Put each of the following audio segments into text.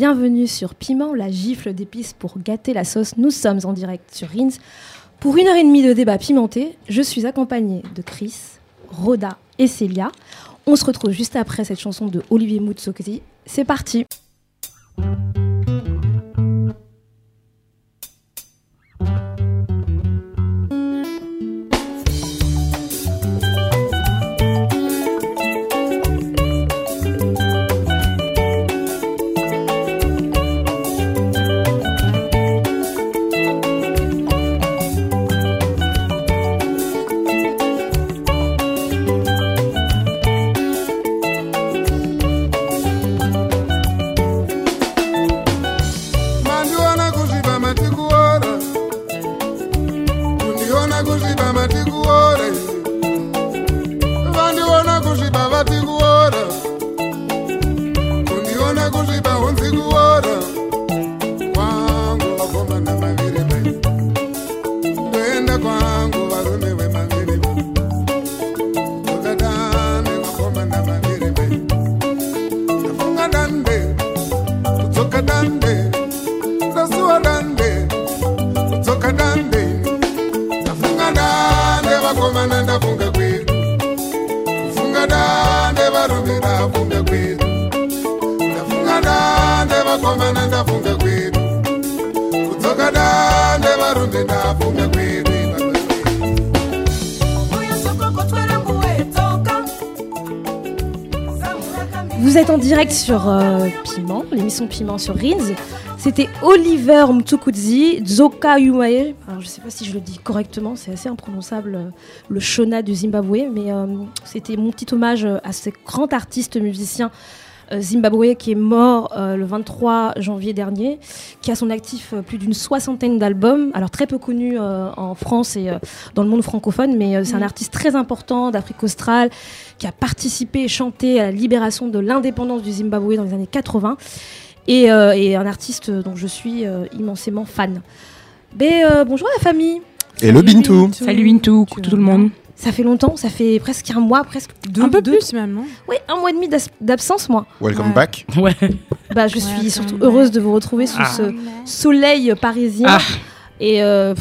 bienvenue sur Piment, la gifle d'épices pour gâter la sauce. Nous sommes en direct sur Rins pour une heure et demie de débat pimenté. Je suis accompagnée de Chris, Rhoda et Célia. On se retrouve juste après cette chanson de Olivier Moutsoukti. C'est parti! Euh, Piment, l'émission Piment sur Rins. C'était Oliver Mtukudzi, Zoka Yumae. Je ne sais pas si je le dis correctement, c'est assez imprononçable, euh, le Shona du Zimbabwe, mais euh, c'était mon petit hommage à ce grand artiste musicien euh, zimbabwéen qui est mort euh, le 23 janvier dernier, qui a son actif euh, plus d'une soixantaine d'albums, alors très peu connu euh, en France et euh, dans le monde francophone, mais euh, c'est un artiste très important d'Afrique australe qui a participé et chanté à la libération de l'indépendance du Zimbabwe dans les années 80 et, euh, et un artiste dont je suis euh, immensément fan. Mais, euh, bonjour la famille, Et le Bintou. Salut Wintou, coucou tout le monde. Ça fait longtemps, ça fait presque un mois, presque deux, un peu deux- plus même, non Oui, un mois et demi d'absence moi. Welcome Ouais. back. Ouais. Bah, je suis surtout heureuse de vous retrouver sous Ah. ce soleil parisien. Ah. Et, euh,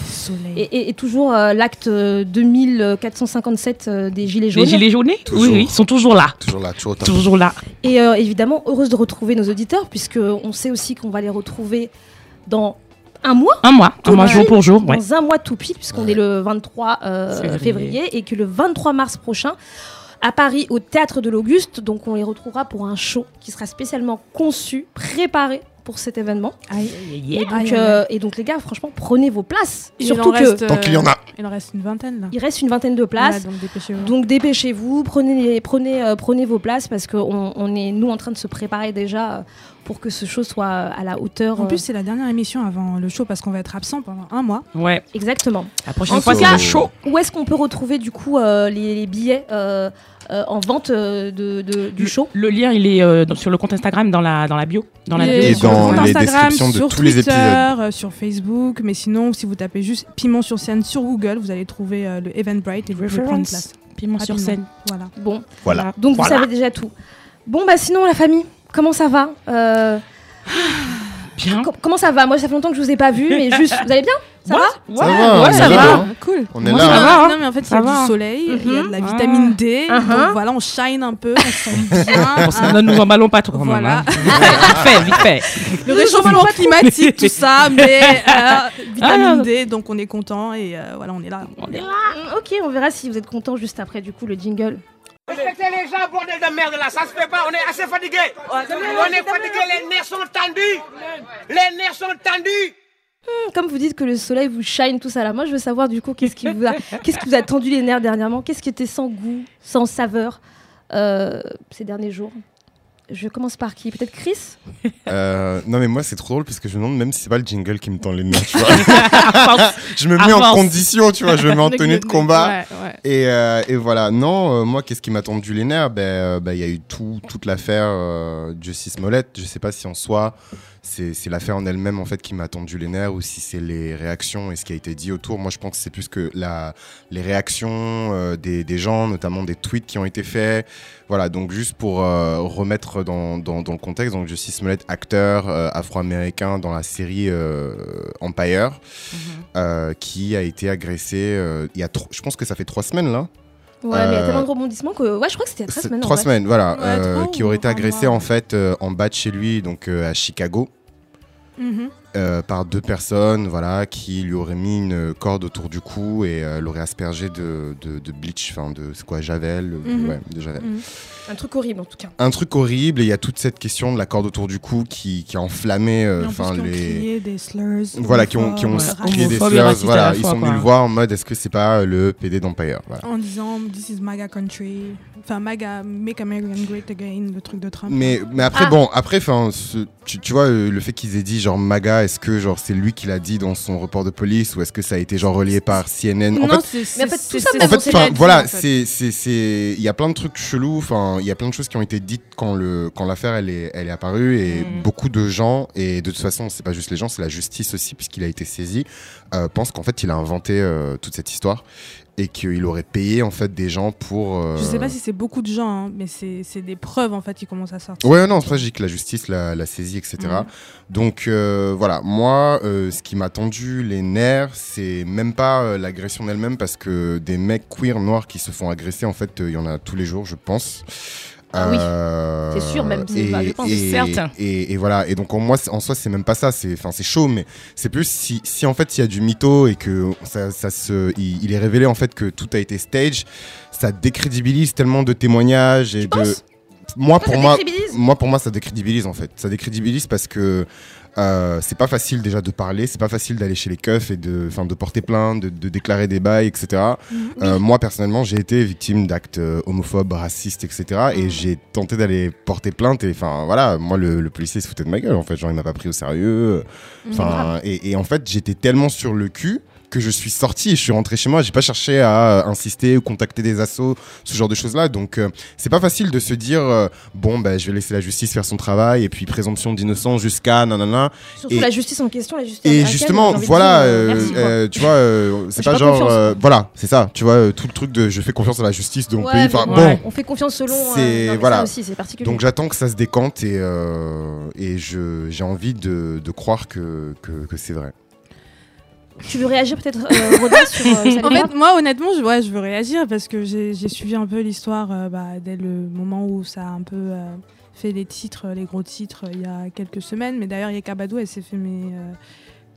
et, et- et toujours euh, l'acte euh, 2457 euh, des Gilets jaunes. Les gilets jaunes? Toujours. Oui, oui, ils sont toujours là. Toujours là, toujours. Toujours là. Et euh, évidemment, heureuse de retrouver nos auditeurs, puisque on sait aussi qu'on va les retrouver dans un mois. Un mois, un Tout mois jour pour jour. Ouais. Dans un mois tout pile, puisqu'on Ouais. est le 23 euh, Février. février. et que le 23 mars prochain, à Paris, au Théâtre de l'Auguste, donc on les retrouvera pour un show qui sera spécialement conçu, préparé pour cet événement. Aïe. Et donc, Aïe, aïe, euh, et donc les gars, franchement, prenez vos places. Il Surtout en reste, que Tant qu'il y en a. euh, Il en reste une vingtaine là. il reste une vingtaine de places. Ouais, donc dépêchez-vous. Donc dépêchez-vous, prenez, les- prenez, euh, prenez vos places parce qu'on on est nous en train de se préparer déjà euh, pour que ce show soit euh, à la hauteur. en euh, plus, c'est la dernière émission avant le show parce qu'on va être absent pendant un mois. Ouais. exactement. La prochaine En fois, c'est le show. Où est-ce qu'on peut retrouver du coup euh, les, les billets euh, euh, en vente euh, de, de- du show Le lien, il est euh, sur le compte Instagram, dans la, dans la bio. Dans la Il bio. est Et sur dans le compte les Instagram, descriptions de sur tous les Twitter, épisodes. euh, sur Facebook, mais sinon, si vous tapez juste Piment sur scène sur Google, vous allez trouver euh, le Eventbrite et vous pouvez prendre place. Piment sur scène. Voilà. Bon, Voilà. donc Voilà. vous savez déjà tout. Bon bah sinon la famille, comment ça va Euh, Bien. Comment ça va? Moi ça fait longtemps que je vous ai pas vu, mais juste vous allez bien? Ça Ouais. va? Ouais, Ça va, ouais, ça va. là, hein. Cool. On est Moi, là. ça hein. va, hein. Non, mais en fait, il y Ça a va. du soleil, il y a de la Mhm. vitamine D. Ah. Donc voilà, on shine un peu, on sent bien. Bon, ça, ne nous emballons pas trop. quand même, Voilà. hein. Vite fait, vite fait. Le réchauffement climatique, tout ça, mais euh, vitamine Ah. D, donc on est content et euh, voilà, on est là. On est là. Mm, Ok, on verra si vous êtes content juste après du coup le jingle. Respectez les gens, bordel de merde là, ça se fait pas, on est assez fatigué. On est fatigué, les nerfs sont tendus. Les nerfs sont tendus. Comme vous dites que le soleil vous shine tout ça là, moi je veux savoir du coup qu'est-ce qui vous a, qu'est-ce qui vous a tendu les nerfs dernièrement, qu'est-ce qui était sans goût, sans saveur euh, ces derniers jours? Je commence par qui? Peut-être Chris? Euh, non mais moi c'est trop drôle parce que je me demande même si c'est pas le jingle qui me tend les tu vois. je me mets en condition, tu vois, je me mets en tenue de combat. Ouais, ouais. Et, euh, et voilà, non, euh, moi, qu'est-ce qui m'a tendu les nerfs? Ben, ben, il y a eu tout, toute l'affaire Justice Smollett. Je sais pas si en soi, c'est l'affaire en elle-même en fait qui m'a tendu les nerfs ou si c'est les réactions et ce qui a été dit autour. Moi, je pense que c'est plus que la, les réactions euh, des, des gens, notamment des tweets qui ont été faits. Voilà, donc juste pour euh, remettre dans, dans, dans le contexte, donc Justice Smollett, acteur euh, afro-américain dans la série Empire, euh, qui a été agressé il y a, je pense que ça fait trois semaines là. Ouais, mais il y a tellement de rebondissements que. Ouais, je crois que c'était trois semaines. Trois semaines, voilà, Ouais, euh, qui aurait été agressé en fait euh, en bas de chez lui, donc à Chicago. Mm-hmm. Euh, par deux personnes voilà, qui lui auraient mis une corde autour du cou et euh, l'auraient aspergé de, de, de bleach, enfin de c'est quoi, Javel, euh, Mhm. ouais, de Javel. Mhm. Un truc horrible en tout cas. Un truc horrible et il y a toute cette question de la corde autour du cou qui, qui a enflammé euh, enfin qui ont les crié des slurs. voilà qui ont qui ont homophobes, crié des slurs voilà ils fois, sont venus le voir en mode est-ce que c'est pas le PD d'Empire voilà. En disant This is MAGA country. Enfin, MAGA, Make America Great Again, le truc de Trump. Mais, mais après, Ah. bon, après, enfin, ce- tu, tu vois, euh, le fait qu'ils aient dit genre MAGA, est-ce que genre c'est lui qui l'a dit dans son report de police ou est-ce que ça a été genre relié par CNN En non, fait, c'est Mais en fait, tout ça, en fait, voilà, en fait. c'est, c'est, c'est, il y a plein de trucs chelous. Enfin, il y a plein de choses qui ont été dites quand le, quand l'affaire elle est, elle est apparue et Mm. beaucoup de gens et de toute façon, c'est pas juste les gens, c'est la justice aussi puisqu'il a été saisi, euh, pensent qu'en fait, il a inventé euh, toute cette histoire et qu'il aurait payé en fait des gens pour. euh, Je sais pas si c'est beaucoup de gens, hein, mais c'est des preuves en fait qui commencent à sortir. Ouais, non, c'est pas je dis que la justice l'a, l'a saisi, etc. Donc euh, voilà, moi, euh, ce qui m'a tendu les nerfs, c'est même pas euh, l'agression d'elle-même, parce que des mecs queer noirs qui se font agresser, en fait, il y en a tous les jours, je pense. Ah oui. Euh, C'est sûr, même, c'est et, pas- je pense, et, certes. Et, et voilà, et donc en moi, en soi, c'est même pas ça, c'est, enfin, c'est chaud, mais c'est plus si, si en fait il y a du mytho et que ça, ça se, il, il est révélé en fait que tout a été stage, ça décrédibilise tellement de témoignages et de. Moi, Ça pour moi, moi, pour moi, ça décrédibilise en fait. Ça décrédibilise parce que euh, c'est pas facile déjà de parler, c'est pas facile d'aller chez les keufs et de, enfin, de porter plainte, de, de déclarer des bails, etc. Euh, moi, personnellement, j'ai été victime d'actes euh, homophobes, racistes, etc. Et j'ai tenté d'aller porter plainte. Et enfin, voilà, moi, le, le policier se foutait de ma gueule en fait. Genre, il m'a pas pris au sérieux. Enfin, et, et en fait, j'étais tellement sur le cul que je suis sorti je suis rentré chez moi. J'ai pas cherché à euh, insister ou contacter des assos, ce genre de choses-là. Donc, euh, c'est pas facile de se dire euh, bon, ben, je vais laisser la justice faire son travail et puis présomption d'innocence jusqu'à nanana. Surtout Et- la justice en question, la justice Et justement, voilà, dire, euh, tu vois, c'est pas pas genre, voilà, c'est ça, tu vois, tout le truc de je fais confiance à la justice de mon Ouais, pays. Enfin, bon, On fait confiance selon. C'est- voilà. Aussi, c'est particulier. donc j'attends que ça se décante et, et je, j'ai envie de, de croire que, que, que c'est vrai. Tu veux réagir peut-être, euh, Roda, sur euh, En fait, moi, honnêtement, je, ouais, je veux réagir parce que j'ai suivi un peu l'histoire euh, bah, dès le moment où ça a un peu euh, fait les titres, les gros titres, euh, il y a quelques semaines. Mais d'ailleurs, Yeka Badou, elle s'est fait mais.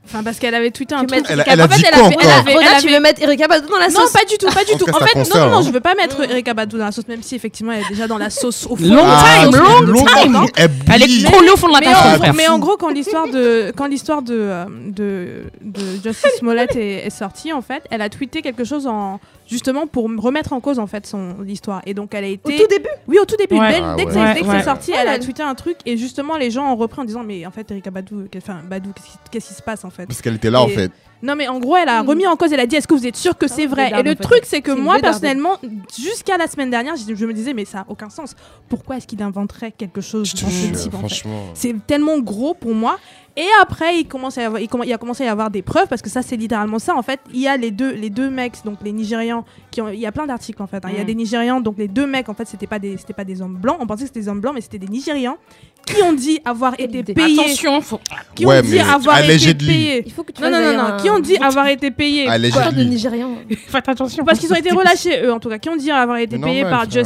Enfin, parce qu'elle avait tweeté un truc. Elle a- a fait, dit elle quoi avait- elle encore avait- elle tu veux mettre Erika Badou dans la Non, sauce pas du tout, pas du En tout En fait, non, non, non, hein. je veux pas mettre Erika Badou dans la sauce, même si effectivement elle est déjà dans la sauce au fond. Long Ah, time, long fond, time. longtemps. Elle est collée au fond de la Mais, en, mais en gros, quand l'histoire de quand l'histoire de, euh, de de Justice Smollett est, est sortie, en fait, elle a tweeté quelque chose en justement pour me remettre en cause en fait son histoire. Et donc elle a Au été tout début? Oui au tout début Ouais. dès, Ah dès que ouais. ça- Ouais, dès que ouais. c'est sorti, elle a tweeté un truc et justement les gens ont repris en disant mais en fait Erika Badou, qu'est- enfin Badou, qu'est-ce qui- se passe en fait? Parce qu'elle était là en fait. Non mais en gros elle a Hmm. remis en cause, elle a dit est-ce que vous êtes sûr que Ah, c'est vrai bédarde, Et le truc c'est que moi personnellement jusqu'à la semaine dernière je, je me disais mais ça a aucun sens. Pourquoi est-ce qu'il inventerait quelque chose dans ce type franchement. c'est tellement gros pour moi. Et après, il commence à y avoir, il, a commencé à y avoir des preuves parce que ça, c'est littéralement ça. En fait, il y a les deux, les deux mecs, donc les Nigérians, qui ont, il y a plein d'articles en fait. hein. Il y a Mm. des Nigérians, donc les deux mecs, en fait, c'était pas des, c'était pas des hommes blancs. On pensait que c'était des hommes blancs, mais c'était des Nigérians qui ont dit avoir été payés, Attention, faut... qui Ouais, ont dit avoir été payés. Il faut que tu Non, non, non, non, un- qui ont dit avoir été payés. Histoire de Nigérian. faites attention. Parce qu'ils ont été relâchés, eux, en tout cas, qui ont dit avoir été Mais payés normal, par frère.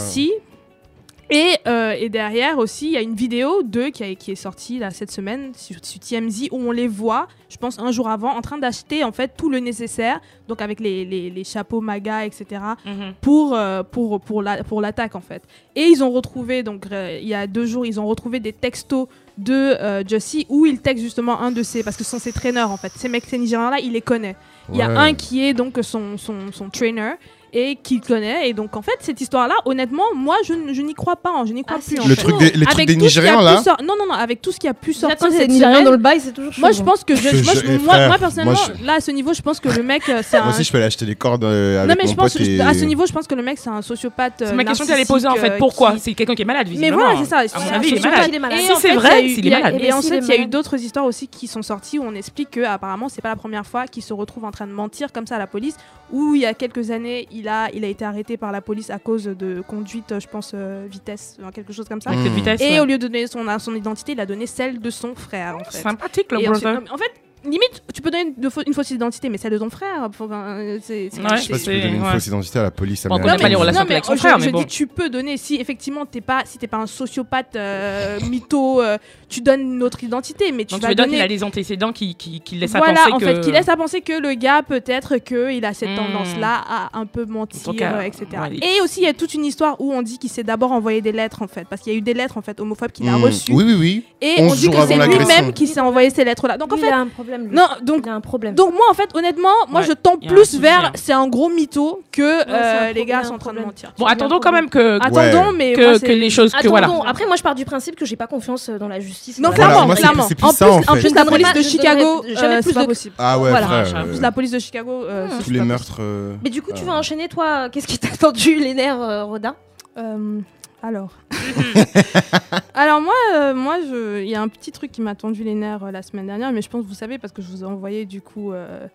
Et, euh, et derrière aussi, il y a une vidéo d'eux qui, a- qui est sortie là, cette semaine sur, sur TMZ où on les voit, je pense un jour avant, en train d'acheter en fait tout le nécessaire, donc avec les, les, les chapeaux MAGA, etc., Mhm. pour, euh, pour, pour, la, pour l'attaque en fait. Et ils ont retrouvé, donc euh, il y a deux jours, ils ont retrouvé des textos de euh, Jussie où il texte justement un de ses, parce que ce sont ses traîneurs en fait, ces mecs, ces Nigérians-là, il les connaît. Il y a un qui est donc son, son, son trainer et qu'il connaît. Et donc, en fait, cette histoire-là, honnêtement, moi, je, n- je n'y crois pas. hein, je n'y crois Ah, plus. si. en Le fait. truc des, les trucs Avec des tout ce qui a Nigériens pu là. sor- Non, non, non, avec tout ce qui a pu sortir Quand c'est cette dans le bail, c'est toujours chaud. Moi, je hein. pense que je, Je- moi, je- je- moi, frère, moi, personnellement, moi, je- là, à ce niveau, je pense que le mec, euh, c'est un. Moi aussi, je peux aller acheter des cordes euh, avec non, mais mon je pense pote que et... je- à ce niveau, je pense que le mec, c'est un sociopathe. C'est ma question que j'allais poser en fait. euh, Pourquoi qui- C'est quelqu'un qui est malade, Mais visiblement. voilà, c'est ça. À mon c'est un avis, il est sociopathe. malade. il est malade. Et Si en c'est fait, vrai, il y a eu- s'il il y est a- malade. Et Et en s'il fait, est il y a eu malade. d'autres histoires aussi qui sont sorties où on explique que apparemment c'est pas la première fois qu'il se retrouve en train de mentir comme ça à la police, où il y a quelques années, il a, il a été arrêté par la police à cause de conduite, euh, je pense, euh, vitesse, quelque chose comme ça. Mm. Vitesse. Et ouais. au lieu de donner son, son identité, il a donné celle de son frère, en fait. Sympathique, le ensuite- brother. en fait, limite, tu peux donner une, fausse identité, mais celle de ton frère. enfin, c'est, c'est- Ouais, Je sais pas si tu peux C'est- donner une ouais. fausse identité à la police Bon, on américaine. pas les relations non, mais avec son je, frère, je mais bon. dis tu peux donner si effectivement t'es pas si t'es pas un sociopathe euh, mytho euh, tu donnes une autre identité mais tu Donc tu vas dire qu'il donner a des antécédents qui, qui, qui laissent à voilà penser en que... fait qui laisse à penser que le gars peut-être que il a cette Hmm. tendance là à un peu mentir cas, euh, etc ouais, il- et aussi il y a toute une histoire où on dit qu'il s'est d'abord envoyé des lettres en fait parce qu'il y a eu des lettres en fait homophobes qu'il a Mm. reçues Oui, oui, oui. et on 11 dit que c'est lui-même qui s'est envoyé ces lettres là donc en fait il problème. lui. non donc il a un problème. donc moi en fait honnêtement moi Ouais, je tends plus vers hein. c'est un gros mytho que euh, les gars sont en train de mentir Bon, attendons quand même que, attendons mais que, les choses... Que, voilà. après moi je pars du principe que j'ai pas confiance euh, dans la justice. Non, clairement, clairement. c'est plus en ça, plus, la police de Chicago, jamais plus de- possible. Ah ouais, Voilà. frère. En plus, la police de Chicago, Hmm. Tous les meurtres. euh, Mais du coup, tu vas enchaîner toi? Qu'est-ce qui t'a tendu les nerfs, Roda? Euh, alors. alors moi, euh, moi, il y a un petit truc qui m'a tendu les nerfs euh, la semaine dernière, mais je pense que vous savez parce que je vous ai envoyé du coup euh,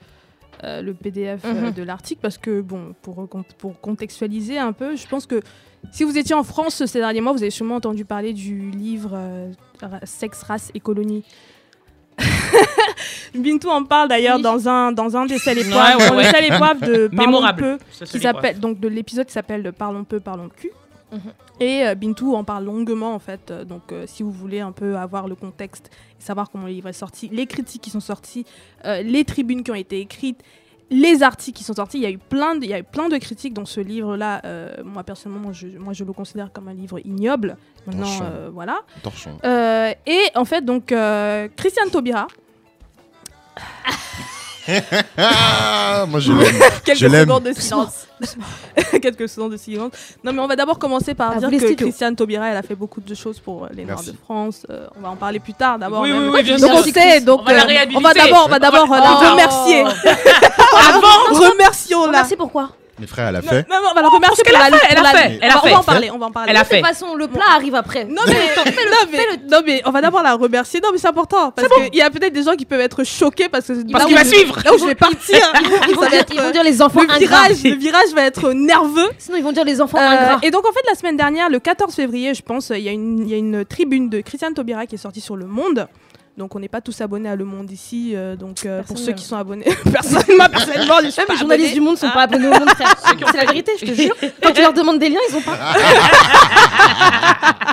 le PDF Mhm. de l'article parce que bon, pour pour contextualiser un peu, je pense que si vous étiez en France ces derniers mois, vous avez sûrement entendu parler du livre Sexe, race et colonie. Bintou en parle d'ailleurs Oui. dans un dans un des sel et Ouais, ouais, de Parlons Mémorable. peu qui s'appelle donc de l'épisode qui s'appelle Parlons peu, parlons cul. Mhm. Et euh, Bintou en parle longuement en fait. Euh, donc euh, si vous voulez un peu avoir le contexte et savoir comment le livre est sorti, les critiques qui sont sorties, euh, les tribunes qui ont été écrites, les articles qui sont sortis, il y a eu plein de, il y a eu plein de critiques dans ce livre-là. Moi personnellement, je, moi je le considère comme un livre ignoble. Maintenant, Torchon. voilà. Torchon. Et en fait, donc Christiane Taubira, moi je l'aime. quelques Je secondes de silence. quelques secondes de silence. Non, mais on va d'abord commencer par À dire que. Christiane Taubira, elle a fait beaucoup de choses pour euh, les Noirs de France. Euh, on va en parler plus tard d'abord. Oui, oui, oui, bien donc sûr. on sait, donc On va la euh, on va d'abord, on va d'abord On va- euh, la remercier. Avant Remercions-la. Merci pourquoi Mes frères, elle a fait. non, non, on va la remercier qu'elle pour a la fait, elle a fait, elle a on va en parler, on va en parler. Elle a De toute façon, le plat arrive après. Non mais, non, mais, non mais on va d'abord la remercier. Non mais c'est important parce qu'il y a peut-être des gens qui peuvent être choqués parce que Parce qu'il va suivre. Là où je vais partir, Ils vont, dire, être, ils vont dire les enfants le ingrats. virage, le virage va être nerveux. Sinon, ils vont dire les enfants Euh, ingrats. et donc en fait la semaine dernière, le 14 février, je pense, il y, a une- il y a une tribune de Christiane Taubira qui est sortie sur Le Monde. Donc on n'est pas tous abonnés à Le Monde ici. euh, donc euh, pour ceux qui sont abonnés, personnellement, personnellement, je suis Même pas les journalistes du monde sont pas abonnés au monde, frère. C'est la vérité, je te jure. Quand tu leur demandes des liens, ils ont pas.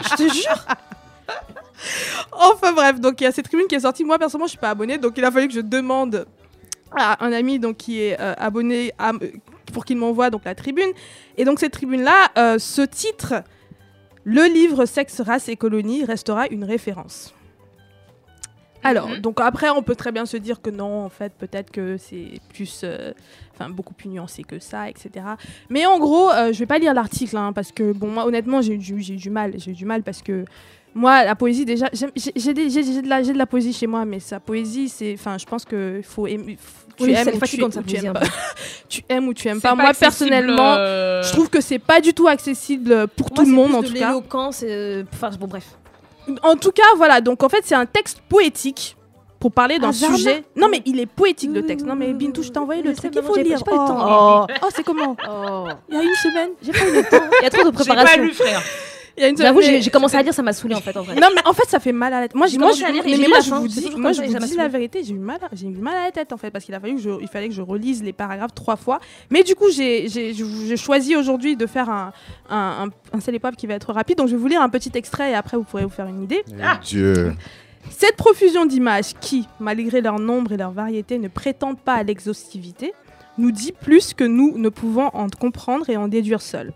je te jure. Enfin bref, donc il y a cette tribune qui est sortie. Moi personnellement, je suis pas abonnée, donc il a fallu que je demande à un ami donc qui est euh, abonné à pour qu'il m'envoie donc la tribune. Et donc cette tribune là, ce titre, le livre Sexe, race et colonie restera une référence. Alors, Mhm. donc après, on peut très bien se dire que non, en fait, peut-être que c'est plus, euh, enfin, beaucoup plus nuancé que ça, etc. Mais en gros, euh, je vais pas lire l'article, hein, parce que bon, moi, honnêtement, j'ai eu du- j'ai eu du mal, j'ai eu du mal parce que moi, la poésie, déjà, j'ai de, la- j'ai de la poésie chez moi, mais sa poésie, c'est, enfin, je pense que faut aimer, tu Oui, aimes ou tu, ou tu aimes pas. tu aimes ou tu aimes pas. Moi, personnellement, euh, je trouve que c'est pas du tout accessible pour tout le monde, plus en de tout cas. l'éloquence, euh, Enfin, bon, bref. En tout cas, voilà. Donc, en fait, c'est un texte poétique pour parler d'un Ah, sujet. Non, mais il est poétique le texte. Non, mais Bintou, je t'ai envoyé le truc. Il faut j'ai- lire. pas le Oh. temps. Oh, c'est comment Oh. Il y a une semaine. J'ai pas eu le temps. Il y a trop de J'ai pas préparation. lu, frère. Il y a une semaine. J'avoue, mais- j'ai commencé à lire, ça m'a saoulé en fait. En vrai. Non, mais en fait, ça fait mal à la tête. Moi, moi, commencé je, à lire mais lu moi, la je vous dis, moi, je vous dis la vérité, j'ai eu mal, j'ai eu mal à la tête en fait, parce qu'il a fallu que je, il fallait que je relise les paragraphes trois fois. Mais du coup, j'ai, choisi aujourd'hui de faire un, un, un, un seul épreuve qui va être rapide. Donc, je vais vous lire un petit extrait et après, vous pourrez vous faire une idée. Eh, Dieu. Cette profusion d'images qui, malgré leur nombre et leur variété, ne prétendent pas à l'exhaustivité, nous dit plus que nous ne pouvons en comprendre et en déduire seuls.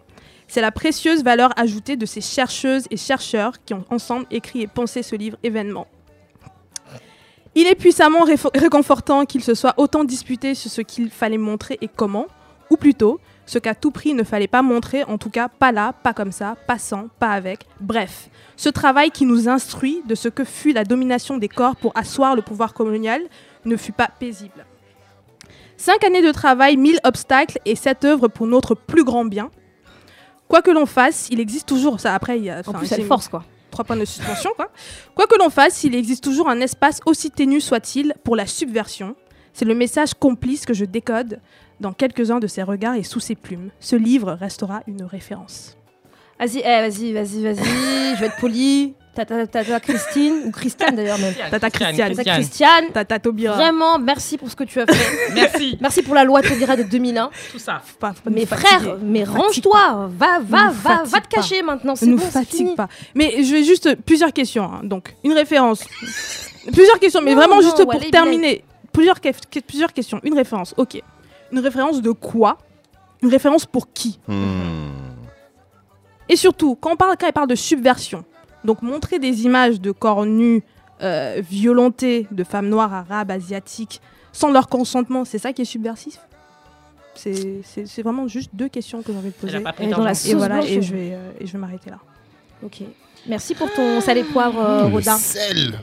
C'est la précieuse valeur ajoutée de ces chercheuses et chercheurs qui ont ensemble écrit et pensé ce livre événement. Il est puissamment réconfortant qu'il se soit autant disputé sur ce qu'il fallait montrer et comment, ou plutôt, ce qu'à tout prix ne fallait pas montrer, en tout cas pas là, pas comme ça, pas sans, pas avec, bref. Ce travail qui nous instruit de ce que fut la domination des corps pour asseoir le pouvoir colonial ne fut pas paisible. Cinq années de travail, mille obstacles et cette œuvre pour notre plus grand bien. Quoi que l'on fasse, il existe toujours ça. Après, il y a En plus, elle force quoi. trois points de suspension. Quoi. quoi que l'on fasse, il existe toujours un espace aussi ténu soit-il pour la subversion. C'est le message complice que je décode dans quelques-uns de ses regards et sous ses plumes. Ce livre restera une référence. Vas-y, eh, vas-y, vas-y, vas-y. je vais être poli. Tata, tata Christine, ou Christiane d'ailleurs même. Tata Christiane. Tata Christiane. Tata Taubira. Vraiment, merci pour ce que tu as fait. Merci. merci pour la loi Taubira de 2001. Tout ça. Faut pas- faut pas Mais frère, mais range-toi. Va, va, va, va te cacher maintenant. Ne nous bon, fatigue fini. pas. Mais je vais juste plusieurs questions. hein. Donc, une référence. plusieurs questions, mais Non, vraiment non, juste pour terminer. Plusieurs, que- que- plusieurs questions. Une référence, ok. Une référence de quoi? Une référence pour qui? Hmm. Et surtout, quand, on parle, quand elle parle de subversion, donc montrer des images de corps nus, euh, violentés, de femmes noires, arabes, asiatiques, sans leur consentement, c'est ça qui est subversif? C'est vraiment juste deux questions que j'ai envie de poser. dans la. Et sauce voilà, et je vais, euh, et je vais m'arrêter là. Ok. Merci pour ton sel et poivre, euh, Le Rodin. sel.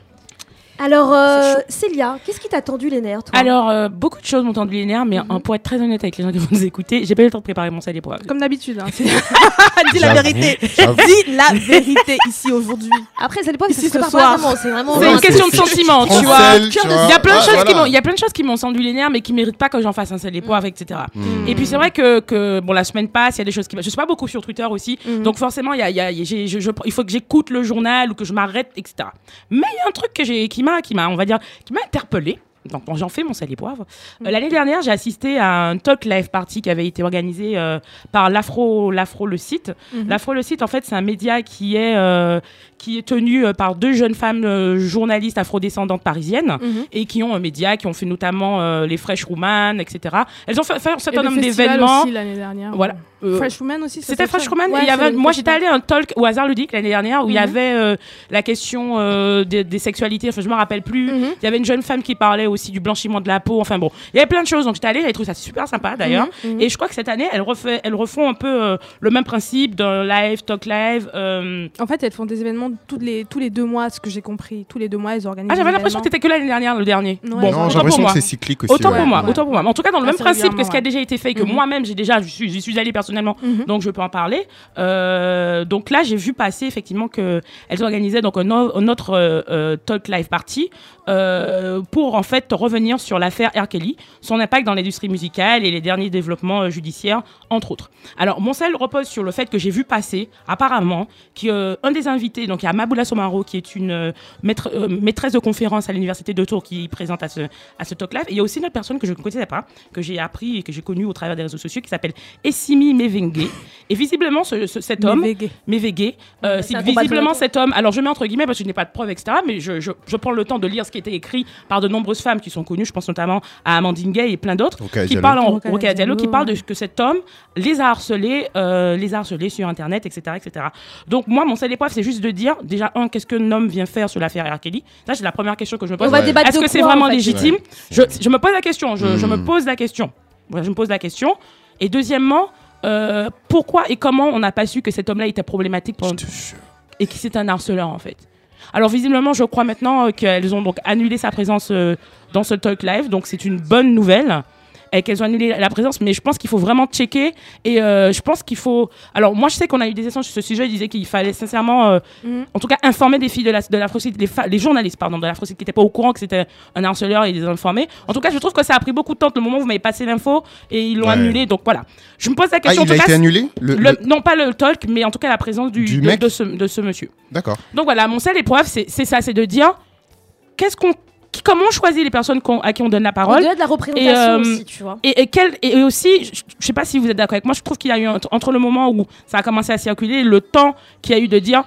Alors, euh, Célia, qu'est-ce qui t'a tendu les nerfs, toi? Alors, euh, beaucoup de choses m'ont tendu les nerfs, mais Mhm. pour être très honnête avec les gens qui vont nous écouter, j'ai pas eu le temps de préparer mon et poivre. Comme d'habitude. hein, c'est- Dis la vérité. Dis la vérité ici aujourd'hui. Après, poivre, ça Ici, ce soir. pas vraiment. C'est vraiment. C'est une question de c'est- sentiment, tu vois. Il y a plein de choses qui m'ont, il y a plein de choses qui m'ont tendu les nerfs, mais qui méritent pas que j'en fasse un et poivre, etc. Et puis c'est vrai que, que bon la semaine passe, il y a des choses qui je suis pas beaucoup sur Twitter aussi, Mhm. donc forcément il y a, faut que j'écoute le journal ou que je m'arrête, etc. Mais il y a un truc que j'ai qui m'a qui m'a on va dire qui m'a interpellé. Donc j'en fais mon sel et poivre. Euh, L'année dernière, j'ai assisté à un talk live party qui avait été organisé euh, par l'Afro l'Afro le site. Mhm. L'Afro le site en fait c'est un média qui est euh, qui est tenu euh, par deux jeunes femmes euh, journalistes afrodescendantes parisiennes Mhm. et qui ont un média, qui ont fait notamment euh, les Fresh Woman, etc. Elles ont fait, fait un certain nombre d'événements. l'année dernière. Voilà. Euh, Fresh Woman aussi. C'était Fresh Woman. Ouais, y avait, moi, j'étais allée à un talk au hasard ludique l'année dernière où il y Mhm. avait euh, la question euh, des, des sexualités. Enfin, je me rappelle plus. Mhm. Il y avait une jeune femme qui parlait aussi du blanchiment de la peau. Enfin bon, il y avait plein de choses. Donc j'étais allée, j'avais trouvé ça super sympa d'ailleurs. Et je crois que cette année, elles, refait, elles refont un peu euh, le même principe d'un live, talk live. euh. En fait, elles font des événements tous les, tous les deux mois, ce que j'ai compris. Tous les deux mois, elles organisent. Ah, j'avais l'impression que événements. c'était que l'année dernière, le dernier. Ouais, bon, j'ai Non, autant j'ai pour l'impression moi. que c'est cyclique aussi. Autant ouais. pour moi, ouais. autant pour moi. Mais en tout cas, dans le même principe que ce qui a déjà été fait, que Mhm. moi-même j'ai déjà, je suis, j'y suis allée personnellement, Mhm. donc je peux en parler. Euh, donc là, j'ai vu passer effectivement que elles organisaient donc un, autre euh, euh, talk live party euh, pour en fait revenir sur l'affaire R. Kelly, son impact dans l'industrie musicale et les derniers développements euh, judiciaires, entre autres. Alors mon sel repose sur le fait que j'ai vu passer apparemment qu'un des invités, donc il y a Maboula Somaro qui est une euh, maître- euh, maîtresse de conférence à l'université de Tours qui présente à ce, à ce talk live. Et il y a aussi une autre personne que je ne connaissais pas, que j'ai appris et que j'ai connue au travers des réseaux sociaux, qui s'appelle Essimi Mevenge. Et visiblement, ce- ce- cet homme. Mevege, euh, visiblement cet homme. Alors je mets entre guillemets parce que je n'ai pas de preuves, etc. Mais je, je, je prends le temps de lire ce qui a été écrit par de nombreuses femmes qui sont connues. Je pense notamment à Amandine Gay et plein d'autres Rokhaya qui parlent en Rokhaya Diallo, qui parlent de que cet homme les a harcelés, euh, les a harcelés sur Internet, etc., etc. Donc moi, mon seul épreuve, c'est juste de dire déjà un, qu'est-ce qu'un homme vient faire sur l'affaire R. Kelly? Ça, c'est la première question que je me pose. On va Ouais. débattre Est-ce que c'est vraiment en fait? légitime? Ouais. je, je me pose la question. Je, je me Hmm. pose la question. Voilà, je me pose la question. Et deuxièmement, euh, pourquoi et comment on n'a pas su que cet homme-là était problématique Je pendant- te jure. et que c'est un harceleur en fait? Alors visiblement, je crois maintenant euh, qu'elles ont donc annulé sa présence euh, dans ce talk live, donc c'est une bonne nouvelle et qu'elles ont annulé la présence, mais je pense qu'il faut vraiment checker et euh, je pense qu'il faut. Alors moi, je sais qu'on a eu des échanges sur ce sujet. Je disais qu'il fallait sincèrement, euh, Mhm. en tout cas, informer des filles de la de l'Afrocite, les, les journalistes pardon de l'Afrocite qui n'étaient pas au courant que c'était un harceleur et les informer. En tout cas, je trouve que ça a pris beaucoup de temps. Le moment où vous m'avez passé l'info et ils l'ont Ouais. annulé, donc voilà. Je me pose la Ah, question. en il tout a cas, été annulé le, le- le- non pas le talk, mais en tout cas la présence du, Du de- mec de ce, de ce monsieur. D'accord. Donc voilà, mon seul épreuve, c'est c'est ça, c'est de dire qu'est-ce qu'on, qui- comment on choisit les personnes à qui on donne la parole. Au-delà de la représentation Et, euh, aussi, tu vois. Et, et, quel, et aussi, je, je sais pas si vous êtes d'accord avec moi, je trouve qu'il y a eu entre le moment où ça a commencé à circuler, le temps qu'il y a eu de dire,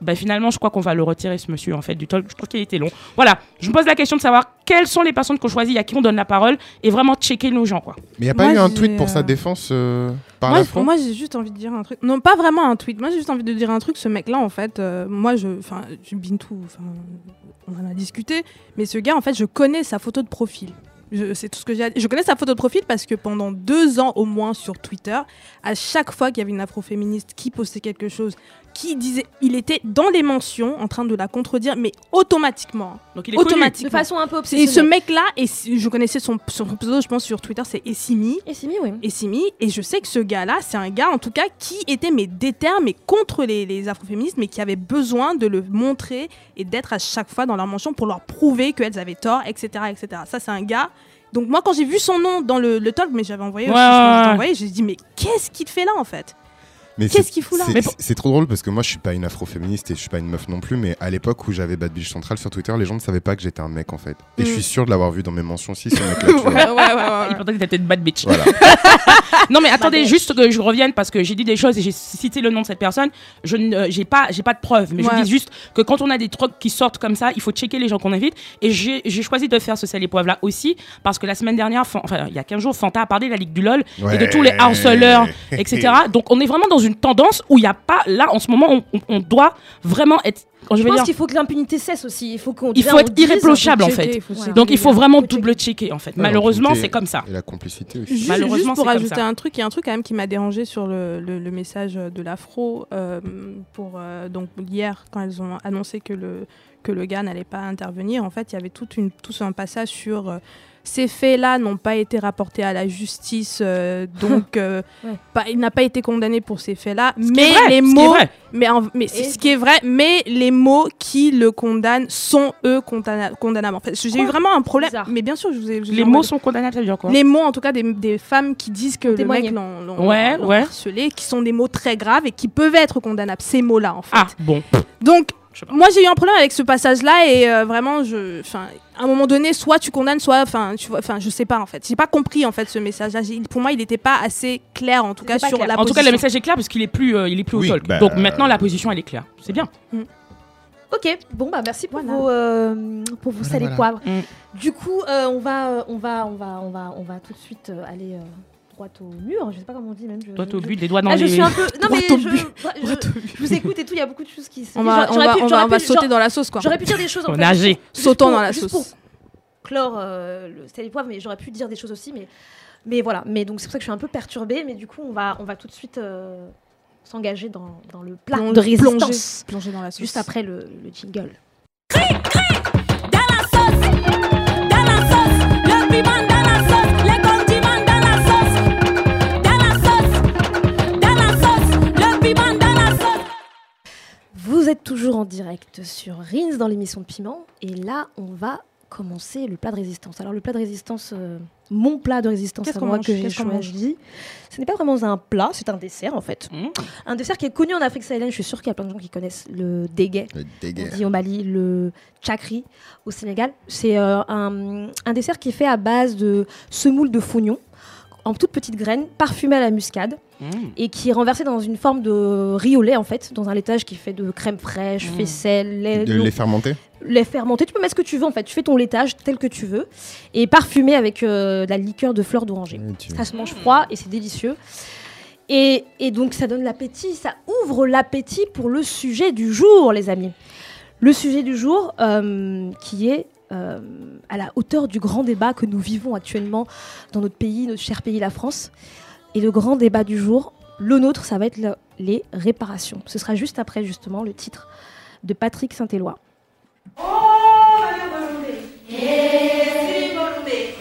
ben finalement, je crois qu'on va le retirer ce monsieur en fait du talk. Je trouve qu'il était long. Voilà, je me pose la question de savoir quelles sont les personnes qu'on choisit, à qui on donne la parole, et vraiment checker nos gens quoi. Mais il n'y a pas Moi, eu un tweet pour sa euh, défense euh, par moi, l'Afro moi, j'ai juste envie de dire un truc. Non, pas vraiment un tweet. Moi, j'ai juste envie de dire un truc. Ce mec-là, en fait, euh, moi, je, enfin, je Bintou, enfin, on en a discuté. Mais ce gars, en fait, je connais sa photo de profil. Je- C'est tout ce que j'ai. à dire. Je connais sa photo de profil parce que pendant deux ans au moins sur Twitter, à chaque fois qu'il y avait une afroféministe qui postait quelque chose, qui disait, il était dans les mentions en train de la contredire, mais automatiquement. Donc il est connu. De automatiquement. façon un peu Et obsessionnelle. ce mec-là, et je connaissais son, son pseudo, je pense sur Twitter, c'est Essimi. Et Simi, oui. Essimi, et je sais que ce gars-là, c'est un gars en tout cas qui était mais déter, mais contre les, les afroféministes, mais qui avait besoin de le montrer et d'être à chaque fois dans leur mention pour leur prouver qu'elles avaient tort, etc., etc. Ça, c'est un gars Donc moi, quand j'ai vu son nom dans le, le talk, mais j'avais envoyé, Ouais, envoyé, j'ai dit mais qu'est-ce qu'il fait là en fait? Qu'est-ce qu'il fout là c'est- Mais pour- C'est trop drôle parce que moi je suis pas une afroféministe et je suis pas une meuf non plus, mais à l'époque où j'avais Bad Bitch Central sur Twitter, les gens ne savaient pas que j'étais un mec en fait. Et je Mm. suis sûr de l'avoir vu dans mes mentions aussi, ce tu vois. ouais, ouais, ouais, ouais. Il pensait que t'étais une bad bitch. Voilà. Non mais attendez, Bah, juste que je revienne parce que j'ai dit des choses et j'ai cité le nom de cette personne. Je euh, j'ai pas, j'ai pas de preuves, mais Ouais. je dis juste que quand on a des trucs qui sortent comme ça, il faut checker les gens qu'on invite. Et j'ai, j'ai choisi de faire ce sel et poivre là aussi parce que la semaine dernière, enfin il y a 15 jours, Fanta a parlé de la Ligue du LOL et de tous les harceleurs, etc. Donc on est vraiment dans une tendance où il n'y a pas, là en ce moment, on, on- on doit vraiment être, je Je veux pense dire, qu'il faut que l'impunité cesse aussi. Il faut qu'on. il faut être irréprochable en fait. faut. Donc il faut vraiment double checker en fait. Ouais, Malheureusement, c'est comme ça. Et la complicité aussi. Juste, Malheureusement, juste c'est pour comme ajouter ça. un truc, il y a un truc quand même qui m'a dérangé sur le, le- le message de l'afro. euh, pour euh, donc hier, quand elles ont annoncé que le que le gars n'allait pas intervenir, en fait, il y avait toute une, tout un passage sur euh, ces faits-là n'ont pas été rapportés à la justice, euh, donc euh, Ouais. pas- il n'a pas été condamné pour ces faits-là. Ce Mais vrai, les mots, vrai. mais, en- mais c'est ce qui est vrai, mais les mots qui le condamnent sont eux condamna- condamnables. En fait, j'ai eu vraiment un problème. Bizarre. Mais bien sûr, je vous ai. je Les mots sont condamnables, ça veut dire quoi? Les mots en tout cas des, des femmes qui disent que le Témoigner. mec l'ont Ouais, harcelé, qui sont des mots très graves et qui peuvent être condamnables, ces mots-là en fait. Ah bon. Donc. Moi j'ai eu un problème avec ce passage-là et euh, vraiment je, enfin, à un moment donné, soit tu condamnes, soit, enfin, tu vois, enfin, je sais pas en fait. J'ai pas compris en fait ce message-là. J'ai- Pour moi, il n'était pas assez clair en tout cas sur clair. la En tout cas, le message est clair parce qu'il est plus, euh, il est plus Oui, au talk. bah, Donc maintenant, la position, elle est claire. C'est bien. Ok, bon bah merci pour Voilà. vos euh, pour vos Voilà, sel et voilà. poivre. Mm. Du coup, euh, on va on va on va on va on va tout de suite euh, aller euh, droit au mur. Je sais pas comment on dit même. Je, Toi, je- au but, les doigts dans Ah, je les. suis un peu. Non mais je, je- je vous écoute et tout. Il y a beaucoup de choses qui. se- On va, on va, pu- on va, j'aurais on va pu- sauter genre- dans la sauce quoi. J'aurais pu dire des choses. en fait, nager. Sautons pour- dans la juste sauce. pour clore euh, le sel et poivre, mais j'aurais pu dire des choses aussi, mais mais voilà. Mais donc c'est pour ça que je suis un peu perturbée, mais du coup on va on va tout de suite euh, s'engager dans, dans le plat de résistance Plonger dans la sauce. juste après le, le jingle. Dans la Vous êtes toujours en direct sur Rins dans l'émission de Piment. Et là, on va commencer le plat de résistance. Alors, le plat de résistance, euh, mon plat de résistance Qu'est-ce à qu'on moi que j'ai choisi, ce n'est pas vraiment un plat, c'est un dessert en fait. Mmh. Un dessert qui est connu en Afrique sahélienne. Je suis sûre qu'il y a plein de gens qui connaissent le déguet. Le dégueu. On dit au Mali le chakri au Sénégal. C'est euh, un, un dessert qui est fait à base de semoule de fognon en toutes petites graines, parfumé à la muscade Mmh. et qui est renversé dans une forme de riz au lait en fait, dans un laitage qui fait de crème fraîche, Mm. faisselle, lait, De les fermenter lait fermenté. Tu peux mettre ce que tu veux en fait. Tu fais ton laitage tel que tu veux et parfumé avec euh, de la liqueur de fleurs d'oranger. Ça se mange froid et c'est délicieux. Et, et donc ça donne l'appétit, ça ouvre l'appétit pour le sujet du jour, les amis. Le sujet du jour euh, qui est euh, à la hauteur du grand débat que nous vivons actuellement dans notre pays, notre cher pays, la France. Et le grand débat du jour, le nôtre, ça va être le- les réparations. Ce sera juste après justement le titre de Patrick Saint-Éloi.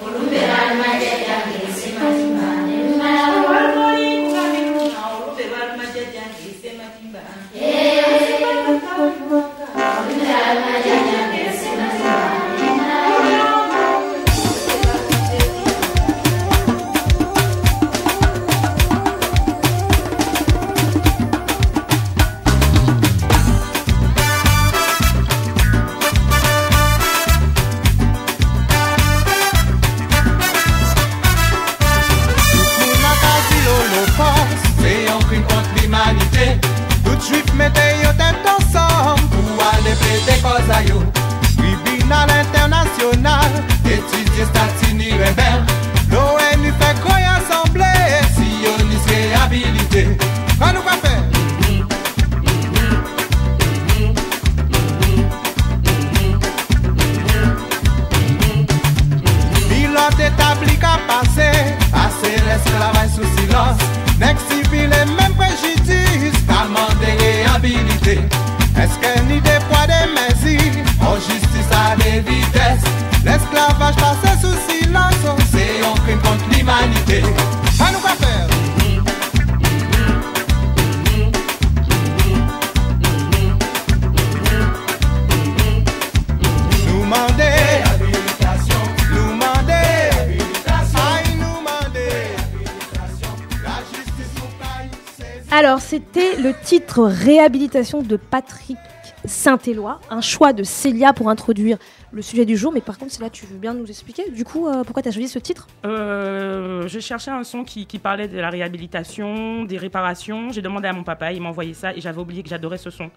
Moun mette yo tet ansam Pou ale pete koza yo. Tribunal internasyonal Etudye statini rebel L'ONU fe koy asemble Sionis rehabilite Kwa nou kwa fe? Pilote tabli ka pase Ase l'esklavaj sou silans Nek sivile men Est-ce que ni des poids des mesures, en justice à des vitesses. L'esclavage passé sous silence, c'est un crime contre l'humanité. Alors, c'était le titre Réhabilitation de Patrick Saint-Éloi, un choix de Célia pour introduire le sujet du jour. Mais par contre, Célia, tu veux bien nous expliquer du coup euh, pourquoi tu as choisi ce titre? Euh, je cherchais un son qui, qui parlait de la réhabilitation, des réparations. J'ai demandé à mon papa, il m'a envoyé ça et j'avais oublié que j'adorais ce son.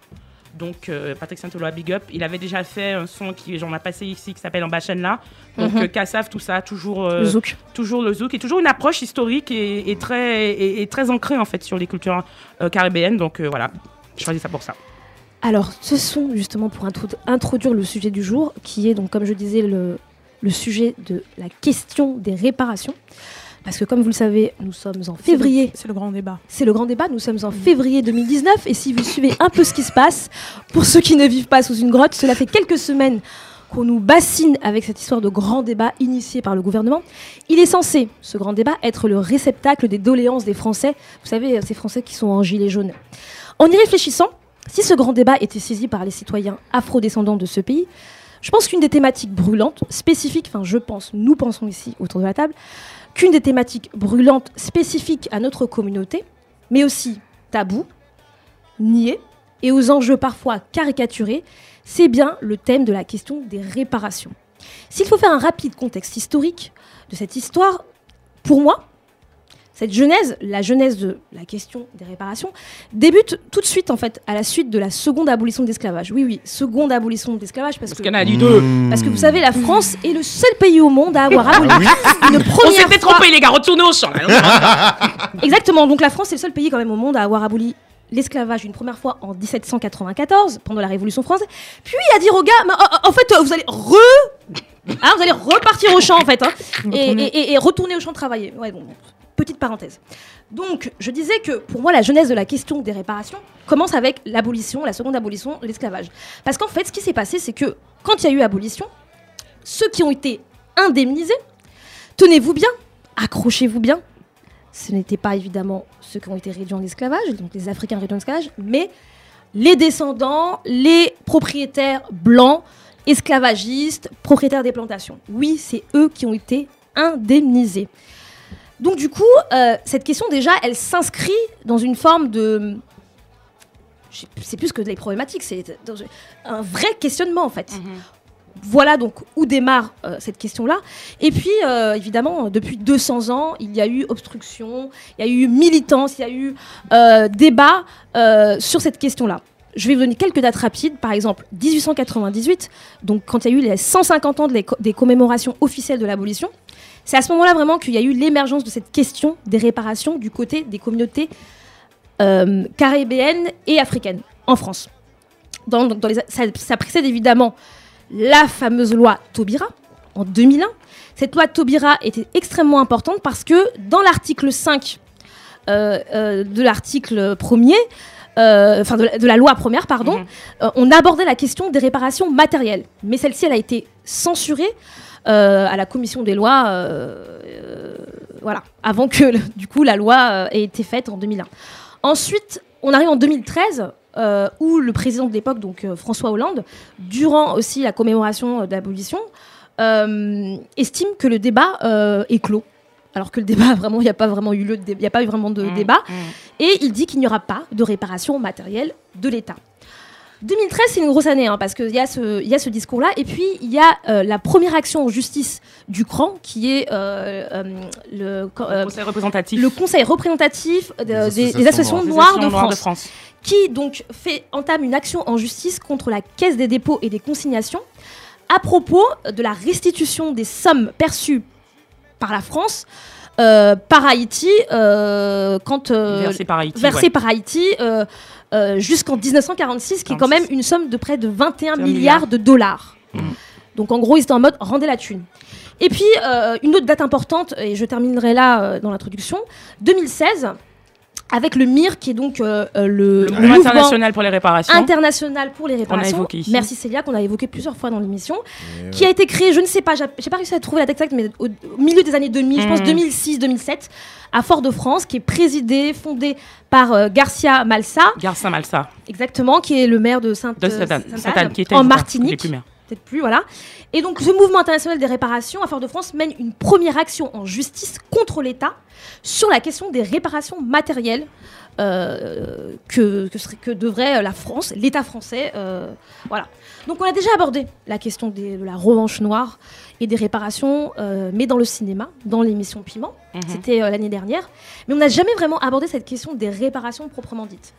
Donc euh, Patrick Saint-Éloi, big up. Il avait déjà fait un son qui j'en ai passé ici qui s'appelle En bas chaîne là. Donc euh, Kassav, tout ça, toujours euh, Le zouk. toujours le zouk et toujours une approche historique et, et très et, et très ancrée en fait sur les cultures euh, caribéennes. Donc euh, voilà, j'ai choisi ça pour ça. Alors, ce son, justement, pour introdu- introduire le sujet du jour, qui est donc, comme je disais, le, le sujet de la question des réparations. Parce que, comme vous le savez, nous sommes en février. C'est le grand débat. C'est le grand débat. Nous sommes en février 2019. Et si vous suivez un peu ce qui se passe, pour ceux qui ne vivent pas sous une grotte, cela fait quelques semaines qu'on nous bassine avec cette histoire de grand débat initié par le gouvernement. Il est censé, ce grand débat, être le réceptacle des doléances des Français. Vous savez, ces Français qui sont en gilet jaune. En y réfléchissant, si ce grand débat était saisi par les citoyens afro-descendants de ce pays, je pense qu'une des thématiques brûlantes, spécifiques, enfin je pense, nous pensons ici autour de la table, qu'une des thématiques brûlantes spécifiques à notre communauté, mais aussi tabou, nié, et aux enjeux parfois caricaturés, c'est bien le thème de la question des réparations. S'il faut faire un rapide contexte historique de cette histoire, pour moi, cette genèse, la genèse de la question des réparations, débute tout de suite en fait à la suite de la seconde abolition de l'esclavage. Oui, oui, seconde abolition de l'esclavage parce, Parce que qu'il y en a du deux. parce que vous savez, la France est le seul pays au monde à avoir aboli une On première s'était fois. trompé les gars, retournez au champ. Exactement. Donc la France est le seul pays quand même au monde à avoir aboli l'esclavage une première fois en 1794 pendant la Révolution française. Puis à dire aux gars, Mais, en- en fait, vous allez re, Hein, vous allez repartir au champ en fait, hein, et, Retourner. et- et- et retourner au champ travailler. Ouais, bon, petite parenthèse. Donc, je disais que pour moi, la genèse de la question des réparations commence avec l'abolition, la seconde abolition l'esclavage. Parce qu'en fait, ce qui s'est passé, c'est que quand il y a eu abolition, ceux qui ont été indemnisés, tenez-vous bien, accrochez-vous bien, ce n'étaient pas évidemment ceux qui ont été réduits en esclavage, donc les Africains réduits en esclavage, mais les descendants, les propriétaires blancs, esclavagistes, propriétaires des plantations. Oui, c'est eux qui ont été indemnisés. Donc du coup, euh, cette question déjà, elle s'inscrit dans une forme de... C'est plus que des problématiques, c'est un vrai questionnement en fait. Voilà donc où démarre euh, cette question-là. Et puis, euh, évidemment, depuis 200 ans, il y a eu obstruction, il y a eu militance, il y a eu débat sur cette question-là. Je vais vous donner quelques dates rapides. Par exemple, 1898, donc quand il y a eu les 150 ans de les co- des commémorations officielles de l'abolition, c'est à ce moment-là vraiment qu'il y a eu l'émergence de cette question des réparations du côté des communautés euh, caribéennes et africaines en France. Ça, précède évidemment la fameuse loi Taubira en 2001. Cette loi Taubira était extrêmement importante parce que dans l'article 5 euh, euh, de l'article 1er, euh, enfin de, la- de la loi première, pardon, Mhm. euh, on abordait la question des réparations matérielles. Mais celle-ci, elle a été censurée euh, à la commission des lois, euh, euh, voilà, avant que le- du coup la loi euh, ait été faite en 2001. Ensuite, on arrive en 2013, euh, où le président de l'époque, donc euh, François Hollande, durant aussi la commémoration euh, de l'abolition, euh, estime que le débat euh, est clos. Alors que le débat, vraiment, il n'y a pas vraiment eu dé- il n'y a pas eu vraiment de Mmh, débat. mmh. Et il dit qu'il n'y aura pas de réparation matérielle de l'État. 2013, c'est une grosse année, hein, parce qu'il y a ce, il y a ce discours-là. Et puis, il y a euh, la première action en justice du CRAN, qui est euh, euh, le, euh, Conseil représentatif. le conseil représentatif de- des, associations des associations noires. Des noires de France qui donc fait entame une action en justice contre la Caisse des dépôts et des consignations à propos de la restitution des sommes perçues par la France euh, par Haïti euh, quand euh, Versé par Haïti. versée ouais. par Haïti euh, euh, jusqu'en 1946, qui est quand 46. même une somme de près de 21 un milliards milliard. de dollars. Mhm. Donc en gros, ils étaient en mode rendez la thune. Et puis, euh, une autre date importante, et je terminerai là euh, dans l'introduction, 2016, avec le MIR, qui est donc euh, euh, le, Le le mouvement international pour les réparations. international pour les réparations. évoqué ici. Merci Célia, qu'on a évoqué plusieurs fois dans l'émission, Et qui a été créé, je ne sais pas, j'ai pas réussi à trouver la date exacte, mais au, au milieu des années 2000, je pense Mhm. 2006-2007, à Fort-de-France, qui est présidé, fondé par euh, Garcia Malsa, Garcin Malsa. exactement, qui est le maire de Sainte, De Sainte-Anne. Sainte-Anne, Sainte-Anne, qui était en Martinique plus maire. Peut-être plus, voilà. Et donc, ce mouvement international des réparations à Fort-de-France mène une première action en justice contre l'État sur la question des réparations matérielles euh, que, que, serait- que devrait la France, l'État français. euh, voilà. Donc on a déjà abordé la question des- de la revanche noire et des réparations, euh, mais dans le cinéma, dans l'émission Piment. Mhm. C'était l'année dernière. Mais on n'a jamais vraiment abordé cette question des réparations proprement dites.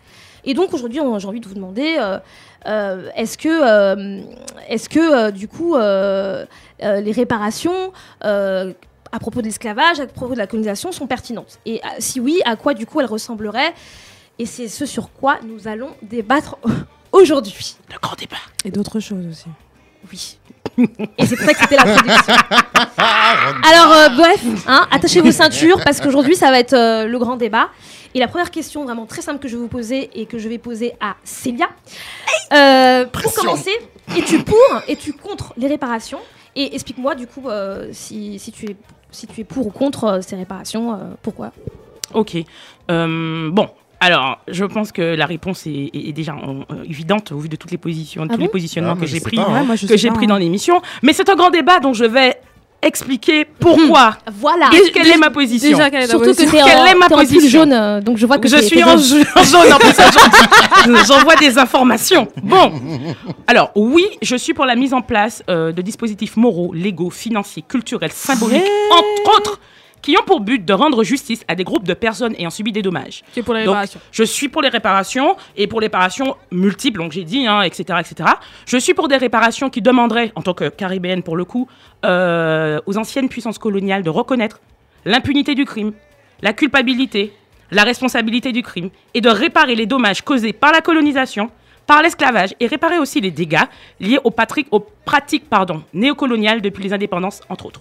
Et donc aujourd'hui, j'ai envie de vous demander, euh, euh, est-ce que, euh, est-ce que euh, du coup, euh, euh, les réparations euh, à propos de l'esclavage, à propos de la colonisation, sont pertinentes Et euh, si oui, à quoi du coup elles ressembleraient Et c'est ce sur quoi nous allons débattre aujourd'hui. Le grand débat. Et d'autres choses aussi. Oui. Et c'est pour ça que c'était l'introduction. Alors, euh, bref, hein, attachez vos ceintures parce qu'aujourd'hui, ça va être euh, le grand débat. Et la première question, vraiment très simple, que je vais vous poser et que je vais poser à Célia. Euh, pour commencer, es-tu pour, es-tu contre les réparations? Et explique-moi, du coup, euh, si, si tu es, si tu es pour ou contre euh, ces réparations, euh, pourquoi? Ok. Euh, bon. Alors, je pense que la réponse est, est- est déjà euh, évidente au vu de toutes les positions, de Ah tous les positionnements Ah, que j'ai pris, pas, hein. Ouais, moi, je que j'ai pas, pris hein. dans l'émission. Mais c'est un grand débat, donc je vais expliquer pourquoi. Voilà. Et quelle est ma position Déjà, quelle est Surtout que t'es en, Quelle est ma en jaune, euh, donc je vois que je suis en, jaune. en jaune en plus. J'envoie des informations. Bon, alors oui, je suis pour la mise en place euh, de dispositifs moraux, légaux, financiers, culturels, symboliques, entre autres, qui ont pour but de rendre justice à des groupes de personnes ayant subi des dommages. Tu es pour la Donc, réparation. je suis pour les réparations et pour les réparations multiples, donc j'ai dit, hein, etc., etc. Je suis pour des réparations qui demanderaient, en tant que caribéenne pour le coup, euh, aux anciennes puissances coloniales de reconnaître l'impunité du crime, la culpabilité, la responsabilité du crime et de réparer les dommages causés par la colonisation, par l'esclavage et réparer aussi les dégâts liés aux pratiques pardon, néocoloniales depuis les indépendances, entre autres.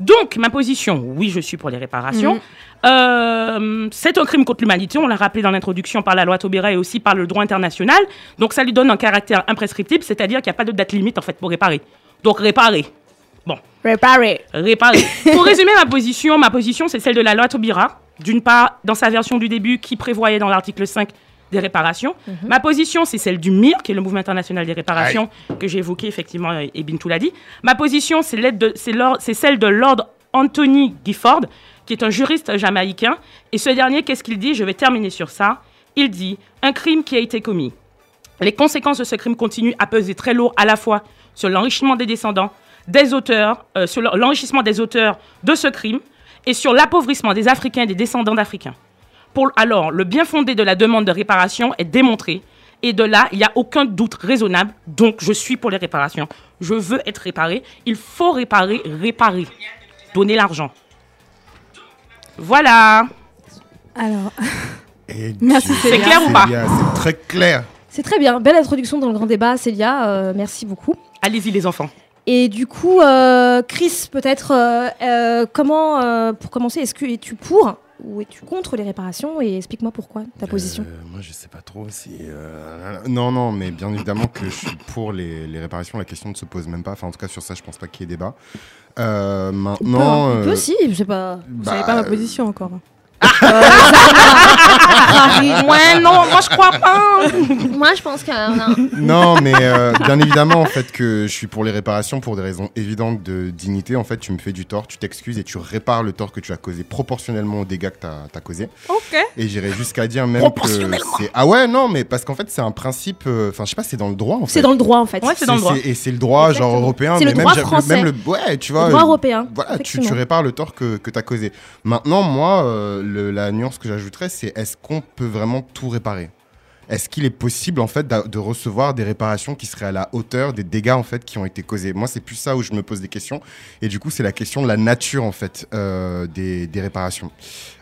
Donc, ma position, oui, je suis pour les réparations. Euh, c'est un crime contre l'humanité, on l'a rappelé dans l'introduction par la loi Taubira et aussi par le droit international. Donc, ça lui donne un caractère imprescriptible, c'est-à-dire qu'il n'y a pas de date limite, en fait, pour réparer. Donc, réparer. Bon, Réparer. réparer. Pour résumer ma position, ma position, c'est celle de la loi Taubira. D'une part, dans sa version du début, qui prévoyait dans l'article 5 des réparations. Ma position, c'est celle du MIR, qui est le Mouvement international des réparations, que j'ai évoqué effectivement, et et Bintou l'a dit. Ma position, c'est l'aide de- c'est l'or- c'est celle de Lord Anthony Gifford, qui est un juriste jamaïcain. Et ce dernier, qu'est-ce qu'il dit? Je vais terminer sur ça. Il dit un crime qui a été commis. Les conséquences de ce crime continuent à peser très lourd à la fois sur l'enrichissement des descendants, des auteurs, euh, sur l'enrichissement des auteurs de ce crime et sur l'appauvrissement des Africains et des descendants d'Africains. Pour, alors, le bien fondé de la demande de réparation est démontré. Et de là, il n'y a aucun doute raisonnable. Donc, je suis pour les réparations. Je veux être réparé. Il faut réparer, réparer. Donner l'argent. Voilà. Alors, Et Merci. C'est clair ou pas? C'est très clair. C'est très bien. Belle introduction dans le grand débat, Célia. euh, merci beaucoup. Allez-y, les enfants. Et du coup, euh, Chris, peut-être, euh, euh, comment, euh, pour commencer, est-ce que es-tu pour ou es-tu contre les réparations Et explique-moi pourquoi, ta position. Euh, moi, je sais pas trop si. euh, Non, non, mais bien évidemment que je suis pour les, les réparations. La question ne se pose même pas. Enfin, en tout cas, sur ça, je pense pas qu'il y ait débat. Euh, maintenant. peu, ou peu, euh, si, je sais pas. vous bah, savez pas ma position encore. Ouais, non, moi, je crois pas. Moi, je pense que. non. Non, mais euh, bien évidemment, en fait, que je suis pour les réparations pour des raisons évidentes de dignité. En fait, tu me fais du tort, tu t'excuses et tu répares le tort que tu as causé proportionnellement aux dégâts que tu as, causé. Ok. Et j'irais jusqu'à dire même que c'est. Ah ouais, non, mais parce qu'en fait, c'est un principe. euh, Enfin, je sais pas, c'est dans le droit, en fait. C'est dans le droit, en fait. Ouais, c'est dans le droit. Et c'est le droit, genre européen, C'est mais le même, droit j'a- français. même le. Ouais, tu vois. Le droit euh, européen. Voilà, tu, répares le tort que, que tu as causé. Maintenant, moi, euh, la nuance que j'ajouterais, c'est est-ce qu'on peut vraiment tout réparer? Est-ce qu'il est possible, en fait, de recevoir des réparations qui seraient à la hauteur des dégâts, en fait, qui ont été causés? Moi, c'est plus ça où je me pose des questions. Et du coup, c'est la question de la nature, en fait, euh, des, des réparations.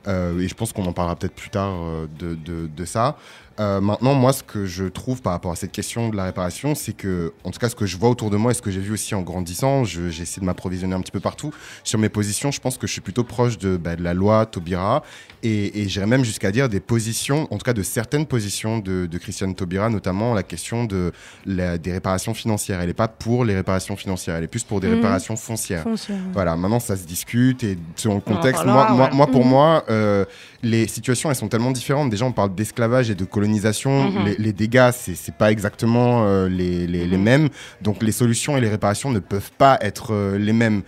Euh, et je pense qu'on en parlera peut-être plus tard euh, de- de ça. Euh, maintenant, moi, ce que je trouve par rapport à cette question de la réparation, c'est que, en tout cas, ce que je vois autour de moi et ce que j'ai vu aussi en grandissant, j'ai essayé de m'approvisionner un petit peu partout. Sur mes positions, je pense que je suis plutôt proche de, bah, de la loi Taubira et, et j'irais même jusqu'à dire des positions, en tout cas de certaines positions de, de Christiane Taubira, notamment la question de la- des réparations financières. Elle n'est pas pour les réparations financières, elle est plus pour des Mhm. réparations foncières. Voilà, maintenant ça se discute et selon le contexte, voilà, moi, moi, ouais. moi, pour Mhm. moi, euh, les situations elles sont tellement différentes. Déjà, on parle d'esclavage et de colonisation colonisation, Mhm. les, les dégâts, c'est c'est pas exactement euh, les, les, les Mhm. mêmes. Donc les solutions et les réparations ne peuvent pas être euh, les mêmes.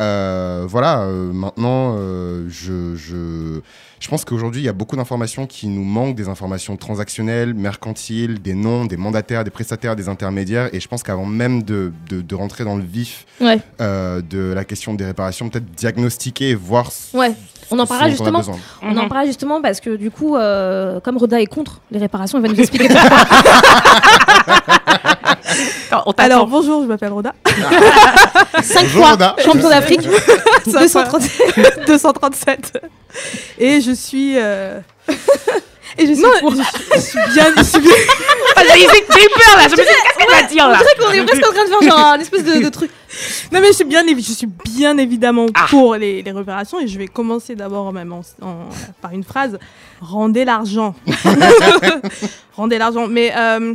Euh, voilà, maintenant, je, je, je pense qu'aujourd'hui, il y a beaucoup d'informations qui nous manquent, des informations transactionnelles, mercantiles, des noms, des mandataires, des prestataires, des intermédiaires. Et je pense qu'avant même de, de, de rentrer dans le vif Ouais. de la question des réparations, peut-être diagnostiquer voir ce- Ouais. On en parlera justement. On en Mhm. parlera justement parce que du coup, euh, comme Roda est contre les réparations, il va nous expliquer pourquoi. Alors bonjour, je m'appelle Roda. 5 Bonjour, fois Roda. champion d'Afrique, Ça 230. 237. Et je suis. euh, Et je suis Non, pour. je, suis- je suis bien. Je suis bien. J'ai j'ai eu peur là, je me suis dit, qu'est-ce qu'elle va dire là On est presque en train de faire genre un espèce de, de truc. Non mais je suis bien, je suis bien évidemment Ah. pour les, les réparations et je vais commencer d'abord même en- en- par une phrase rendez l'argent, rendez l'argent. Mais euh,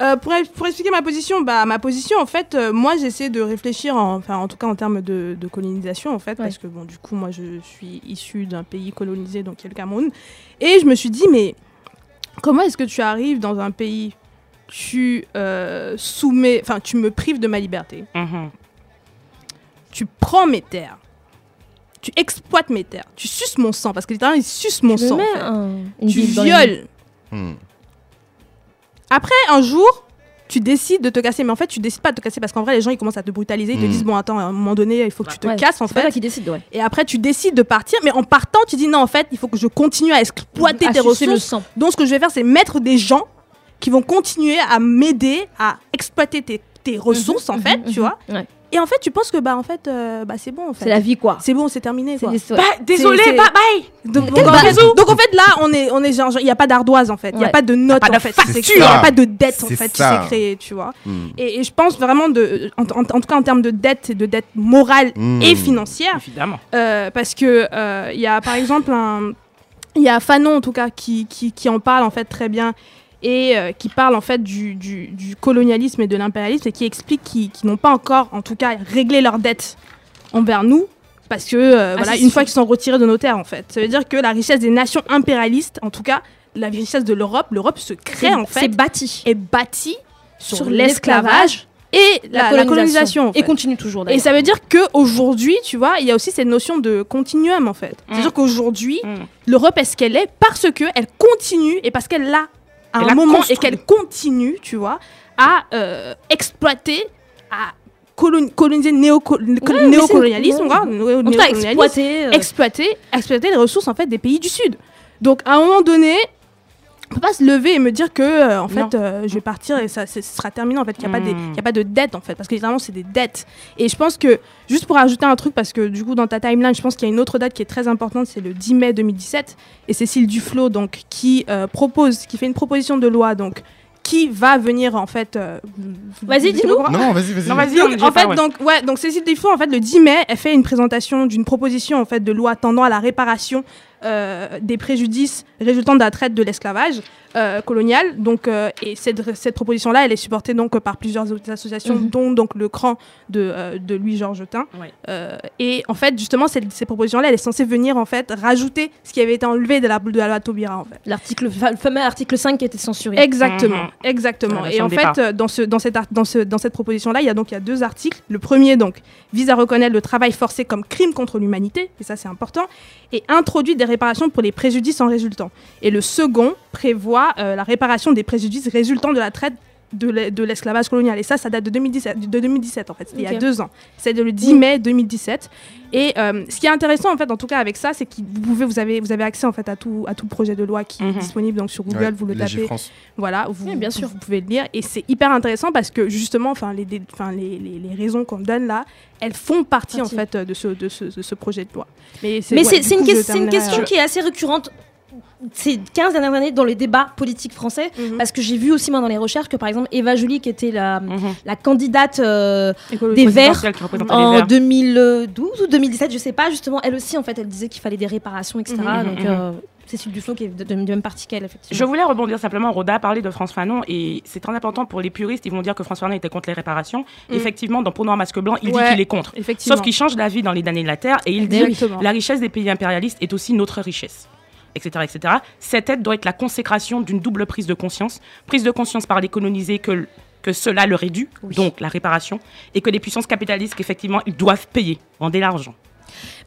euh, pour, pour expliquer ma position, bah ma position en fait, euh, moi j'essaie de réfléchir, en, enfin en tout cas en termes de, de colonisation en fait, Ouais. parce que bon du coup moi je suis issue d'un pays colonisé donc qui est le Cameroun et je me suis dit mais comment est-ce que tu arrives dans un pays tu euh, soumets, enfin tu me prives de ma liberté? Mhm. tu prends mes terres, tu exploites mes terres, tu suces mon sang, parce que littéralement, ils sucent mon sang. mets en fait. un- une Tu violes. Hmm. Après, un jour, tu décides de te casser, mais en fait, tu décides pas de te casser parce qu'en vrai, les gens ils commencent à te brutaliser, ils te Mm. disent bon, attends, à un moment donné, il faut que tu te Ouais, casses en C'est pas toi fait. qui décide, ouais. Et après, tu décides de partir, mais en partant, tu dis non, en fait, il faut que je continue à exploiter À tes sucer le ressources. sang. Donc, ce que je vais faire, c'est mettre des gens qui vont continuer à m'aider à exploiter tes, tes ressources, en Mhm, fait, mhm, tu vois. ouais. Et en fait, tu penses que bah en fait, euh, bah c'est bon en fait. C'est la vie, quoi. C'est bon, c'est terminé C'est quoi. ouais. Bah, désolé, bye bye Donc, en fait, donc, en fait, là, on est, on est genre, il n'y a pas d'ardoise en fait, il n'y a Ouais. pas de notes pas en de fait, il n'y a pas de dette en fait, qui s'est créée, tu vois. Hmm. Et, et je pense vraiment de, en, en- en tout cas en termes de dette, et de dette morale Hmm. et financière, Évidemment. euh, parce que euh, il y a par exemple un, il y a Fanon en tout cas qui, qui, qui en parle en fait très bien et euh, qui parle en fait du, du, du colonialisme et de l'impérialisme et qui explique qu'ils n'ont pas encore en tout cas réglé leurs dettes envers nous parce que euh, voilà c'est une sûr. fois qu'ils sont retirés de nos terres en fait ça veut dire que la richesse des nations impérialistes en tout cas la richesse de l'Europe l'Europe se crée en C'est fait bâti est bâtie sur, sur l'esclavage et la, la colonisation en Et continue toujours, Et ça veut dire qu'aujourd'hui, tu vois, il y a aussi cette notion de continuum en fait. Mm. C'est-à-dire qu'aujourd'hui, Mm. l'Europe est ce qu'elle est parce qu'elle continue et parce qu'elle l'a à un moment construit. et qu'elle continue, tu vois, à euh, exploiter, à colon- coloniser néocolonialisme, exploiter. euh, exploiter, exploiter les ressources en fait des pays du Sud. Donc à un moment donné, on peut pas se lever et me dire que euh, en fait euh, je vais partir et ça ce sera terminé en fait qu'il n'y a, Hmm. il y a pas de dette en fait parce que littéralement c'est des dettes et je pense que juste pour ajouter un truc parce que du coup dans ta timeline je pense qu'il y a une autre date qui est très importante c'est le 10 mai 2017 et Cécile Duflot donc qui euh, propose qui fait une proposition de loi donc qui va venir en fait euh, Vas-y, dis-nous. Non, non, vas-y, vas-y. Donc, déjà en fait, pas, ouais. donc, ouais, donc Cécile Duflot, en fait, le 10 mai, elle fait une présentation d'une proposition en fait de loi tendant à la réparation euh, des préjudices résultant de la traite de l'esclavage euh, colonial. Donc, euh, et cette, cette proposition-là, elle est supportée donc par plusieurs autres associations, Mhm. dont donc le cran de, de Louis-Georges. Ouais. Et en fait, justement, cette, cette proposition-là, elle est censée venir en fait rajouter ce qui avait été enlevé de la, de la loi Taubira en fait. L'article, le fameux article 5 qui été censuré. Exactement, Mhm. exactement. Et en fait, dans, ce, dans, cette, dans, ce, dans cette proposition-là, il y a donc il y a deux articles. Le premier donc vise à reconnaître le travail forcé comme crime contre l'humanité, et ça c'est important, et introduit des réparations pour les préjudices en résultant. Et le second prévoit euh, la réparation des préjudices résultant de la traite de l'e- de l'esclavage colonial. Et ça, ça date de 2017, de 2017 en fait, c'était il y a deux ans. C'est le 10 mai 2017. Et euh, ce qui est intéressant en fait, en tout cas avec ça, c'est que vous pouvez, vous avez, vous avez accès en fait à tout, à tout le projet de loi qui est Mhm. disponible donc sur Google, Ouais, vous le tapez. France. Voilà, vous, Oui, bien sûr. vous pouvez le lire. Et c'est hyper intéressant parce que justement, enfin, les, enfin, les, les, les raisons qu'on donne là, elles font partie, Partie. en fait de ce, de ce, de ce projet de loi. Mais ouais, c'est une, question euh, qui est assez récurrente ces 15 dernières années dans les débats politiques français. Mhm. Parce que j'ai vu aussi, moi, dans les recherches, que par exemple, Eva Joly, qui était la, Mhm. la candidate euh, des Verts en Verts. 2012 ou 2017, je sais pas, justement, elle aussi, en fait, elle disait qu'il fallait des réparations, etc. Mhm, Donc, euh, Cécile Duflot, qui est de, de- de même partie qu'elle, effectivement. Je voulais rebondir simplement, Roda a parlé de France Fanon et c'est très important pour les puristes, ils vont dire que François Fanon était contre les réparations. Effectivement, dans Peau Noir Masque Blanc, il Ouais. dit qu'il est contre. Sauf qu'il change d'avis dans les damnés de la Terre et il dit Exactement. la richesse des pays impérialistes est aussi notre richesse. Etc., etc., cette aide doit être la consécration d'une double prise de conscience. Prise de conscience par les colonisés que, que cela leur est dû, donc la réparation, et que les puissances capitalistes, qu'effectivement, ils doivent payer, render l'argent.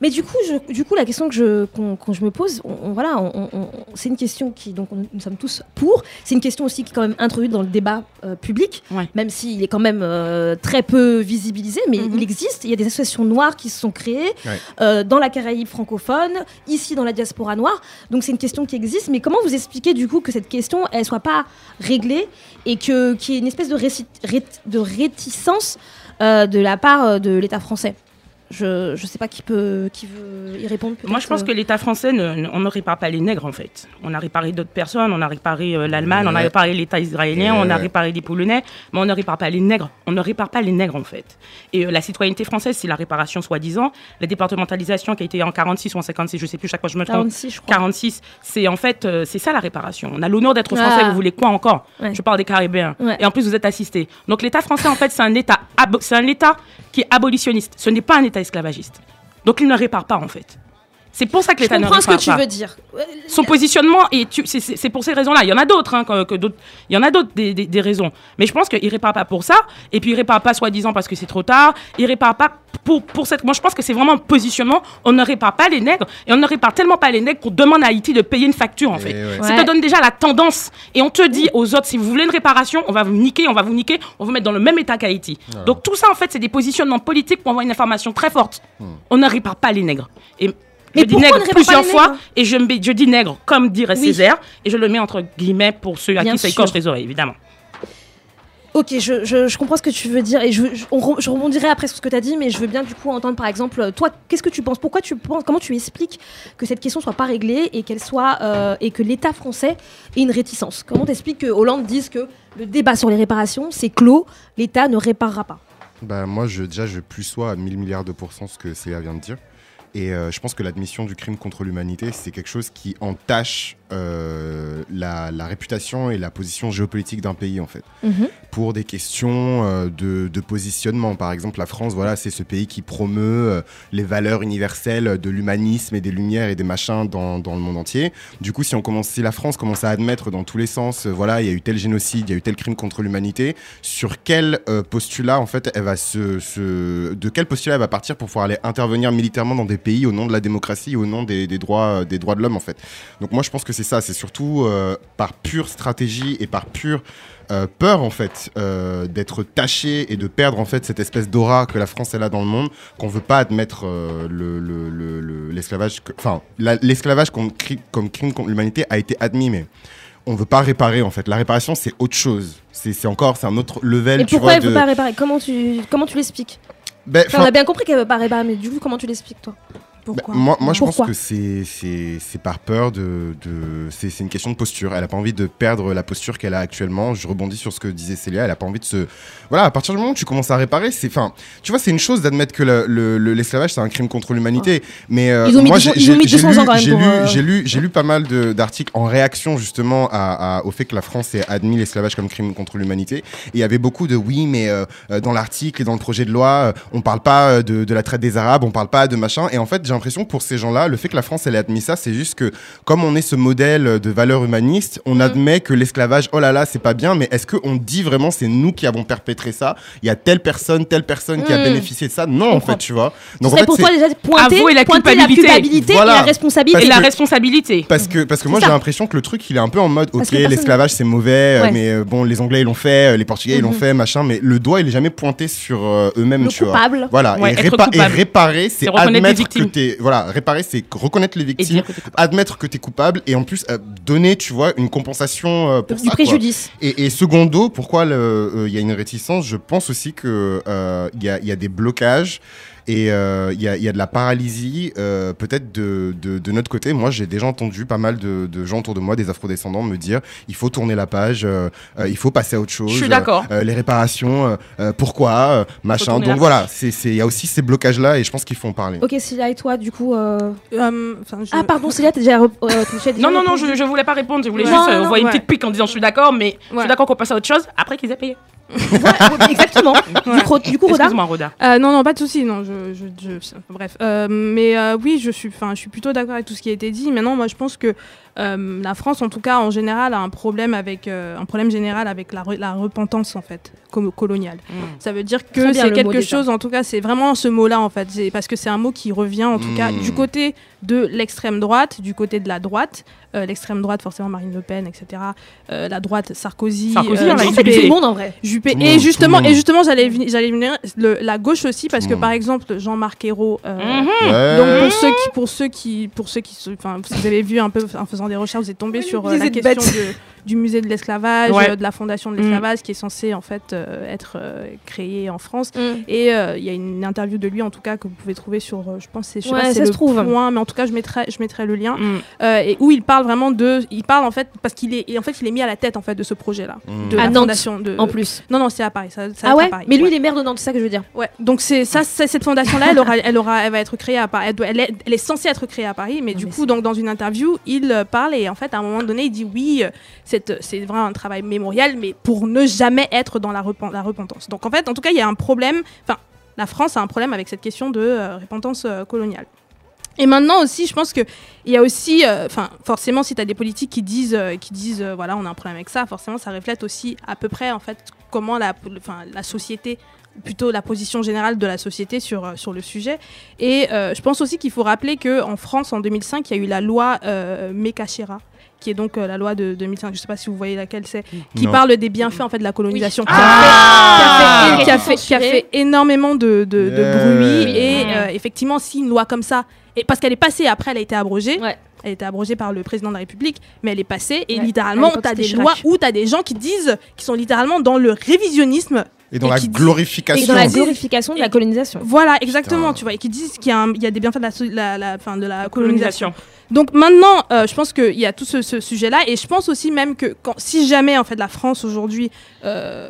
Mais du coup, je, du coup, la question que je, qu'on, qu'on- je me pose, on, on- voilà, on- c'est une question qui, donc, on- nous sommes tous pour. C'est une question aussi qui est quand même introduite dans le débat euh, public, Ouais. même s'il est quand même euh, très peu visibilisé, mais Mhm. il existe. Il y a des associations noires qui se sont créées Ouais. euh, dans la Caraïbe francophone, ici dans la diaspora noire. Donc c'est une question qui existe. Mais comment vous expliquez du coup que cette question, elle soit pas réglée et que qu'il y ait une espèce de, réticence de la part de l'État français? Je, je sais pas qui peut qui veut y répondre. Moi, je pense euh. que l'État français, ne, ne- on ne répare pas les nègres, en fait. On a réparé d'autres personnes, on a réparé euh, l'Allemagne, on a réparé l'État israélien, Ouais, on a réparé les Polonais, mais on ne répare pas les nègres. On ne répare pas les nègres, en fait. Et euh, la citoyenneté française, c'est la réparation, soi-disant. La départementalisation qui a été en 46 ou en 56, je sais plus, chaque fois je me trompe. 46, je crois. 46, c'est en fait, euh, c'est ça la réparation. On a l'honneur d'être français, Ah. vous voulez quoi encore? Ouais. Je parle des Caribéens. Ouais. Et en plus, vous êtes assistés. Donc l'État français, en fait, c'est un État, c'est un État qui est abolitionniste. Ce n'est pas un État esclavagiste. Donc il ne répare pas, en fait. C'est pour ça que Je l'État ne comprends ce que tu pas. veux dire. Son positionnement, et tu- c'est- c'est c'est pour ces raisons-là. Il y en a d'autres, hein, que, que d'autres- il y en a d'autres des, des- des raisons. Mais je pense qu'il répare pas pour ça. Et puis il répare pas soi-disant parce que c'est trop tard. Il répare pas pour, pour cette. Moi, je pense que c'est vraiment un positionnement. On ne répare pas les nègres et on ne répare tellement pas les nègres qu'on demande à Haïti de payer une facture en Et fait. ouais. Ça te donne déjà la tendance et on te dit aux autres si vous voulez une réparation, on va vous niquer, on va vous niquer, on va vous mettre dans le même état qu'Haïti. Donc tout ça en fait, c'est des positionnements politiques pour envoyer une information très forte. On ne répare pas les nègres. Et Mais je dis nègre plusieurs fois et je, me- je dis nègre comme dirait Oui. Césaire et je le mets entre guillemets pour ceux à Bien qui ça écorche les oreilles évidemment. Ok, je, je- je comprends ce que tu veux dire et je, je, on re- je rebondirai après sur ce que tu as dit, mais je veux bien du coup entendre par exemple, euh, toi, qu'est-ce que tu penses? Pourquoi tu penses Comment tu expliques que cette question soit pas réglée et qu'elle soit euh, et que l'État français ait une réticence? Comment t'expliques que Hollande dise que le débat sur les réparations c'est clos, l'État ne réparera pas? Bah, moi, je, déjà, je plus sois à 1000 milliards de pourcents ce que Célia vient de dire. Et euh, je pense que l'admission du crime contre l'humanité, c'est quelque chose qui entache euh, la, la réputation et la position géopolitique d'un pays, en fait. Pour des questions euh, de, de positionnement. Par exemple, la France, voilà, c'est ce pays qui promeut euh, les valeurs universelles de l'humanisme et des lumières et des machins dans, dans le monde entier. Du coup, si, on commence, si la France commence à admettre dans tous les sens, voilà, il y a eu tel génocide, il y a eu tel crime contre l'humanité, sur quel postulat, en fait, elle va se, se- de quel postulat elle va partir pour pouvoir aller intervenir militairement dans des pays au nom de la démocratie, au nom des, des droits, des droits de l'homme, en fait. Donc moi, je pense que c'est ça, c'est surtout euh, par pure stratégie et par pure euh, peur, en fait, euh, d'être taché et de perdre, en fait, cette espèce d'aura que la France, elle a dans le monde, qu'on veut pas admettre le- le- le- le- l'esclavage, enfin, la- l'esclavage comme, cri- comme crime contre l'humanité a été admis, mais on veut pas réparer, en fait. La réparation, c'est autre chose. C'est c'est encore, c'est un autre level, Et tu pourquoi vois, elle veut de- pas réparer? Comment tu comment tu l'expliques? Ben, enfin, On a bien compris qu'elle veut pas réparer, mais du coup comment tu l'expliques toi? Pourquoi Bah, moi, moi, je pense que c'est c'est c'est par peur de, de c'est c'est une question de posture. Elle a pas envie de perdre la posture qu'elle a actuellement. Je rebondis sur ce que disait Célia. Elle a pas envie de se voilà. À partir du moment où tu commences à réparer, c'est enfin, tu vois, c'est une chose d'admettre que le- le- le- l'esclavage c'est un crime contre l'humanité. Mais euh, moi, 200 j'ai- ils ont mis j'ai 200 lu- J'ai lu, euh, j'ai lu, j'ai lu pas mal de- d'articles en réaction justement à, à- au fait que la France ait admis l'esclavage comme crime contre l'humanité. Et il y avait beaucoup de oui, mais euh, euh, dans l'article et dans le projet de loi, on parle pas de, de la traite des Arabes, on parle pas de machin. Et en fait, j'ai l'impression que pour ces gens-là, le fait que la France elle ait admis ça, c'est juste que comme on est ce modèle de valeurs humanistes, on admet que l'esclavage, oh là là, c'est pas bien. Mais est-ce qu'on dit vraiment c'est nous qui avons perpétré ça? Il y a telle personne, telle personne qui a Mm. bénéficié de ça? Non, en fait, tu vois. Donc en fait, pour c'est- toi déjà pointer, Avouer la pointer culpabilité. la culpabilité Voilà. et la responsabilité. Et la que- responsabilité. Parce que, parce que moi j'ai l'impression que le truc il est un peu en mode ok l'esclavage c'est mauvais euh, Ouais. mais euh, bon les anglais ils l'ont fait euh, les portugais ils l'ont Mhm. fait machin mais le doigt il est jamais pointé sur eux-mêmes le tu vois coupable. voilà Ouais, et, réparer c'est admettre que voilà réparer c'est reconnaître les victimes que admettre que t'es coupable et en plus euh, donner tu vois une compensation euh, pour du ça, préjudice. Et, et secondo, pourquoi euh, il y a une réticence Je pense aussi que euh, il y, a, il y a des blocages et euh, il y, a, il y a de la paralysie euh, peut-être de, de, de notre côté. Moi, j'ai déjà entendu pas mal de, de gens autour de moi, des afrodescendants, me dire il faut tourner la page, euh, euh, il faut passer à autre chose. Je suis d'accord. Euh, les réparations, euh, euh, pourquoi, euh, machin. Donc voilà, il y a aussi ces blocages-là et je pense qu'il faut en parler. Ok, Célia et toi, du coup. je- Ah, pardon, Célia, t'as déjà. euh, Non, non, non, je, je voulais pas répondre. Je voulais juste Non, euh, envoyer une ouais. petite pique en disant je suis d'accord, mais je suis d'accord qu'on passe à autre chose après qu'ils aient payé. Ouais, Exactement. Du, coup, Roda Excuse-moi, Roda. Euh, non, non, pas de souci. Non, je, bref. Euh, mais euh, oui, je suis, je suis plutôt d'accord avec tout ce qui a été dit. Maintenant, moi, je pense que euh, la France, en tout cas, en général, a un problème avec, euh, un problème général avec la, re- la repentance en fait, co- coloniale. Ça veut dire que c'est quelque chose, en tout cas, c'est vraiment ce mot-là en fait, parce que c'est un mot qui revient, en tout cas, Mm. du côté de l'extrême droite, du côté de la droite, Euh, l'extrême droite, forcément Marine Le Pen, etc. Euh, la droite, Sarkozy, Sarkozy, euh, on l'a Juppé. Tout le monde en vrai. Juppé. Et justement, et justement, j'allais venir, j'allais venir le- la gauche aussi parce que le par exemple Jean-Marc Ayrault. Ouais. Donc pour ceux qui, pour ceux qui, pour ceux qui, enfin, vous avez vu un peu en faisant des recherches, vous êtes tombé Oui, sur euh, la question de- du musée de l'esclavage, Ouais. euh, de la fondation de Mm. l'esclavage qui est censée en fait euh, être euh, créée en France. Mm. Et euh, il y a une interview de lui en tout cas que vous pouvez trouver sur, euh, je pense, c'est je sais Ouais, ça c'est se le trouve. point, mais en tout cas je mettrai, je mettrai le lien. Mm. Euh, et où il parle vraiment de, il parle en fait parce qu'il est, en fait il est mis à la tête en fait de ce projet-là, Mm. de À la Nantes, fondation de. En plus. Non non c'est à Paris, ça, ça va Ah ouais à Paris. Mais lui, ouais. il est maire de Nantes, c'est ça que je veux dire. Ouais, donc c'est ça, c'est- cette fondation-là, elle aura, elle aura, elle va être créée à Paris. Elle, doit- elle est, elle est censée être créée à Paris, mais Non, du mais coup, donc dans une interview, il parle et en fait, à un moment donné, il dit oui, c'est vraiment un travail mémorial, mais pour ne jamais être dans la, repen- la repentance. Donc en fait, en tout cas, il y a un problème. Enfin, la France a un problème avec cette question de euh, repentance euh, coloniale. Et maintenant aussi, je pense que il y a aussi, euh, forcément, si tu as des politiques qui disent, qui disent, voilà, on a un problème avec ça, forcément, ça reflète aussi à peu près, en fait, comment la, la société, plutôt la position générale de la société sur, sur le sujet. Et je pense aussi qu'il faut rappeler que en France, en 2005, il y a eu la loi euh, Mekachera qui est donc euh, la loi de 2005, je ne sais pas si vous voyez laquelle c'est, qui Non. parle des bienfaits en fait de la colonisation, qui a Ah fait- qui a fait, qui a fait énormément de, de- de Yeah. bruit et euh, effectivement si une loi comme ça et parce qu'elle est passée après elle a été abrogée Ouais. elle a été abrogée par le président de la République mais elle est passée et Ouais. littéralement tu as des Chirac. lois où tu as des gens qui disent qui sont littéralement dans le révisionnisme Et dans et la dit- Et glorification. dans la glorification de la colonisation. voilà exactement Putain. tu vois et qui disent qu'il y, a y des bienfaits de la, so- la, la- enfin, de la colonisation Colonisation. Donc maintenant, euh, je pense qu'il y a tout ce, ce sujet-là, et je pense aussi même que quand, si jamais en fait la France aujourd'hui, euh,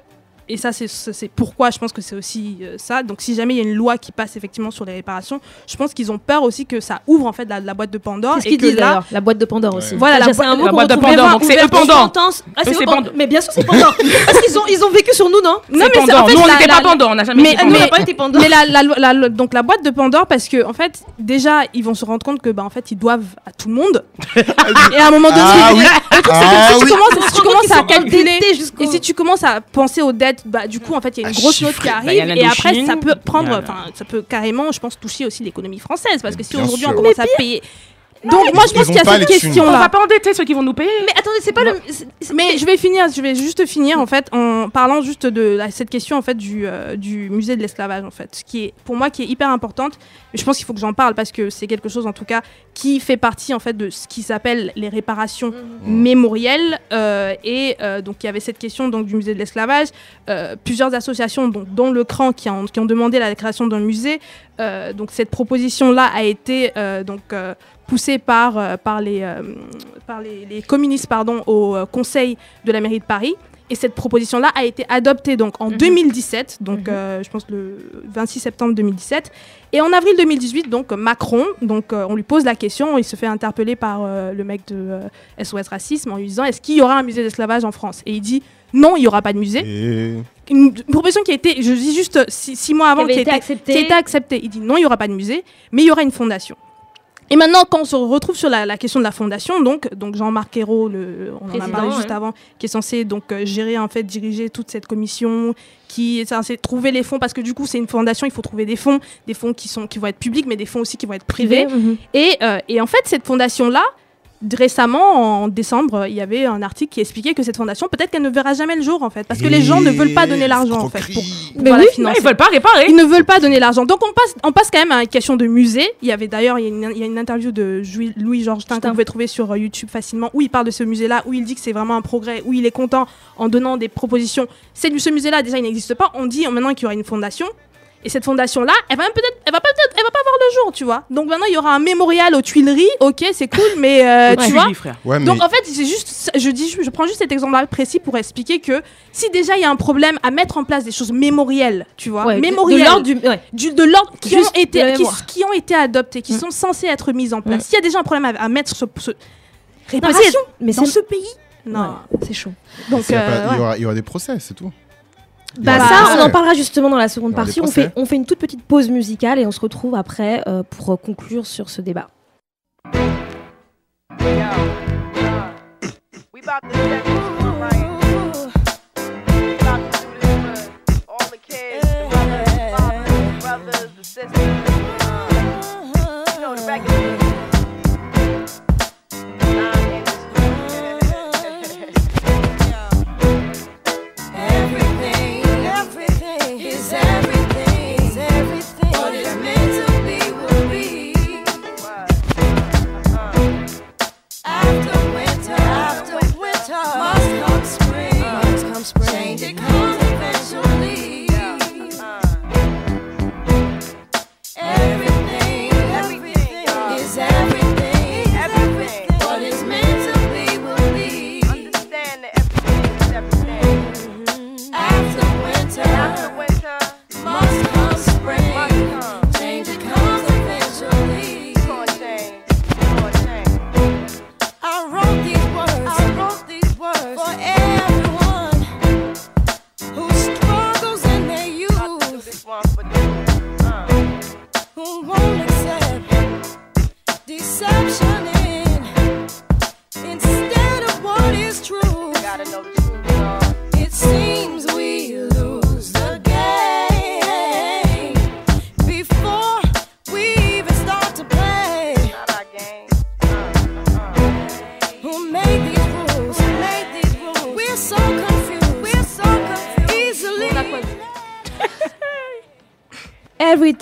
et ça c'est- pourquoi je pense que c'est aussi euh, ça. Donc si jamais il y a une loi qui passe effectivement sur les réparations, je pense qu'ils ont peur aussi que ça ouvre en fait la, la boîte de Pandore C'est ce et qu'ils disent là, d'ailleurs, la boîte de Pandore aussi. Voilà, la boîte- un mot la qu'on boîte de Pandore, donc c'est Pandore. Ah, c'est Pandore. Pandore. Mais bien sûr, c'est Pandore. Parce qu'ils ont, ils ont vécu sur nous, non? Non mais c'est- en Pandore. fait, Nous, on n'était pas Pandore, on n'a jamais mais- été mais- pas Pandore. Mais la, la- la- donc la boîte de Pandore, parce que en fait, déjà, ils vont se rendre compte que bah, en fait, ils doivent à tout le monde. et à un moment donné, Ah le oui. truc, c'est que Ah si tu commences, à calculer, et si tu commences à penser aux dettes, bah du coup, en fait, il y a une À grosse note chiffrer. qui Bah, arrive, et après, ça peut prendre, enfin, ça peut carrément, je pense, toucher aussi l'économie française, parce que si aujourd'hui on commence à payer. Donc moi, je pense qu'il y a cette les thunes. On va pas endetter ceux qui vont nous payer. Mais attendez, c'est pas le. Mais je vais finir, je vais juste finir en fait en parlant juste de cette question en fait du, euh, du musée de l'esclavage en fait, qui est pour moi qui est hyper importante. Je pense qu'il faut que j'en parle parce que c'est quelque chose en tout cas qui fait partie en fait de ce qui s'appelle les réparations Mhm. mémorielles euh, et euh, donc il y avait cette question donc du musée de l'esclavage. Euh, plusieurs associations donc dont le CRAN qui ont, qui ont demandé la création d'un musée. Euh, donc cette proposition là a été euh, donc poussée par euh, par les euh, par les, les communistes pardon au euh, Conseil de la mairie de Paris. Et cette proposition-là a été adoptée donc en Mhm. 2017, donc Mhm. euh, je pense le 26 septembre 2017. Et en avril 2018, donc Macron, donc euh, on lui pose la question, il se fait interpeller par euh, le mec de SOS Racisme en lui disant est-ce qu'il y aura un musée d'esclavage en France? Et il dit non, il n'y aura pas de musée. Et... Une, proposition qui a été, je dis juste six, six mois avant, Qui été a été, acceptée. qui a été acceptée. Il dit non, il n'y aura pas de musée, mais il y aura une fondation. Et maintenant, quand on se retrouve sur la, la question de la fondation, donc, donc Jean-Marc Ayrault, le, on en a parlé juste avant, qui est censé donc euh, gérer en fait, diriger toute cette commission, qui est censé trouver les fonds parce que du coup c'est une fondation, il faut trouver des fonds, des fonds qui sont qui vont être publics, mais des fonds aussi qui vont être privés. Mhm. Et, euh, et en fait, cette fondation-là, récemment, en décembre, il y avait un article qui expliquait que cette fondation, peut-être qu'elle ne verra jamais le jour, en fait, parce que les gens ne veulent pas donner l'argent, en fait, pour pouvoir oui, la ils veulent pas réparer. Ils ne veulent pas donner l'argent. Donc on passe, on passe quand même à une question de musée. Il y avait d'ailleurs il y, a une- il y a une interview de Jou- Louis Georgetin que vous pouvez trouver sur euh, YouTube facilement où il parle de ce musée-là, où il dit que c'est vraiment un progrès, où il est content en donnant des propositions. C'est ce musée-là déjà il n'existe pas. On dit maintenant qu'il y aura une fondation. Et cette fondation-là, elle va même peut-être, elle va pas peut-être, elle va pas voir le jour, tu vois. Donc maintenant il y aura un mémorial aux Tuileries. Ok, c'est cool, mais euh, Ouais, tu vois. Ouais, mais donc en fait, c'est juste, je dis, je prends juste cet exemple-là précis pour expliquer que si déjà il y a un problème à mettre en place des choses mémorielles, tu vois, Ouais, mémorielles, De l'ordre du. ouais. du- de l'ordre qui Juste ont été, qui, mémoire. qui ont été adoptées, qui Mm. sont censées être mises en place. Mm. S'il y a déjà un problème à, à mettre ce, ce Non, réparation mais dans c'est ce pays, non. Ouais, c'est chaud. Donc il y, euh, y y aura des procès, c'est tout. Bah, ça, on en parlera justement dans la seconde partie. fait, on fait une toute petite pause musicale et on se retrouve après euh, pour euh, conclure sur ce débat.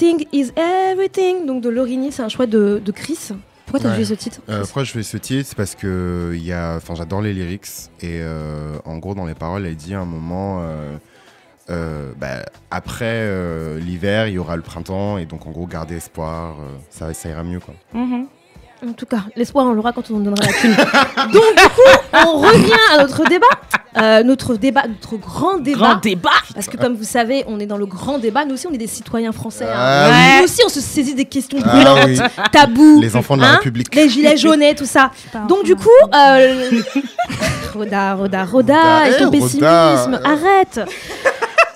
Everything is everything. Donc de Lorigny, c'est un choix de, de Chris. Pourquoi t'as Ouais. joué ce titre Euh, pourquoi je fais ce titre? C'est parce que il y a, enfin, j'adore les lyrics et euh, en gros dans les paroles, elle dit à un moment, euh, euh, bah, après euh, l'hiver, il y aura le printemps et donc en gros garder espoir, euh, ça, ça ira mieux quoi. Mhm. En tout cas, l'espoir, on l'aura quand on nous donnera la thune. Donc du coup, on revient à notre débat. Euh, notre débat, notre grand débat. Grand débat. Parce que comme vous savez, on est dans le grand débat. Nous aussi, on est des citoyens français. hein. Ah oui. Nous aussi, on se saisit des questions Ah brûlantes, oui. tabous. Les enfants de la hein, République. Les gilets jaunes et tout ça. Donc du coup, euh... Roda, Roda, Roda, Roda, et eh, ton Roda. pessimisme, arrête.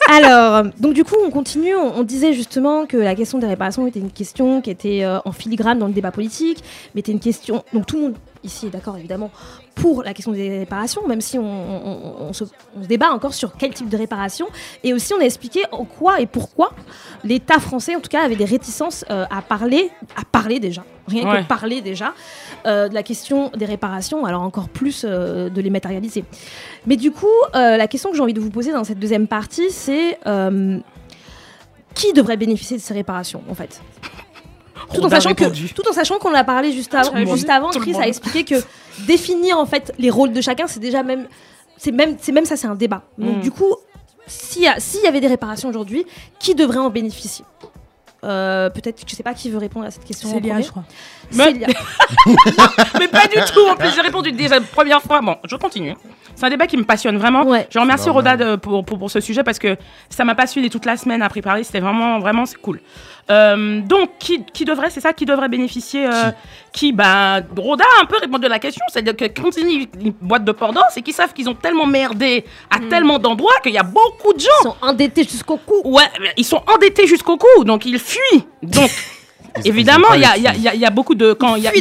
Alors, donc du coup, on continue. On, disait justement que la question des réparations était une question qui était euh, en filigrane dans le débat politique, mais était une question. Donc tout le monde ici est d'accord évidemment pour la question des réparations, même si on, on- on- on se, on se débat encore sur quel type de réparation. Et aussi, on a expliqué en quoi et pourquoi l'État français, en tout cas, avait des réticences euh, à parler, à parler déjà, rien Ouais. que parler déjà, euh, de la question des réparations, alors encore plus euh, de les matérialiser. Mais du coup, la question que j'ai envie de vous poser dans cette deuxième partie, c'est qui devrait bénéficier de ces réparations, en fait? Tout en, sachant que, tout en sachant qu'on en a parlé juste avant, juste avant Chris a expliqué que définir en fait les rôles de chacun, c'est déjà même, c'est même, c'est même ça, c'est un débat. Donc Mm. du coup, s'il y, y avait des réparations aujourd'hui, qui devrait en bénéficier? Euh, Peut-être, je sais pas qui veut répondre à cette question. premier. je crois. Mais- Célia. Mais pas du tout. En plus, j'ai répondu déjà la première fois. Bon, je continue. C'est un débat qui me passionne vraiment. Ouais. Je remercie Roda pour, pour, pour ce sujet parce que ça m'a passionné toute la semaine à préparer. C'était vraiment, vraiment c'est cool. Euh, donc, qui, qui devrait, c'est ça, qui devrait bénéficier euh, Qui, bah, Roda a un peu répondu à la question. C'est-à-dire que quand ils ont une boîte de port d'or, c'est qu'ils savent qu'ils ont tellement merdé à tellement d'endroits qu'il y a beaucoup de gens. Ils sont endettés jusqu'au cou. Ouais, ils sont endettés jusqu'au cou, donc ils fuient. Donc, évidemment, il y a, il y, a, les il y a- y a beaucoup de. Quand, il y a,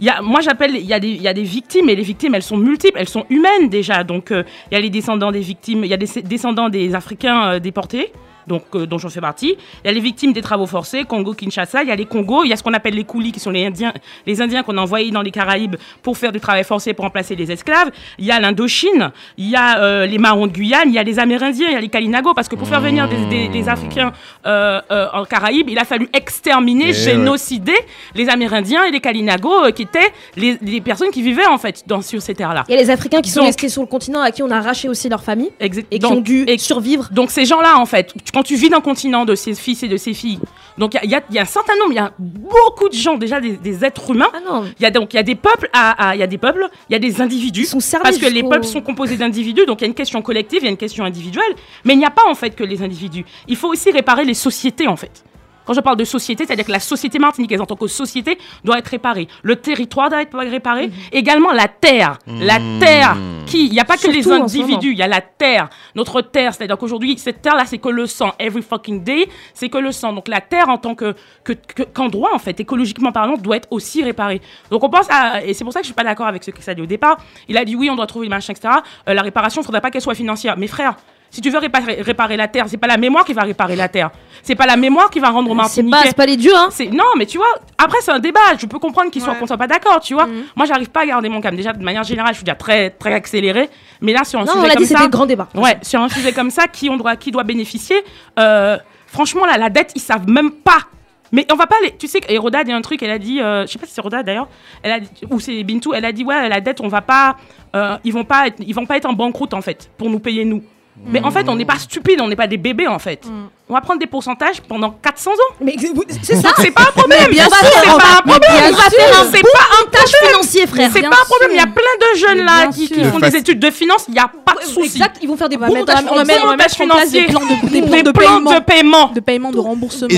y moi, j'appelle. Il y, a des- il y a des victimes, et les victimes, elles sont multiples, elles sont humaines déjà. Donc, euh, il y a les descendants des victimes, il y a des descendants des Africains euh, déportés. Donc, euh, dont j'en fais partie. Il y a les victimes des travaux forcés, Congo-Kinshasa. Il y a les Congos. Il y a ce qu'on appelle les coulis, qui sont les Indiens, les Indiens qu'on a envoyés dans les Caraïbes pour faire du travail forcé pour remplacer les esclaves. Il y a l'Indochine. Il y a euh, les Marrons de Guyane. Il y a les Amérindiens. Il y a les Kalinago. Parce que pour faire venir des, des- des Africains euh, euh, en Caraïbes, il a fallu exterminer, Eh ouais. génocider les Amérindiens et les Kalinago, euh, qui étaient les, les personnes qui vivaient en fait dans, sur ces terres-là. Il y a les Africains qui sont restés sur le continent à qui on a arraché aussi leur famille et qui donc- ont dû et- survivre. donc ces gens-là, en fait, quand tu vis dans le continent de ces fils et de ces filles, donc il y a- il y, il y a un certain nombre, il y a beaucoup de gens déjà, des, des êtres humains. Ah Il y a donc il y a des peuples, à- à- il y a des peuples, il y a des individus. ils sont servis Parce que les peuples sont composés d'individus, donc il y a une question collective, il y a une question individuelle, mais il n'y a pas en fait que les individus. Il faut aussi réparer les sociétés en fait. Quand je parle de société, c'est-à-dire que la société martiniquaise en tant que société doit être réparée. Le territoire doit être réparé. Également la terre. La terre qui, il n'y a pas que les individus, il y a la terre. Notre terre, c'est-à-dire qu'aujourd'hui, cette terre-là, c'est que le sang. Every fucking day, c'est que le sang. Donc la terre en tant que, que, que- qu'endroit, en fait, écologiquement parlant, doit être aussi réparée. Donc on pense à, et c'est pour ça que je suis pas d'accord avec ce que ça dit au départ. Il a dit oui, on doit trouver machin, etc. Euh, la réparation, il faudrait pas qu'elle soit financière. Mais frère, si tu veux réparer, réparer la terre, c'est pas la mémoire qui va réparer la terre. C'est pas la mémoire qui va rendre aux C'est pas, pas les dieux, hein. C'est non, mais tu vois, après c'est un débat. Je peux comprendre qu'ils soient Ouais. qu'on soit pas d'accord, tu vois. Mhm. Moi, j'arrive pas à garder mon calme. Déjà, de manière générale, je suis déjà très très accéléré. Mais là, sur un Non, on sujet comme dit, ça, le grand débat. ouais, sur un sujet comme ça, qui on doit qui doit bénéficier euh, Franchement, là, la dette, ils savent même pas. Mais on va pas aller. Tu sais qu'Héroda dit un truc. Elle a dit, euh, je sais pas si c'est Héroda d'ailleurs. Elle a dit, ou c'est Bintou. Elle a dit ouais, la dette, on va pas. euh, ils vont pas être, ils vont pas être en banqueroute en fait pour nous payer nous. Mais en fait, on n'est pas stupide, on n'est pas des bébés en fait. On va prendre des pourcentages pendant 400 ans. Mais c'est ça. C'est pas un problème. bien sûr, c'est pas un problème. C'est pas un Tâche financier, frère. C'est pas un problème. Il y a plein de jeunes là qui, font des études de finance. Il n'y a pas de souci. Exact, ils vont faire des bons des financiers. plans de, des Des plans de plans paiement, de paiement. de paiement, de remboursement.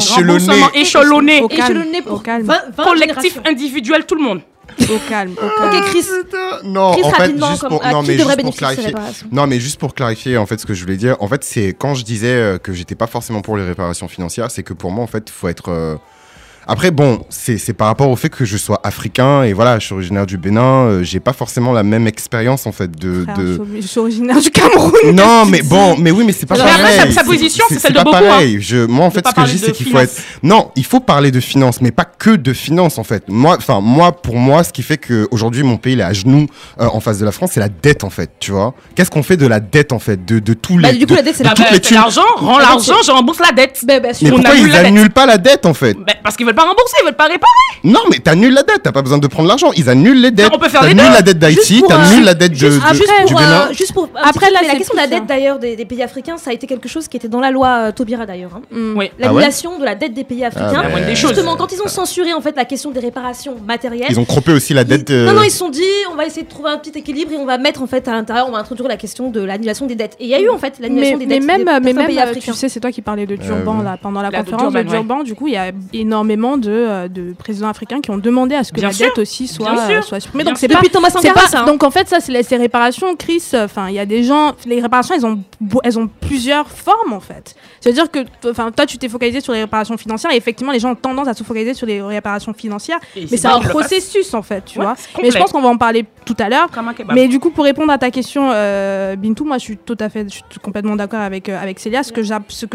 Échelonnés au pour calme. 20, 20 Collectif, individuel, tout le monde. Au calme, au calme. Ok, Chris. Non, Chris, en fait, rapidement, juste comme- pour, à non, qui mais juste pour clarifier. Non, mais juste pour clarifier, en fait, ce que je voulais dire, en fait, c'est quand je disais euh, que j'étais pas forcément pour les réparations financières, c'est que pour moi, en fait, il faut être. Après, bon, c'est c'est par rapport au fait que je sois africain et voilà, je suis originaire du Bénin, euh, j'ai pas forcément la même expérience, en fait, de. Frère, de... je suis- Je suis originaire du Cameroun. Non, mais bon, mais oui, mais c'est pas Mais pareil. après, sa- sa position, c'est celle de pas beaucoup, pareil. Je, moi, en fait, ce que je dis, c'est qu'il faut être. finance. Non, il faut parler de finances, mais pas que de finances, en fait. Moi, enfin, moi, pour moi, ce qui fait que aujourd'hui mon pays il est à genoux euh, en face de la France, c'est la dette, en fait. Tu vois Qu'est-ce qu'on fait de la dette, en fait, de, de tous les. Bah, du coup, de- la dette, c'est Bah, l'argent, rends l'argent, je rembourse la dette. Ben, ben, Mais pourquoi ils annulent pas la dette, en fait? Bah, parce qu'ils veulent pas rembourser, ils veulent pas réparer. Non, mais t'annules la dette. T'as pas besoin de prendre l'argent. Ils annulent les dettes. on peut faire les T'annules deux. la dette d'Haïti, Juste pour, t'annules euh, la dette de, Juste, de- ah, juste du pour, Bénin. euh, juste pour un Après, petit truc, là, mais la c'est question de plus, la dette hein. d'ailleurs des, des pays africains, ça a été quelque chose qui était dans la loi euh, Taubira d'ailleurs. hein. Mm. Oui. L'annulation de la dette des pays africains. La moindre des choses. Justement, quand ils ont censuré en fait la question des réparations matérielles, Ils ont cropé aussi la dette. ils- euh, non non ils se sont dit on va essayer de trouver un petit équilibre et on va mettre en fait à l'intérieur on va introduire la question de l'annulation des dettes. Et il y a eu en fait Mais, l'annulation des mais dettes même, des mais certains même pays euh, africains. tu sais, c'est toi qui parlais de Durban là, pendant la La de conférence de Durban, ouais. Durban. Du coup, il y a énormément de, euh, de présidents africains qui ont demandé à ce que Bien la sûr. dette aussi soit, Bien sûr. euh, soit supprimée. Bien Donc c'est pas Depuis Thomas Sankara pas- ça. hein. donc en fait ça c'est les- ces réparations Chris euh, enfin il y a des gens les réparations elles ont elles ont plusieurs formes en fait c'est à dire que enfin toi tu t'es focalisé sur les réparations financières et effectivement les gens ont tendance à se focaliser sur les réparations financières Et mais c'est un processus en fait tu Ouais, vois mais je pense qu'on va en parler tout à l'heure mais du coup, pour répondre à ta question, euh, Bintou, moi, je suis tout à fait, je suis complètement d'accord avec euh, avec Célia. Ce que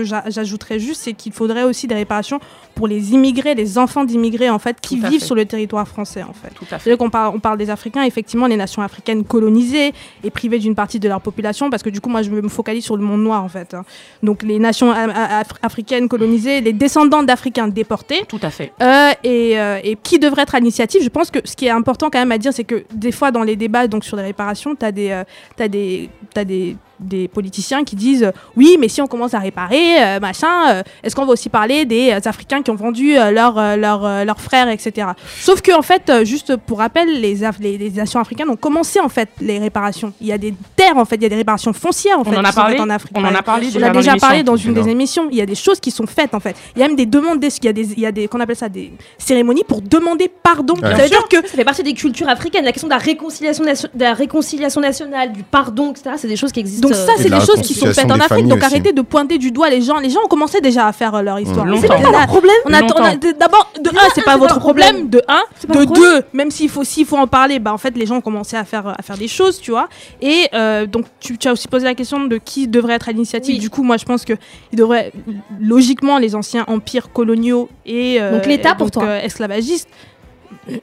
j'ajouterais juste, c'est qu'il faudrait aussi des réparations pour les immigrés, les enfants d'immigrés en fait, qui vivent fait. sur le territoire français en fait. Tout à fait. Qu'on parle, on parle des Africains, effectivement, les nations africaines colonisées et privées d'une partie de leur population, parce que du coup, moi, je me focalise sur le monde noir, en fait. hein. Donc, les nations af- africaines colonisées, les descendants d'Africains déportés, Tout à fait. euh, et, euh, et qui devrait être à l'initiative Je pense que ce qui est important quand même à dire, c'est que des fois dans les débats donc sur les réparations, tu as des, euh, des, t'as des, des politiciens qui disent euh, oui, mais si on commence à réparer, euh, machin, euh, est-ce qu'on va aussi parler des euh, Africains qui ont vendu euh, leurs euh, leurs, euh, leurs frères, etc. Sauf que en fait, euh, juste pour rappel, les, Af- les, les nations africaines ont commencé en fait les réparations. Il y a des terres en fait, il y a des réparations foncières en On fait. en a qui sont parlé. faites en Afrique. On en a parlé On a dans déjà parlé dans une des émissions. Il y a des choses qui sont faites en fait. Il y a même des demandes, des- il y a des, il y a des, qu'on appelle ça des cérémonies pour demander pardon. Ouais. Ça veut dire que Ça fait partie des cultures africaines. La question de la réconciliation, nation- de la réconciliation nationale, du pardon, etc. C'est des choses qui existent. Donc ça c'est de des choses qui sont faites en Afrique. Donc arrêtez de pointer du doigt les gens. Les gens ont commencé déjà à faire euh, leur histoire. Mmh. Mais c'est pas là. problème. D'abord de un c'est pas votre problème. De un, de deux même s'il faut s'il faut en parler bah en fait les gens ont commencé à faire à faire des choses tu vois et euh, donc tu, as aussi posé la question de qui devrait être à l'initiative du coup moi je pense que il devrait logiquement les anciens empires coloniaux et euh, Donc l'État pour toi. esclavagistes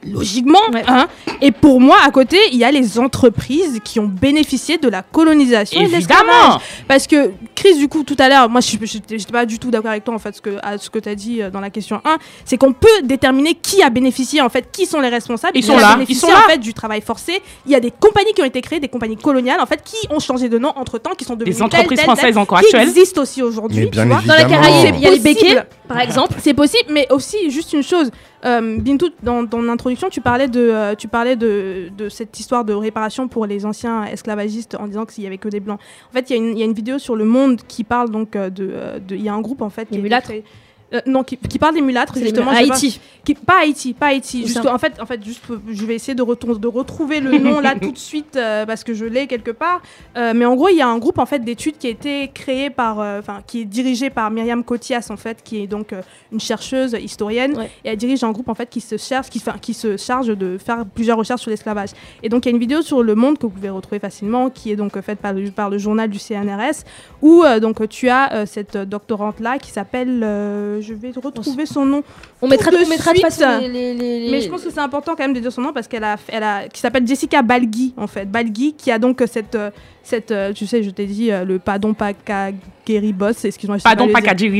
logiquement Ouais. hein. et pour moi à côté il y a les entreprises qui ont bénéficié de la colonisation et. Évidemment. Parce que Chris, du coup, tout à l'heure, moi, je n'étais pas du tout d'accord avec toi, en fait, ce que, à ce que tu as dit euh, dans la question 1, c'est qu'on peut déterminer qui a bénéficié, en fait, qui sont les responsables. Ils qui sont a là, bénéficié, ils sont là. en fait, du travail forcé. Il y a des compagnies qui ont été créées, des compagnies coloniales, en fait, qui ont changé de nom entre-temps, qui sont devenues Des entreprises telles, telles, françaises telles, encore qui actuelles. existent aussi aujourd'hui. Dans la. Caraïbe, il y a les possible. béquets, par exemple. C'est possible, mais aussi juste une chose. Euh, Bintou, dans ton introduction, tu parlais de, euh, tu parlais de, de cette histoire de réparation pour les anciens esclavagistes en disant qu'il y avait que des blancs. En fait, il y, a une- il y a une vidéo sur le Monde qui parle donc de, euh, de- il y a un groupe en fait. Les qui Euh, non, qui, qui parle des mulâtres, justement. Haïti. Pas, qui, pas Haïti, pas Haïti. Juste, en fait, en fait, juste, je vais essayer de, retour- de retrouver le nom là tout de suite euh, parce que je l'ai quelque part. Euh, mais en gros, il y a un groupe en fait d'études qui a été créé par, enfin, qui est dirigé par Myriam Cotias en fait, qui est donc une chercheuse historienne Ouais. et elle dirige un groupe en fait qui se cherche, qui, se charge de faire plusieurs recherches sur l'esclavage. Et donc il y a une vidéo sur Le Monde que vous pouvez retrouver facilement, qui est donc faite par le, par le journal du CNRS, où donc tu as cette doctorante là qui s'appelle, je vais retrouver son nom. On mettra, de on mettra de suite. toute façon les, les- les- Mais je pense que c'est important quand même de dire son nom parce qu'elle a, elle a, qui s'appelle Jessica Balgui en fait, Balgui qui a donc euh, cette, euh, cette, euh, tu sais, je t'ai dit le pardon pas guéri boss, excuse-moi. Pardon,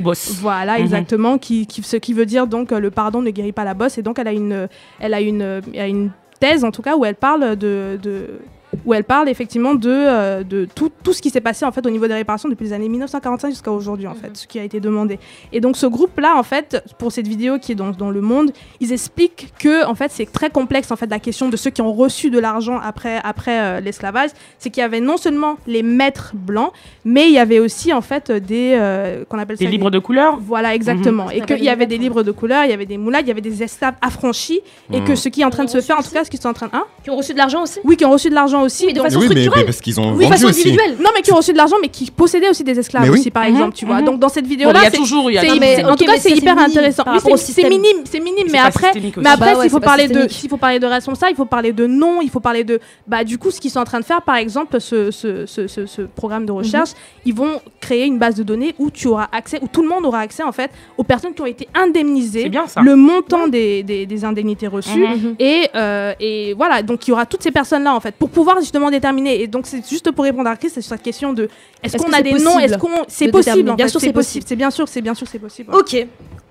Boss. voilà, Mhm. exactement, qui, qui- ce qui veut dire donc le pardon ne guérit pas la bosse. Et donc elle a une, elle a une, elle a une thèse en tout cas où elle parle de, de- où elle parle effectivement de, euh, de tout, tout ce qui s'est passé en fait au niveau des réparations depuis les années 1945 jusqu'à aujourd'hui en fait, ce qui a été demandé. Et donc ce groupe-là en fait, pour cette vidéo qui est dans, dans le Monde, ils expliquent que en fait c'est très complexe en fait la question de ceux qui ont reçu de l'argent après après euh, l'esclavage, c'est qu'il y avait non seulement les maîtres blancs, mais il y avait aussi en fait des euh, qu'on appelle Des ça libres de couleur voilà, exactement. Mhm. Et qu'il y avait des livres de couleur, il y avait des moulades, il y avait des esclaves affranchis, et Mhm. que ce qui est en train de se faire, en tout cas, ce qui sont en train de. Hein qui ont reçu de l'argent aussi. oui, qui ont reçu de l'argent aussi. De façon oui, structurelle. mais parce qu'ils ont Oui, vendu façon aussi. individuelle. Non, mais qui ont reçu de l'argent, mais qui possédaient aussi des esclaves Mais oui. aussi, par Mhm, exemple, tu vois. mhm. Donc, dans cette vidéo-là, il y a c'est- toujours, il y a c'est- Non, mais en tout cas, c'est ça, hyper intéressant. c'est minime, c'est minime, mais après, mais après, s'il faut parler de, s'il faut parler de responsable, il faut parler de nom, il faut parler de, bah, du coup, ce qu'ils sont en train de faire, par exemple, ce, ce, ce, ce- ce programme de recherche, ils vont créer une base de données où tu auras accès, où tout le monde aura accès, en fait, aux personnes qui ont été indemnisées, C'est bien ça. le montant des, des, des indemnités reçues, Mhm. et, euh, et voilà, donc il y aura toutes ces personnes-là en fait pour pouvoir justement déterminer. Et donc c'est juste pour répondre à Chris, c'est sur cette question de est-ce qu'on a des noms, est-ce qu'on c'est possible Bien sûr, c'est possible, c'est bien sûr, c'est bien sûr c'est possible. Ok,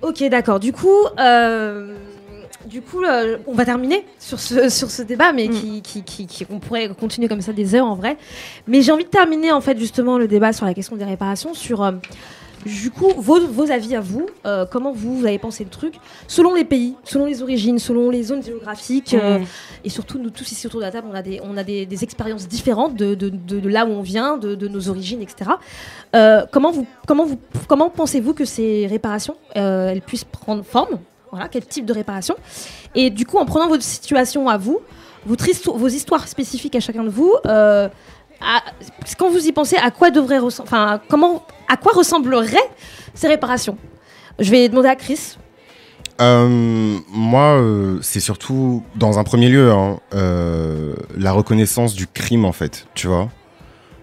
ok, d'accord. Du coup, euh, du coup, euh, on va terminer sur ce, sur ce débat, mais Mm. qui, qui, qui, qui- on pourrait continuer comme ça des heures en vrai. Mais j'ai envie de terminer en fait justement le débat sur la question des réparations, sur euh, du coup vos, vos avis à vous, euh, comment vous, vous avez pensé le truc, selon les pays, selon les origines, selon les zones géographiques, euh, et surtout nous tous ici autour de la table, on a des, on a des, des expériences différentes de, de, de- de là où on vient, de, nos origines, etc. Euh, comment vous, comment vous, comment pensez-vous que ces réparations, elles puissent prendre forme? Voilà, quel type de réparation? Et du coup, en prenant votre situation à vous, votre histo- vos histoires spécifiques à chacun de vous, quand vous y pensez, à quoi devrait enfin, comment, à quoi ressembleraient ces réparations? Je vais demander à Chris. Euh, moi, euh, c'est surtout, dans un premier lieu, hein, euh, la reconnaissance du crime, en fait, tu vois?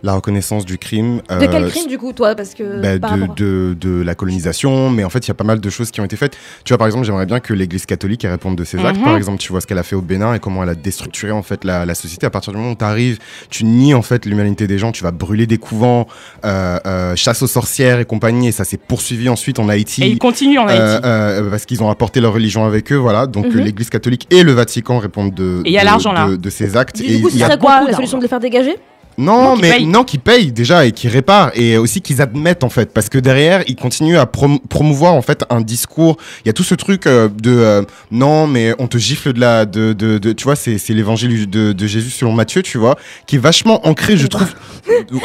La reconnaissance du crime. De quel euh, crime du coup, toi Parce que bah, par de, rapport de, de la colonisation, mais en fait, il y a pas mal de choses qui ont été faites. Tu vois, par exemple, j'aimerais bien que l'Église catholique elle réponde de ses actes. Mhm. Par exemple, tu vois ce qu'elle a fait au Bénin et comment elle a déstructuré en fait la, la société. À partir du moment où tu arrives, tu nies en fait l'humanité des gens, tu vas brûler des couvents, euh, euh, chasse aux sorcières et compagnie. Et ça s'est poursuivi ensuite en Haïti. Et ils continuent en Haïti. euh, parce qu'ils ont apporté leur religion avec eux, voilà. Donc Mhm. l'Église catholique et le Vatican répondent de, Et il y a l'argent, là. de, de ces actes. Du et coup, ce il y a serait quoi la solution de les faire dégager? Non, mais non, qui payent déjà et qui réparent et aussi qu'ils admettent en fait, parce que derrière ils continuent à prom- promouvoir en fait un discours. Il y a tout ce truc euh, de euh, non, mais on te gifle de la, de, de, de- tu vois, c'est c'est l'évangile de, de Jésus selon Matthieu, tu vois, qui est vachement ancré, je trouve.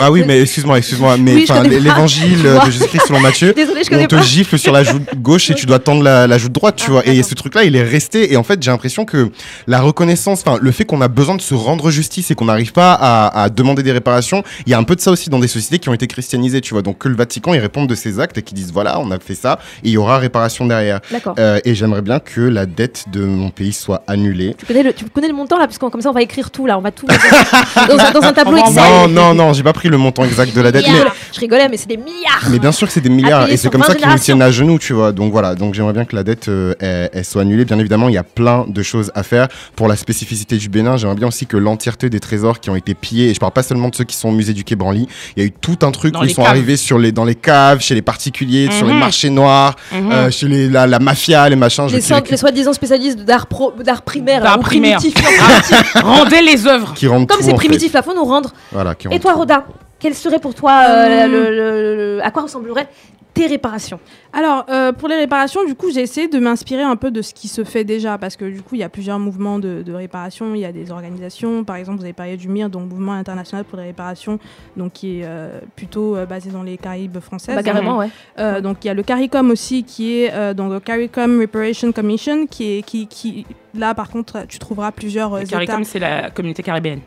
Ah oui, mais excuse-moi, excuse-moi, mais Oui, l'évangile de Jésus-Christ selon Matthieu. Désolée, on te pas. gifle sur la joue gauche et tu dois tendre la, la joue droite, tu Ah, vois. Et ce truc-là, il est resté. Et en fait, j'ai l'impression que la reconnaissance, enfin, le fait qu'on a besoin de se rendre justice et qu'on n'arrive pas à, à demander des réparations, il y a un peu de ça aussi dans des sociétés qui ont été christianisées, tu vois. Donc que le Vatican, ils répondent de ces actes et qu'ils disent voilà, on a fait ça et il y aura réparation derrière. D'accord. Euh, et j'aimerais bien que la dette de mon pays soit annulée. Tu connais le, tu connais le montant là, parce que comme ça on va écrire tout là, on va tout dans, un, dans un tableau Excel. Non, non, non, j'ai pas pris le montant exact de la dette, mais. Je rigolais, mais c'est des milliards. Mais bien sûr que c'est des milliards et c'est comme 20 ça qu'ils nous tiennent à genoux, tu vois. Donc voilà, donc j'aimerais bien que la dette euh, elle, elle soit annulée. Bien évidemment, il y a plein de choses à faire pour la spécificité du Bénin. J'aimerais bien aussi que l'entièreté des trésors qui ont été pillés, et je parle pas seulement de ceux qui sont au musée du Quai Branly, il y a eu tout un truc Dans où ils les sont caves. arrivés sur les, dans les caves, chez les particuliers, sur les Mhm. marchés noirs, Mhm. euh, chez les, la, la mafia, les machins. je Les, qui, so- les soi-disant spécialistes d'art pro- d'art primaire, D'art primaire. primitif. Rendez les œuvres. qui rendent Comme c'est primitif, là, faut nous rendre. Voilà, qui Et toi, tout. Roda quel serait pour toi euh, le- le- le- à quoi ressembleraient tes réparations Alors, euh, pour les réparations, du coup, j'ai essayé de m'inspirer un peu de ce qui se fait déjà, parce que du coup, il y a plusieurs mouvements de, de réparation, il y a des organisations, par exemple, vous avez parlé du MIR, donc Mouvement international pour les réparations, donc qui est euh, plutôt euh, basé dans les Caraïbes françaises. Bah, carrément, ouais. Euh, donc il y a le CARICOM aussi qui est dans le CARICOM Reparation Commission qui est qui, qui là par contre tu trouveras plusieurs Le. CARICOM, c'est la communauté caribéenne.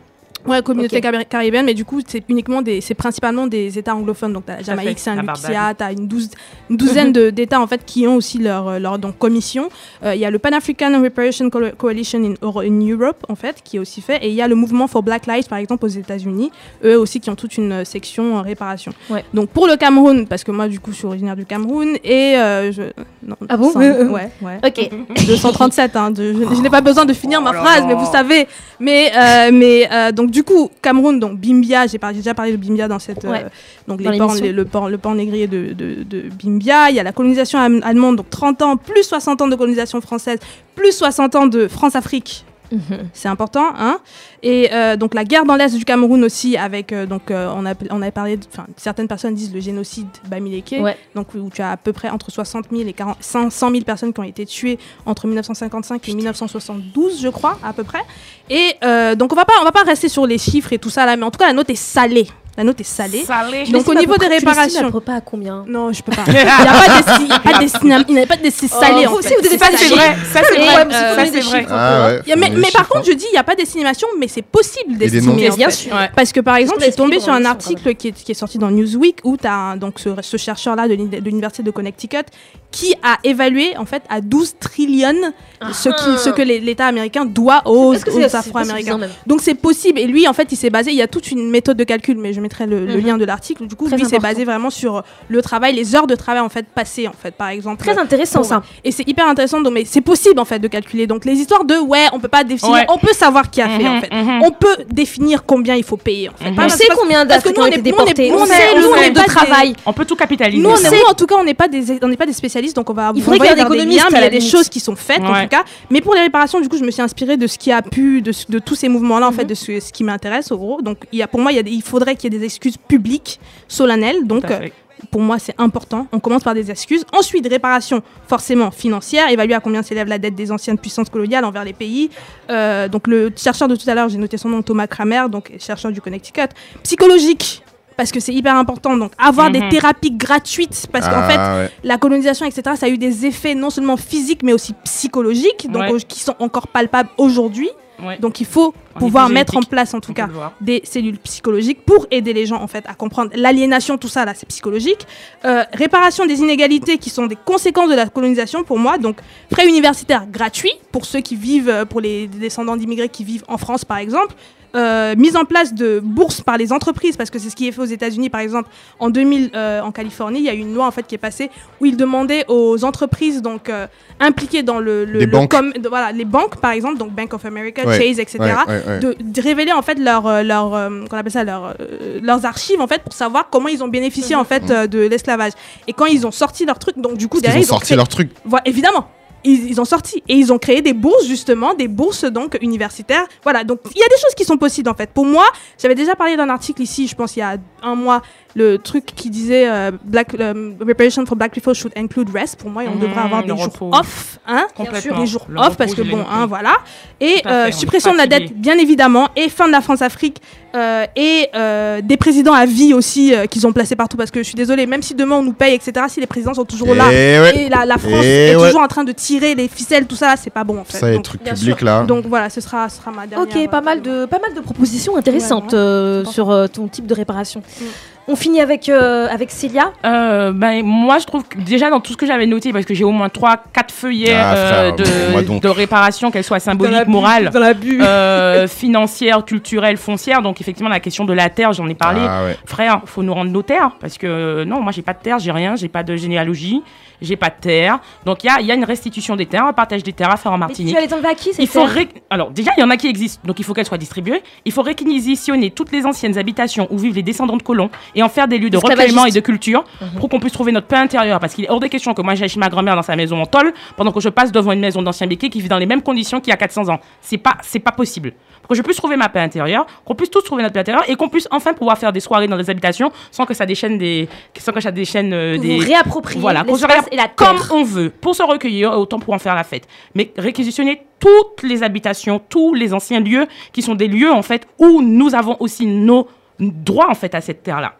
Ouais, communauté Ok. cari- caribéenne, mais du coup, c'est uniquement des, c'est principalement des États anglophones. Donc, t'as Jamaïque, Saint-Lucia, t'as une, douze- une douzaine de- d'États en fait qui ont aussi leur, euh, leur donc, commission. Euh, Il y a le Pan African Reparation Co- Coalition in, Euro- in Europe en fait qui est aussi fait, et il y a le mouvement for Black Lives par exemple aux États-Unis, eux aussi qui ont toute une euh, section euh, réparation. Ouais. Donc pour le Cameroun, parce que moi du coup je suis originaire du Cameroun et euh, je non, Ah bon? sans- ouais, ouais. Ok. 237. Hein, de- je, je n'ai pas besoin de finir ma Oh phrase, là. mais vous savez. Mais, euh, mais euh, donc du coup, Cameroun, donc Bimbia, j'ai par- déjà parlé de Bimbia dans cette, euh, Ouais. donc Dans les ports, l'émission. les- le port, le port négrier de, de, de Bimbia. Il y a la colonisation allemande, donc 30 ans plus 60 ans de colonisation française, plus 60 ans de France-Afrique. Mhm. C'est important, hein. Et euh, donc la guerre dans l'est du Cameroun aussi, avec euh, donc euh, on, a, on avait parlé, enfin certaines personnes disent le génocide Bamileke, Ouais. donc où tu as à peu près entre 60 000 et 40, 500 000 personnes qui ont été tuées entre 1955 et 1972, je crois, à peu près. Et donc on va pas, on va pas rester sur les chiffres et tout ça là, mais en tout cas la note est salée. La note est salée. Donc, au niveau des près- tu réparations. à combien? Non, je peux pas. Il n'y a pas de, pas de, il n'y a pas de c'est salé Oh, en vous fait. Ça, salé. c'est vrai. Ça, c'est vrai. euh, Ça, c'est vrai. Ah ouais. Il y a- mais, par contre, je dis, il n'y a pas d'estimation, mais c'est possible d'estimer. Bien fait. sûr. Ouais. Parce que par exemple, je suis l'explique tombée dans sur un article qui est, qui est sorti dans Newsweek où tu as donc ce, ce chercheur-là de l'uni- de l'université de Connecticut qui a évalué en fait à 12 trillions ce, qui, ce que l'État américain doit aux, aux pas Afro-Américains. Donc c'est possible. Et lui, en fait, il s'est basé. Il y a toute une méthode de calcul, mais je mettrai le, le Mhm. lien de l'article. Du coup, Très lui, important. basé vraiment sur le travail, les heures de travail en fait passées, en fait, par exemple. Très intéressant Pour- ça. Et c'est hyper intéressant. Donc, mais c'est possible en fait de calculer. Donc les histoires de ouais, on peut pas définir. Ouais. On peut savoir qui a fait en Mhm, fait. mhm. On peut définir combien il faut payer en fait. On sait parce- combien parce que d'Africains nous, ont on été on déportés. sait le nombre est de travail. On peut tout capitaliser. Nous, on sait- est- nous, en tout cas, on n'est pas des, on n'est pas des spécialistes, donc on va Il faudrait qu'il y ait des liens, mais il y a des choses qui sont faites en tout cas. Mais pour les réparations, du coup, je me suis inspirée de ce qui a pu, de, tous ces mouvements-là, en fait, de ce, qui m'intéresse, au gros. Donc, il y a, pour moi, il faudrait qu'il y ait des excuses publiques, solennelles. Donc, euh, fait. pour moi, c'est important. On commence par des excuses. Ensuite, réparation, forcément financière, évaluer à combien s'élève la dette des anciennes puissances coloniales envers les pays. Euh, donc, le chercheur de tout à l'heure, j'ai noté son nom, Thomas Kramer, donc chercheur du Connecticut. Psychologique. Parce que c'est hyper important, donc avoir des Mhm. thérapies gratuites, parce qu'en fait, Ah ouais. la colonisation, etc., ça a eu des effets non seulement physiques, mais aussi psychologiques, donc Ouais. euh, qui sont encore palpables aujourd'hui. Ouais. Donc il faut pouvoir mettre en place, en tout on cas, des cellules psychologiques pour aider les gens en fait à comprendre l'aliénation, tout ça là, c'est psychologique. Euh, réparation des inégalités qui sont des conséquences de la colonisation pour moi. Donc frais universitaires gratuits pour ceux qui vivent, euh, pour les descendants d'immigrés qui vivent en France par exemple. Euh, mise en place de bourses par les entreprises parce que c'est ce qui est fait aux États-Unis par exemple en 2000 euh, en Californie il y a eu une loi en fait qui est passée où ils demandaient aux entreprises donc euh, impliquées dans le, le- Les le banques. com- de- voilà les banques par exemple donc Bank of America Ouais, Chase etc Ouais, ouais, ouais. de, de révéler en fait leur, leur euh, qu'on appelle ça leur, euh, leurs archives en fait pour savoir comment ils ont bénéficié en fait euh, de l'esclavage et quand ils ont sorti leur truc donc du coup derrière ont sorti créé- leur truc. voilà, évidemment ils, ils ont sorti. Et ils ont créé des bourses justement des bourses donc universitaires. Voilà donc il y a des choses qui sont possibles en fait. Pour moi j'avais déjà parlé d'un article ici je pense il y a un mois le truc qui disait euh, black euh, reparation for black people should include rest pour moi on Mhm, devrait avoir des jours repos. off hein Complètement. des jours Le off repos, parce que bon hein voilà et fait, euh, suppression de la dette bien évidemment et fin de la France-Afrique euh, et euh, des présidents à vie aussi euh, qu'ils ont placés partout parce que je suis désolée même si demain on nous paye etc si les présidents sont toujours là Et ouais. et la, la France Et est ouais. toujours en train de tirer les ficelles tout ça c'est pas bon en fait Ça, les donc, trucs publics sûr. là. donc voilà ce sera, sera ma dernière Ok, pas mal de pas mal de propositions intéressantes Ouais, euh, sur euh, ton type de réparation. Mm. On finit avec euh, avec Célia. Euh, ben, moi, je trouve que déjà dans tout ce que j'avais noté, parce que j'ai au moins 3-4 feuillets Ah, euh, de, réparation, qu'elles soient symboliques, morales, euh, financières, culturelles, foncières. Donc, effectivement, la question de la terre, j'en ai parlé. Ah ouais. Frère, faut nous rendre nos terres. Parce que non, moi, j'ai pas de terre, j'ai rien, j'ai pas de généalogie, j'ai pas de terre. Donc, il y a, il y a une restitution des terres, un partage des terres à faire en Mais Martinique. tu les enlever à qui ces Il faut ré- alors déjà il y en a qui existent donc il faut qu'elles soient distribuées. Il faut réquisitionner toutes les anciennes habitations où vivent les descendants de colons et en faire des lieux de recueillement et de culture Mhm. pour qu'on puisse trouver notre paix intérieure parce qu'il est hors de question que moi j'aille chez ma grand-mère dans sa maison en tôle pendant que je passe devant une maison d'anciens béquets qui vit dans les mêmes conditions qu'il y a 400 ans. C'est pas c'est pas possible. Que je puisse trouver ma paix intérieure, qu'on puisse tous trouver notre paix intérieure et qu'on puisse enfin pouvoir faire des soirées dans des habitations sans que ça déchaîne des, sans que ça déchaîne euh, Vous des. réappropriez Voilà, qu'on se l'espace réapp- et la comme terre. on veut, pour se recueillir, autant pour en faire la fête. Mais réquisitionner toutes les habitations, tous les anciens lieux qui sont des lieux en fait où nous avons aussi nos droits en fait à cette terre-là.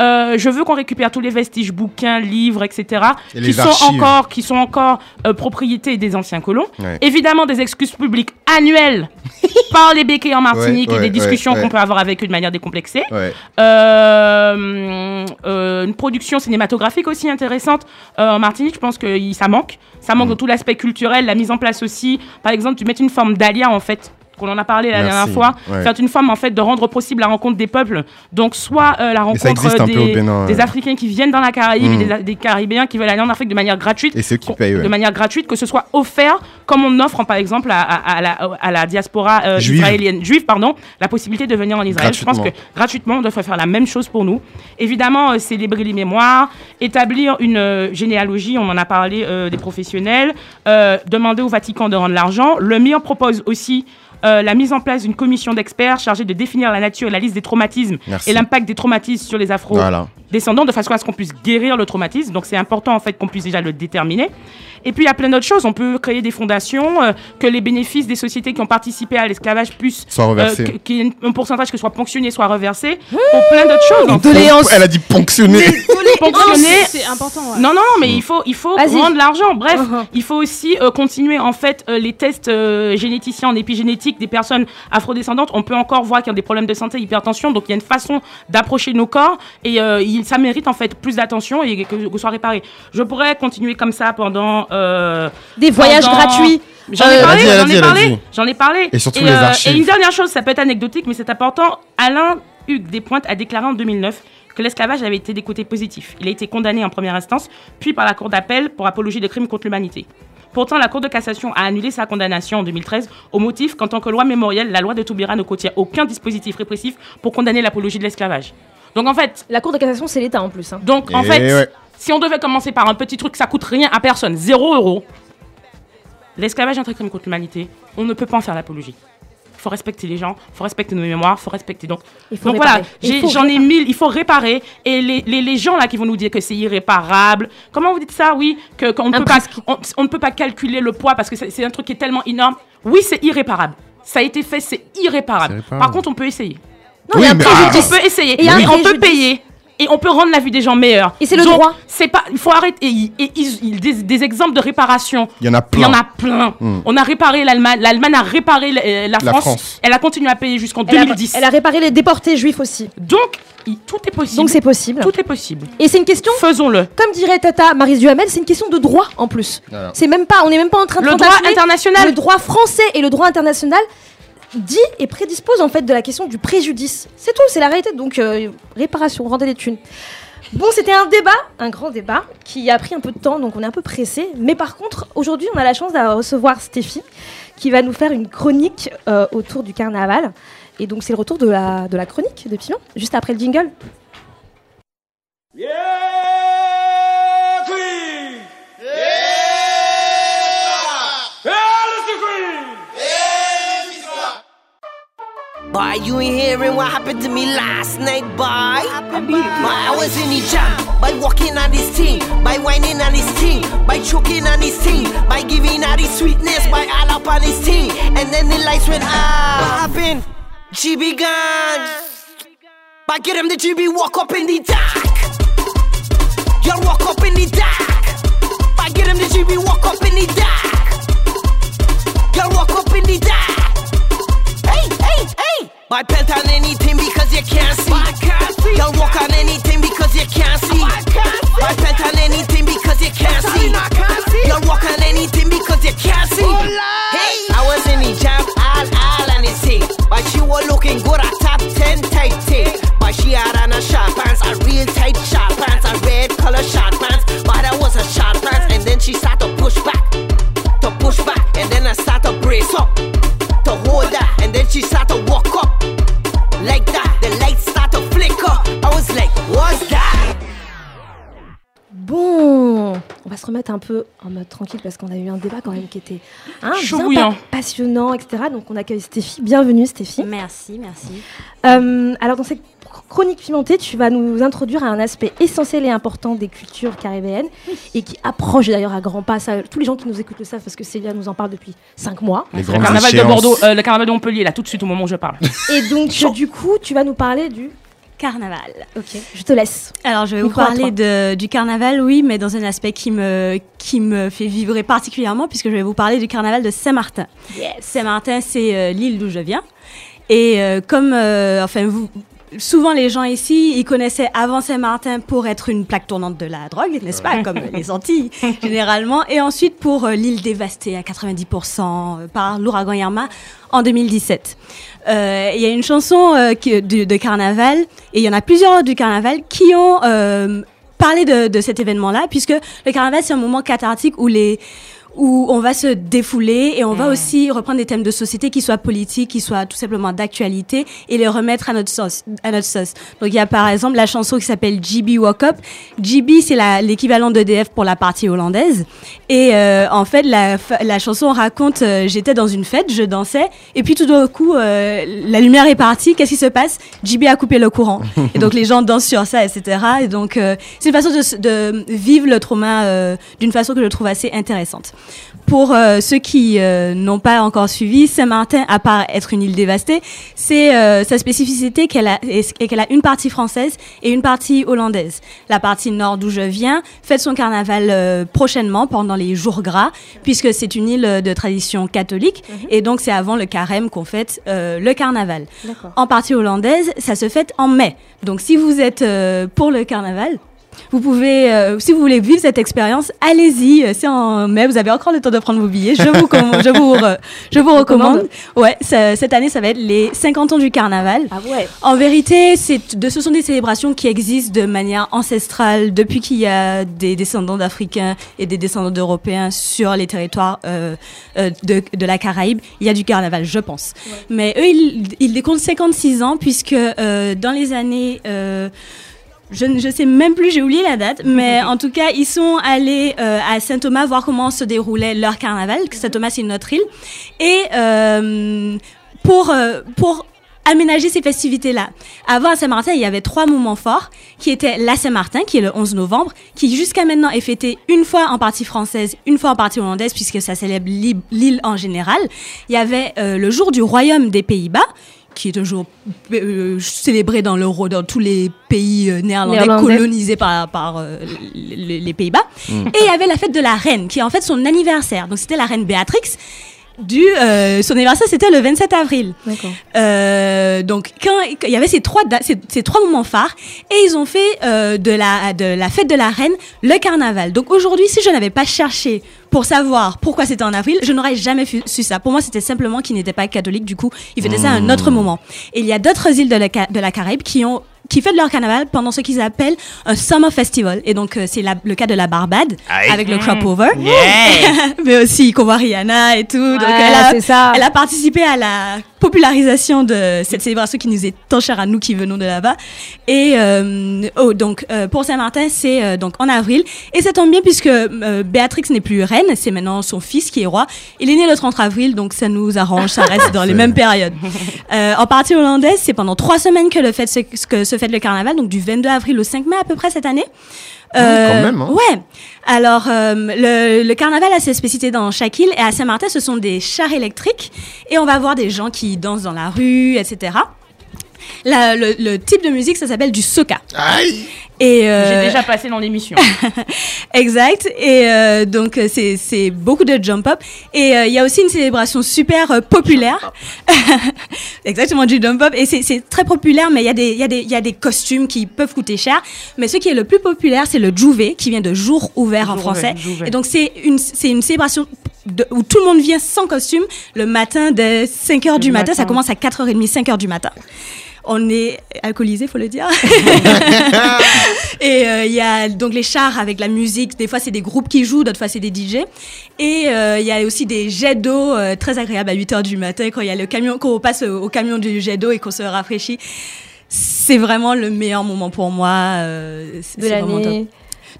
Euh, je veux qu'on récupère tous les vestiges, bouquins, livres, etc., Et qui sont, archives. encore, qui sont encore euh, propriété des anciens colons. Ouais. Évidemment, des excuses publiques annuelles par les béquets en Martinique Ouais, et des discussions qu'on peut avoir avec eux de manière décomplexée. Euh, une production cinématographique aussi intéressante en Martinique. Je pense que ça manque. Ça manque de tout l'aspect culturel, la mise en place aussi. Par exemple, tu mets une forme d'alia en fait qu'on en a parlé la Merci. dernière fois, Ouais. faire une forme en fait de rendre possible la rencontre des peuples. Donc soit euh, la rencontre au des, Bénin, des ouais. Africains qui viennent dans la Caraïbe Mm. et des, des Caribéens qui veulent aller en Afrique de manière gratuite Et ceux qui payent, ouais. de manière gratuite, que ce soit offert, comme on offre par exemple à, à- à la, à la diaspora euh, Juive. israélienne, juive, pardon, la possibilité de venir en Israël. Je pense que Gratuitement. on devrait faire la même chose pour nous. Évidemment, euh, célébrer les mémoires, établir une euh, généalogie, on en a parlé euh, des professionnels, euh, demander au Vatican de rendre l'argent. Le MIR propose aussi euh, la mise en place d'une commission d'experts chargée de définir la nature et la liste des traumatismes Merci. et l'impact des traumatismes sur les afro Voilà. descendants de façon à ce qu'on puisse guérir le traumatisme. Donc c'est important en fait qu'on puisse déjà le déterminer. Et puis il y a plein d'autres choses. On peut créer des fondations, euh, que les bénéfices des sociétés qui ont participé à l'esclavage puissent, reversés. que- qu'il y ait un pourcentage que soit ponctionné, soit reversé, pour plein d'autres choses. Elle a dit ponctionner. Ponctionner. C'est important. ouais. Non, non, non, mais il faut, il faut rendre l'argent. Bref, Uh-huh. il faut aussi euh, continuer en fait euh, les tests euh, généticiens en épigénétique des personnes afrodescendantes. On peut encore voir qu'il y a des problèmes de santé, hypertension. Donc il y a une façon d'approcher nos corps et euh, il- ça mérite en fait plus d'attention et que, que ce soit réparé. Je pourrais continuer comme ça pendant. euh, Des voyages pendant- gratuits. J'en ai Euh, parlé, j'en ai parlé, dit. j'en ai parlé. Et surtout les archives. Et une dernière chose, ça peut être anecdotique, mais c'est important. Alain Hugues Despointes a déclaré en 2009 que l'esclavage avait été des côtés positifs. Il a été condamné en première instance, puis par la Cour d'appel pour apologie de crimes contre l'humanité. Pourtant, la Cour de cassation a annulé sa condamnation en 2013 au motif qu'en tant que loi mémorielle, la loi de Taubira ne contient aucun dispositif répressif pour condamner l'apologie de l'esclavage. Donc en fait, La Cour de cassation, c'est l'État en plus. hein. donc en Et fait, ouais. si on devait commencer par un petit truc, ça coûte rien à personne, 0 euros. L'esclavage est un crime contre l'humanité. On ne peut pas en faire l'apologie. Il faut respecter les gens, il faut respecter nos mémoires, il faut respecter. Donc, Il faut donc réparer. voilà, j'en ai mille, il faut réparer. Et les, les, les gens là qui vont nous dire que c'est irréparable, comment vous dites ça Oui, que qu'on ne peut pas, on, on ne peut pas calculer le poids parce que c'est un truc qui est tellement énorme. Oui, c'est irréparable. Ça a été fait, c'est irréparable. Par contre, on peut essayer. Non, un mais- préjudice. On peut essayer. Et on peut payer. Et on peut rendre la vie des gens meilleure. Et c'est le Donc, droit. C'est pas. Il faut arrêter. Et, et ils- il- des, des exemples de réparation. Il y en a Il y plein. en a plein. Mm. On a réparé l'Allemagne. L'Allemagne a réparé la, euh, la La France. Elle a continué à payer jusqu'en Elle a, 2010. elle a réparé les déportés juifs aussi. Donc, il- tout est possible. Donc c'est possible. tout est possible. Et c'est une question, Faisons-le. comme dirait Tata Marise Duhamel, c'est une question de droit en plus. Voilà. C'est même pas, on n'est même pas en train de Le droit international. Le droit français et le droit international dit et prédispose en fait de la question du préjudice. C'est tout, c'est la réalité. Donc euh, réparation, rendez les thunes. Bon, c'était un débat, un grand débat, qui a pris un peu de temps, donc on est un peu pressé. Mais par contre, aujourd'hui, on a la chance de recevoir Stéphie, qui va nous faire une chronique euh, autour du carnaval. Et donc, c'est le retour de la, de la chronique de Piment, juste après le jingle. Boy, you ain't hearing what happened to me last night, boy. Boy, I was in the jam by walking on this thing, by whining on this thing, by choking on this thing, by giving out this sweetness, by all up on this thing, and then the lights went out. What happened? GB gone. By get him the GB walk up in the dark. Y'all walk up in the dark. By get him the GB walk up in the dark. Y'all walk up in the dark. Buy pelt on anything because you can't see. Can't see. Y'all walk on anything because you can't see. I can't see. Buy pelt on anything because you can't see. Can't see. Y'all walk on anything because you can't see. Oh, hey! I was in the jam, all, all on the thing. But she was looking good at top 10 tight thing. But she had on a short pants, a real tight short pants, remettre un peu en mode tranquille parce qu'on a eu un débat quand même qui était hein, bien pa- passionnant, etc. Donc on accueille Stéphie. Bienvenue Stéphie. Merci, merci. Euh, alors dans cette chronique pimentée, tu vas nous introduire à un aspect essentiel et important des cultures caribéennes et qui approche d'ailleurs à grands pas. Ça, tous les gens qui nous écoutent le savent parce que Célia nous en parle depuis 5 mois. Les Le carnaval de. Bordeaux, euh, le carnaval de Montpellier, là, tout de suite au moment où je parle. Et donc du coup, tu vas nous parler du... Carnaval. Ok, je te laisse. Alors, je vais Micro vous parler de, du carnaval, oui, mais dans un aspect qui me, qui me fait vibrer particulièrement, puisque je vais vous parler du carnaval de Saint-Martin. Saint-Martin, c'est euh, l'île d'où je viens. Et euh, comme, euh, enfin, vous, souvent les gens ici, ils connaissaient avant Saint-Martin pour être une plaque tournante de la drogue, n'est-ce pas, comme les Antilles, généralement. Et ensuite pour l'île dévastée à 90% par l'ouragan Irma en 2017. Euh, Il y a une chanson euh, de carnaval, et il y en a plusieurs du carnaval qui ont euh, parlé de, de cet événement-là, puisque le carnaval, c'est un moment cathartique où les où on va se défouler et on va aussi reprendre des thèmes de société qui soient politiques, qui soient tout simplement d'actualité et les remettre à notre sauce. À notre sauce. Donc il y a par exemple la chanson qui s'appelle GB Walk Up. GB c'est l'équivalent d'EDF pour la partie hollandaise et euh, en fait la, la chanson raconte euh, j'étais dans une fête, je dansais et puis tout d'un coup euh, la lumière est partie, qu'est-ce qui se passe? GB a coupé le courant et donc les gens dansent sur ça etc. Et donc euh, c'est une façon de, de vivre le trauma euh, d'une façon que je trouve assez intéressante. Pour euh, ceux qui euh, n'ont pas encore suivi, Saint-Martin, à part être une île dévastée, c'est euh, sa spécificité qu'elle a, est qu'elle a une partie française et une partie hollandaise. La partie nord d'où je viens fête son carnaval prochainement pendant les jours gras, puisque c'est une île de tradition catholique et donc c'est avant le carême qu'on fête le carnaval. En partie hollandaise, ça se fête en mai. Donc si vous êtes pour le carnaval, vous pouvez, euh, si vous voulez vivre cette expérience, allez-y. euh, C'est en mai, vous avez encore le temps de prendre vos billets. Je vous, je vous, re- je vous recommande. Ouais, ça- cette année, ça va être les 50 ans du carnaval. Ah ouais. En vérité, c'est de, ce sont des célébrations qui existent de manière ancestrale depuis qu'il y a des descendants d'Africains et des descendants d'Européens sur les territoires euh, de, de la Caraïbe. Il y a du carnaval, je pense. Mais eux, ils, ils décomptent 56 ans puisque euh, dans les années... euh, je ne sais même plus, j'ai oublié la date, mais en tout cas, ils sont allés euh, à Saint-Thomas voir comment se déroulait leur carnaval. Saint-Thomas, c'est notre île. Et euh, pour, euh, pour aménager ces festivités-là. Avant à Saint-Martin, il y avait trois moments forts, qui étaient la Saint-Martin, qui est le 11 novembre, qui jusqu'à maintenant est fêté une fois en partie française, une fois en partie hollandaise, puisque ça célèbre l'île l'île en général. Il y avait euh, le jour du royaume des Pays-Bas, qui est un jour euh, célébré dans l'euro dans tous les pays euh, néerlandais Néerlandais. colonisés par, par euh, les, les Pays-Bas. Mm. Et il y avait la fête de la reine, qui est en fait son anniversaire. Donc c'était la reine Béatrix. Du, euh, son anniversaire, c'était le 27 avril. D'accord. Euh, donc, quand quand il y avait ces trois, dates- ces, ces trois moments phares, et ils ont fait euh, de, la, de la fête de la reine le carnaval. Donc aujourd'hui, si je n'avais pas cherché pour savoir pourquoi c'était en avril, je n'aurais jamais su ça. Pour moi, c'était simplement qu'ils n'étaient pas catholiques. Du coup, ils faisaient ça à un autre moment. Et il y a d'autres îles de la, de la Caraïbe qui ont qui fêtent leur carnaval pendant ce qu'ils appellent un summer festival. Et donc, euh, c'est la- le cas de la Barbade Aïe. avec le Mm. crop over. Yeah. Mais aussi qu'on voit Rihanna et tout. donc, elle a, ça. elle a participé à la popularisation de cette célébration qui nous est tant chère à nous qui venons de là-bas. Et euh, oh, donc euh, pour Saint-Martin, c'est euh, donc en avril. Et ça tombe bien puisque euh, Béatrix n'est plus reine, c'est maintenant son fils qui est roi. Il est né le 30 avril, donc ça nous arrange, ça reste dans les mêmes périodes. Euh, en partie hollandaise, c'est pendant trois semaines que le fait se, que se fête le carnaval, donc du 22 avril au 5 mai à peu près cette année. quand même, hein. Ouais. Alors, euh, le, le carnaval a ses spécificités dans chaque île. Et à Saint-Martin, ce sont des chars électriques. Et on va voir des gens qui dansent dans la rue, etc. La- le, le type de musique, ça s'appelle du soca. Aïe Et euh, J'ai déjà passé dans l'émission. Exact. Et euh, donc, euh, c'est c'est beaucoup de jump-up. Et euh, il y a aussi une célébration super euh, populaire. Exactement, du jump-up. Et c'est c'est très populaire, mais il y, a des- il y, a des- il y a des costumes qui peuvent coûter cher. Mais ce qui est le plus populaire, c'est le Jouvet, qui vient de jour ouvert en français. ouvert. Et donc, c'est une, c'est une célébration de- où tout le monde vient sans costume le matin dès 5 heures du Du matin. Ça matin. commence à 4h30, 5 heures du matin. On est alcoolisé, faut le dire. Et euh, il y a donc les chars avec la musique. Des fois, c'est des groupes qui jouent, d'autres fois, c'est des DJ. Et euh, il y a aussi des jets d'eau euh, très agréables à 8 heures du matin quand il y a le camion, quand on passe au, au camion du jet d'eau et qu'on se rafraîchit. C'est vraiment le meilleur moment pour moi. euh, c'est- De l'année.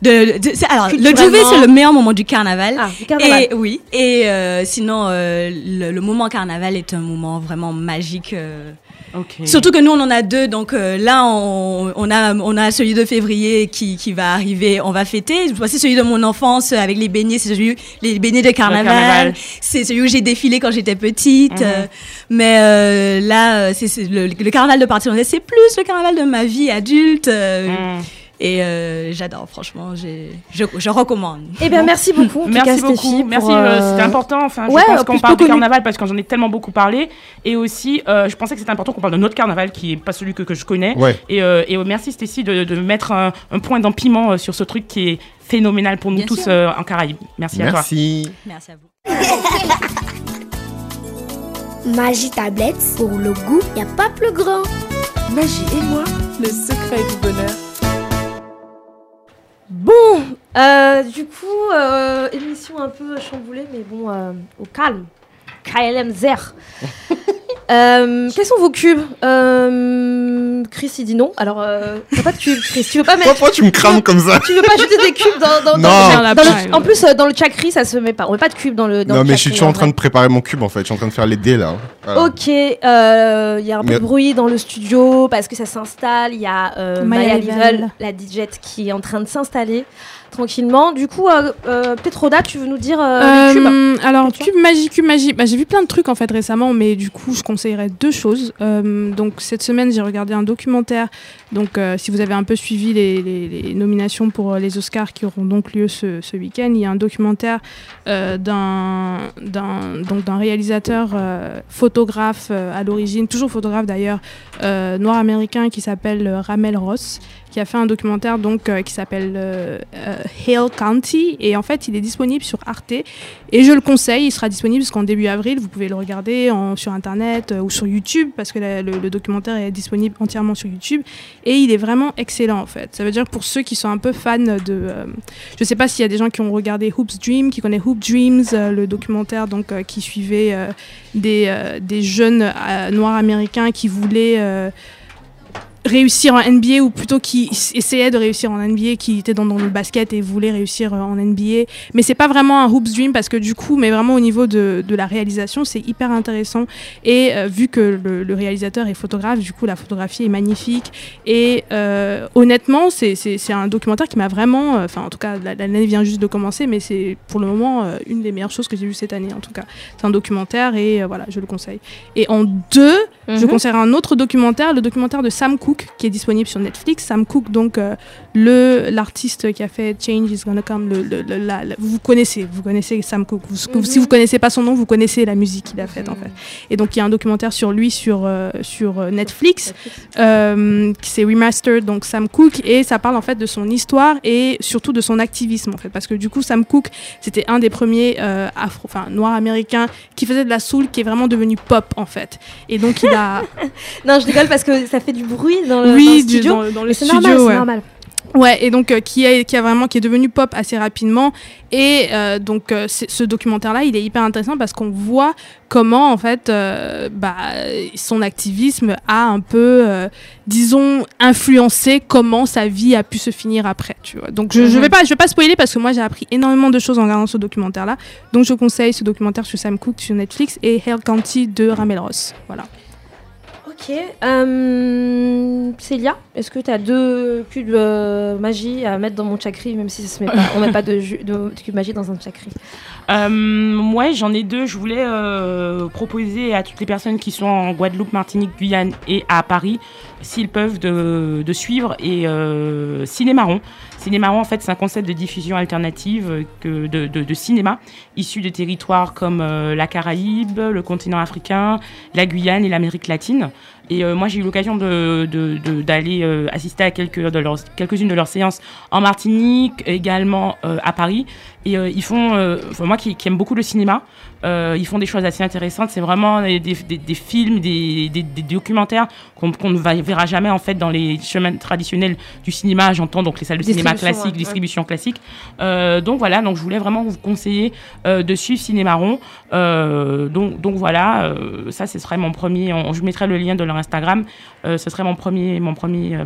de, alors, le duvet, c'est le meilleur moment du carnaval. Ah, du carnaval. Et oui. Et euh, sinon, euh, le, le moment carnaval est un moment vraiment magique. euh. Surtout que nous, on en a deux. Donc euh, là, on, on, a, on a celui de février qui, qui va arriver. On va fêter. Voici celui de mon enfance avec les beignets. C'est celui, les beignets de carnaval. carnaval. C'est celui où j'ai défilé quand j'étais petite. Mhm. euh, mais euh, là, euh, c'est le, le carnaval de partie c'est plus le carnaval de ma vie adulte. euh, Mm. Et euh, j'adore, franchement. j'ai- Je, je recommande. Eh bien, merci beaucoup. en tout Merci cas, beaucoup. Stéphie, Merci, euh, euh, c'était important. Enfin, ouais, je pense qu'on parle du carnaval parce que j'en ai tellement beaucoup parlé. Et aussi, euh, je pensais que c'était important qu'on parle de notre carnaval qui est pas celui que, que je connais. Ouais. Et, euh, et merci Stécie de, de mettre un, un point d'empiment sur ce truc qui est phénoménal pour nous Bien tous euh, en Caraïbes. Merci, à toi. Merci. Merci à vous. Magie tablette, pour le goût, y a pas plus grand. Magie et moi, le secret du bonheur. Bon, euh, du coup, euh, émission un peu chamboulée, mais bon, euh, au calme. KLM Zer. Euh, quels sont vos cubes euh, Chris, il dit non. Alors, euh, t'as pas de cube, Chris. Tu veux pas mettre. Pourquoi tu me crames comme ça Tu veux pas ajouter des cubes dans, dans, dans- Non. dans le- En plus, euh, dans le chakri, ça se met pas. On met pas de cubes dans le. Dans Non, le mais je suis toujours en train de préparer mon cube en fait. Je suis en train de faire les dés là. Voilà. Ok, euh, il y a un peu de bruit dans le studio parce que ça s'installe. Il y a euh, Maya Maya Level. Level, la DJ qui est en train de s'installer tranquillement. Du coup, euh, euh, peut-être Roda, tu veux nous dire euh, les cubes Euh, alors, cube magie, cube magie. Bah, j'ai vu plein de trucs en fait récemment, mais du coup, je conseillerais deux choses. Euh, donc, cette semaine, j'ai regardé un documentaire. Donc, si vous avez un peu suivi les, les- les nominations pour les Oscars qui auront donc lieu ce, ce week-end, il y a un documentaire d'un d'un donc d'un réalisateur photographe à l'origine, toujours photographe d'ailleurs, noir américain qui s'appelle Ramel Ross qui a fait un documentaire donc euh, qui s'appelle euh, euh, County. Et en fait il est disponible sur Arte. Et je le conseille. Il sera disponible jusqu'en début avril. Vous pouvez le regarder sur internet euh, ou sur YouTube parce que le, documentaire est disponible entièrement sur YouTube. Et il est vraiment excellent en fait. Ça veut dire pour ceux qui sont un peu fans de je sais pas s'il y a des gens qui ont regardé Hoops Dream qui connaissent Hoop Dreams le documentaire donc qui suivait des, des jeunes noirs américains qui voulaient réussir en NBA ou plutôt qui essayait de réussir en NBA, qui était dans, dans le basket et voulait réussir euh, en NBA. Mais c'est pas vraiment un hoops dream parce que du coup, mais vraiment au niveau de, de la réalisation, c'est hyper intéressant. Et euh, vu que le, le réalisateur est photographe, du coup, la photographie est magnifique. Et euh, honnêtement, c'est- un documentaire qui m'a vraiment, enfin en tout cas, la- l'année vient juste de commencer, mais c'est pour le moment une des meilleures choses que j'ai vues cette année en tout cas. C'est un documentaire et voilà, je le conseille. Et en deux, je Mhm. conseillerais un autre documentaire, le documentaire de Sam Cooke, qui est disponible sur Netflix. Sam Cooke, donc euh, le l'artiste qui a fait Change is Gonna Come. Le, le- le- la- la- vous connaissez, vous connaissez Sam Cooke. Vous- Mhm. Si vous connaissez pas son nom, vous connaissez la musique qu'il a faite en fait. Et donc il y a un documentaire sur lui sur euh, sur euh, Netflix, euh, qui c'est remastered donc Sam Cooke et ça parle en fait de son histoire et surtout de son activisme en fait parce que du coup Sam Cooke c'était un des premiers euh, afro, enfin noirs américains qui faisait de la soul qui est vraiment devenu pop en fait. Et donc il a Non, je rigole parce que ça fait du bruit dans le, oui, dans le studio. dans, dans le Mais studio, normal, c'est ouais. normal. Ouais, et donc euh, qui, a, qui a vraiment qui est devenu pop assez rapidement. Et euh, donc euh, ce documentaire-là, il est hyper intéressant parce qu'on voit comment en fait, euh, bah, son activisme a un peu, euh, disons, influencé comment sa vie a pu se finir après. Tu vois. Donc je, je Mhm. vais pas, je vais pas spoiler parce que moi j'ai appris énormément de choses en regardant ce documentaire-là. Donc je conseille ce documentaire sur Sam Cooke sur Netflix et Hale County de Ramel Ross. Voilà. Euh, Célia, est-ce que tu as deux cubes euh, magie à mettre dans mon chakri, même si ça se met pas, on met pas de, de magie dans un chakri? Euh, j'en ai deux. Je voulais euh, proposer à toutes les personnes qui sont en Guadeloupe, Martinique, Guyane et à Paris, s'ils peuvent, de, de suivre et Cinémaron. Cinémaron, en fait, c'est un concept de diffusion alternative de, de, de cinéma issu de territoires comme la Caraïbe, le continent africain, la Guyane et l'Amérique latine. Et euh, moi, j'ai eu l'occasion de, de- de- d'aller euh, assister à quelques de leurs, quelques-unes de leurs séances en Martinique, également euh, à Paris. Et euh, ils font, euh, enfin, moi qui, qui aime beaucoup le cinéma, euh, ils font des choses assez intéressantes. C'est vraiment des, des- des- films, des, des- documentaires qu'on, qu'on ne verra jamais en fait dans les chemins traditionnels du cinéma. J'entends donc les salles de cinéma classiques, ouais, distribution classique. Euh, donc voilà, donc je voulais vraiment vous conseiller euh, de suivre Cinémaron. Euh, donc, donc voilà, euh, ça ce serait mon premier. on- je mettrai le lien de leur Instagram. Euh, ce serait mon premier, mon premier. euh,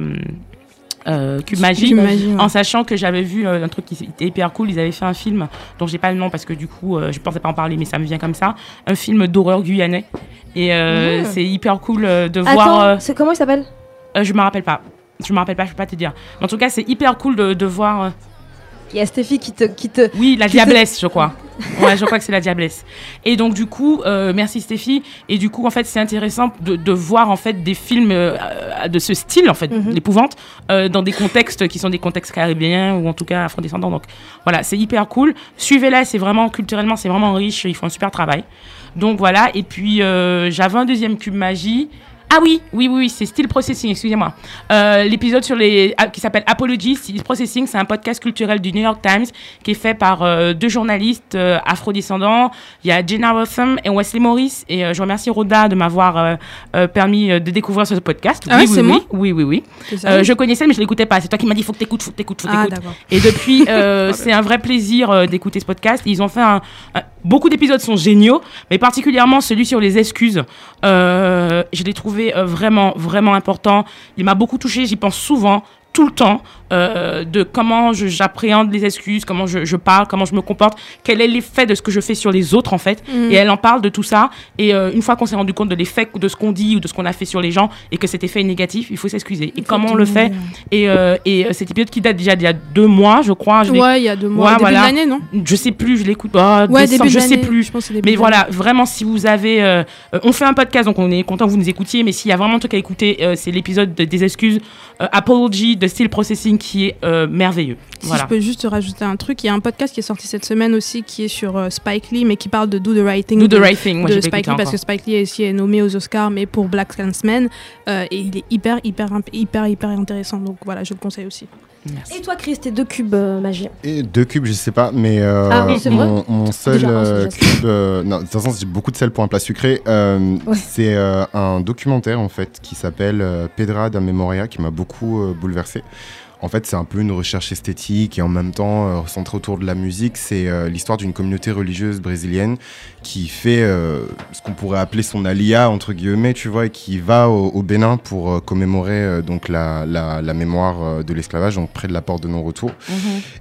euh, Cube Magie, Cube Magie, ouais. en sachant que j'avais vu euh, un truc qui était hyper cool. Ils avaient fait un film dont j'ai pas le nom parce que du coup, euh, je pensais pas en parler, mais ça me vient comme ça. Un film d'horreur guyanais. Et c'est hyper cool de Attends, voir. c'est comment il s'appelle? Je me rappelle pas. Je me rappelle pas, je peux pas te dire. En tout cas, c'est hyper cool de, de voir. Il y a Stéphie qui te. Qui te oui, la te- diablesse, je crois. Ouais, je crois que c'est la diablesse. Et donc du coup, euh, merci Stéphie. Et du coup, en fait, c'est intéressant de, de voir en fait des films euh, de ce style, en fait, Mhm. l'épouvante, euh, dans des contextes qui sont des contextes caribéens ou en tout cas afrodescendants. Donc voilà, c'est hyper cool. Suivez-la, c'est vraiment culturellement, c'est vraiment riche. Ils font un super travail. Donc voilà. Et puis j'avais un deuxième cube magie. Ah oui, oui, oui, oui, c'est Still Processing, excusez-moi. Euh, L'épisode sur les ah, qui s'appelle Apology, Still Processing, c'est un podcast culturel du New York Times qui est fait par euh, deux journalistes euh, afrodescendants. Il y a Jenna Rotham et Wesley Morris. Et euh, je remercie Rhoda de m'avoir permis de découvrir ce podcast. Ah oui, oui, c'est oui, moi oui, oui, oui. Je connaissais, mais je l'écoutais pas. C'est toi qui m'as dit faut que t'écoutes, faut que t'écoutes, faut que. Ah, t'écoutes. Et depuis, c'est un vrai plaisir d'écouter ce podcast. Ils ont fait un, un- beaucoup d'épisodes sont géniaux, mais particulièrement celui sur les excuses. Euh, je l'ai trouvé euh, vraiment, vraiment important. Il m'a beaucoup touché. J'y pense souvent, tout le temps, euh, de comment j'appréhende les excuses, comment je, je parle, comment je me comporte, quel est l'effet de ce que je fais sur les autres en fait. Mhm. Et elle en parle de tout ça. Et euh, une fois qu'on s'est rendu compte de l'effet de ce qu'on dit ou de ce qu'on a fait sur les gens et que cet effet est négatif, il faut s'excuser. Et comment on le fait Et, euh, et cet épisode qui date déjà d'il y a deux mois, je crois. Je Ouais, il y a deux mois. Ouais, Début voilà. de l'année, non? Je sais plus, je l'écoute. Ah, Ouais, décembre, début de je sais plus. je pense Mais voilà, vraiment, si vous avez. on fait un podcast, donc on est content que vous nous écoutiez. Mais s'il y a vraiment un truc à écouter, c'est l'épisode de- des excuses Apology de Still Processing qui est euh, merveilleux. Si voilà. je peux juste rajouter un truc, il y a un podcast qui est sorti cette semaine aussi qui est sur euh, Spike Lee, mais qui parle de Do the Right Thing. Do the Right Thing, moi, de Spike Lee, parce que Spike Lee aussi est nommé aux Oscars, mais pour Black Clansman. Euh, et il est hyper, hyper, hyper, hyper intéressant. Donc voilà, je le conseille aussi. Et toi, Chris, tes deux cubes euh, magie Et deux cubes, je sais pas, mais euh, Ah oui, mon, mon seul Déjà euh, cube. euh, non, de toute façon, j'ai beaucoup de sel pour un plat sucré. euh, Ouais. C'est euh, un documentaire en fait qui s'appelle euh, Pedra da Memoria qui m'a beaucoup euh, bouleversé. En fait, c'est un peu une recherche esthétique et en même temps euh, centrée autour de la musique. C'est euh, l'histoire d'une communauté religieuse brésilienne qui fait euh, ce qu'on pourrait appeler son alia entre guillemets, tu vois, et qui va au, au Bénin pour commémorer donc la, la, la mémoire de l'esclavage, donc près de la porte de non-retour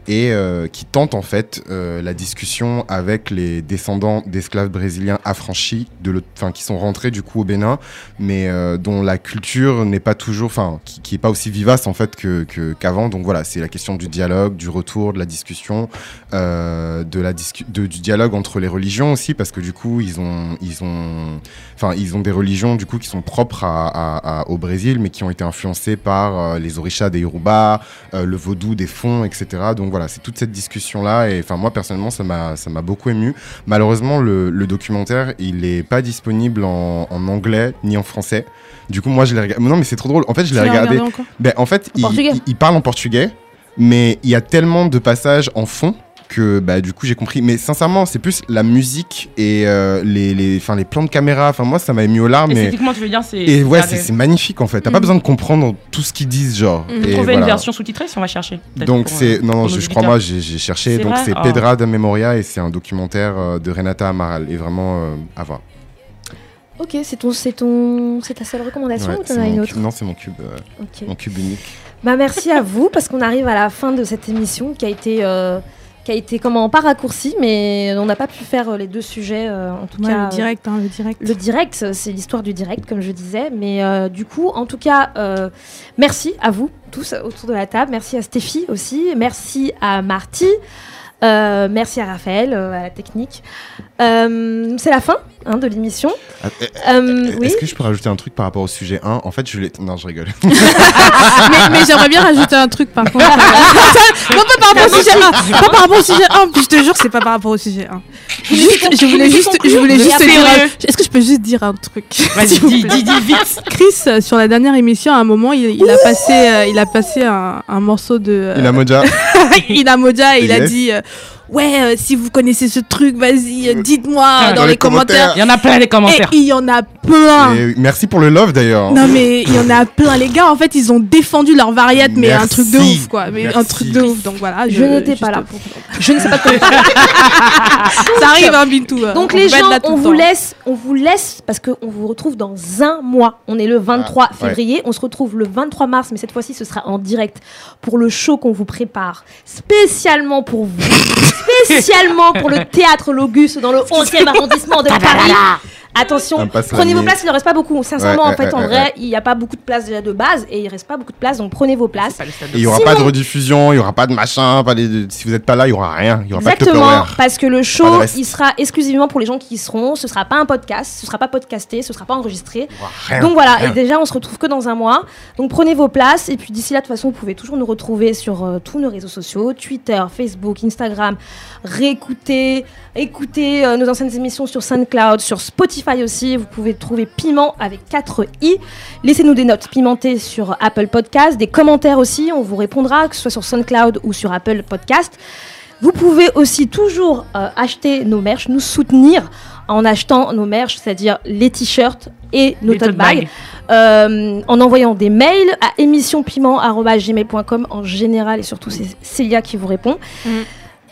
et euh, qui tente en fait la discussion avec les descendants d'esclaves brésiliens affranchis, de enfin qui sont rentrés du coup au Bénin, mais euh, dont la culture n'est pas toujours, enfin qui, qui est pas aussi vivace en fait que que- qu'avant. Donc voilà, c'est la question du dialogue, du retour, de la discussion, euh, de la discu- de- du dialogue entre les religions aussi, parce que du coup ils ont ils ont, enfin ils ont des religions du coup qui sont propres à, à- à- au Brésil, mais qui ont été influencées par euh, les orishas des Yoruba, euh, le vaudou des fonds, etc. Donc voilà, c'est toute cette discussion-là. Et enfin, moi, personnellement, ça m'a, ça m'a beaucoup ému. Malheureusement, le, le documentaire, il est pas disponible en, en anglais ni en français. Du coup, moi, je l'ai regardé. Non, mais c'est trop drôle. En fait, je l'ai regardé. Ben, en fait, il, portugais? il- il parle en portugais, mais il y a tellement de passages en fond que bah, du coup j'ai compris mais sincèrement c'est plus la musique et euh, les, les, les plans de caméra enfin moi ça m'a ému aux larmes mais Esthétiquement, tu veux dire, c'est. et ouais c'est- magnifique en fait t'as pas Mm. besoin de comprendre tout ce qu'ils disent genre On Et trouver voilà. une version sous-titrée si on va chercher. Donc pour, c'est euh, non non je, crois moi j'ai j'ai cherché C'est donc vrai c'est Oh. Pedra da Memoria et c'est un documentaire euh, de Renata Amaral et vraiment euh, à voir. Ok, c'est ton, c'est ton, c'est ta seule recommandation Ouais, ou t'en as une autre? Non c'est mon cube euh, mon cube unique. Bah merci à vous parce qu'on arrive à la fin de cette émission qui a été euh, qui a été comment pas raccourcie mais on n'a pas pu faire euh, les deux sujets euh, en tout Ouais, cas le direct, hein, le direct. le direct c'est l'histoire du direct comme je disais mais euh, du coup en tout cas euh, merci à vous tous autour de la table merci à Stéphie aussi merci à Marty merci à Raphaël à la technique c'est la fin hein, de l'émission Ah, eh, Euh, oui Est-ce que je peux rajouter un truc par rapport au sujet 1 En fait je l'ai non je rigole. mais mais j'aimerais bien rajouter un truc par contre. non, pas par rapport au sujet 1. Pas par rapport au sujet 1. Puis je te jure, c'est pas par rapport au sujet 1. Juste, je voulais juste, je voulais juste te dire. Est-ce que je peux juste dire un truc Vas-y, dis, dis, dis vite. Chris, euh, sur la dernière émission, à un moment, il, il a passé, euh, il a passé un, un morceau de. euh, Il a Moja. Ina Moja et il a dit euh, ouais, euh, si vous connaissez ce truc, vas-y, euh, dites-moi Ah, dans, les commentaires. Il y en a plein les commentaires. Et il y en a plein. Et merci pour le love d'ailleurs. Non mais il y en a plein les gars en fait ils ont défendu leur variette mais un truc de ouf quoi mais un truc de ouf donc voilà Je n'étais pas là. Je ne sais pas comment. ça arrive hein Bintou Donc on les gens, on vous temps. laisse, on vous laisse parce qu'on vous retrouve dans un mois. On est le 23 Ah, ouais. février. On se retrouve le 23 mars, mais cette fois-ci, ce sera en direct pour le show qu'on vous prépare spécialement pour vous, spécialement pour le théâtre Logus dans le 11e arrondissement de Paris. Attention, prenez vos places, il ne reste pas beaucoup. Sincèrement, Ouais, en fait, ouais, en vrai, ouais. il n'y a pas beaucoup de places déjà de base et il reste pas beaucoup de places, donc prenez vos places. Il y aura Sinon- pas de rediffusion, il y aura pas de machin, pas si vous êtes pas là, il y aura rien, il y aura pas de Exactement, parce que le show, il sera exclusivement pour les gens qui y seront. Ce sera pas un podcast, ce sera pas podcasté, ce sera pas enregistré. rien, Donc voilà, rien. et déjà on se retrouve que dans un mois. Donc prenez vos places et puis d'ici là, de toute façon, vous pouvez toujours nous retrouver sur euh, tous nos réseaux sociaux Twitter, Facebook, Instagram. Réécouter, écouter euh, nos anciennes émissions sur SoundCloud, sur Spotify aussi. Vous pouvez trouver Piment avec 4 i. Laissez-nous des notes pimentées sur Apple Podcast, des commentaires aussi. On vous répondra, que ce soit sur SoundCloud ou sur Apple Podcast. Vous pouvez aussi toujours euh, acheter nos merch, nous soutenir en achetant nos merch, c'est-à-dire les t-shirts et nos Les tote bags, bags. euh, en envoyant des mails à émissionpiment.gmail.com en général et surtout c'est Célia qui vous répond.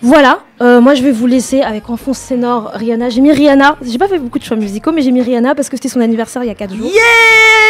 Voilà, euh, moi je vais vous laisser avec en fond sonore Rihanna. J'ai mis Rihanna, j'ai pas fait beaucoup de choix musicaux, mais j'ai mis Rihanna parce que c'était son anniversaire il y a 4 jours.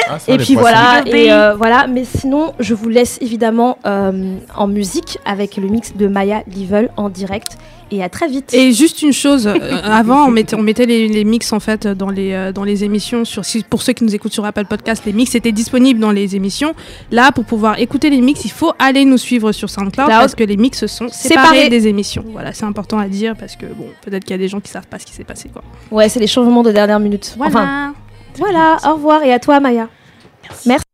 Ah, ça, Et puis voilà, et euh, voilà, mais sinon je vous laisse évidemment euh, en musique avec le mix de Maya Level en direct. Et à très vite. Et juste une chose, euh, avant on mettait, on mettait les, les mix en fait dans les, euh, dans les émissions. Sur, si- pour ceux qui nous écoutent sur Apple Podcast, les mix étaient disponibles dans les émissions. Là, pour pouvoir écouter les mix, il faut aller nous suivre sur SoundCloud Cloud. parce que les mix sont séparés, Séparés. des émissions. Voilà, c'est important à dire parce que bon, peut-être qu'il y a des gens qui savent pas ce qui s'est passé quoi. Ouais, c'est les changements de dernière minute. Enfin, Voilà. voilà, au revoir et à toi Maya. Merci.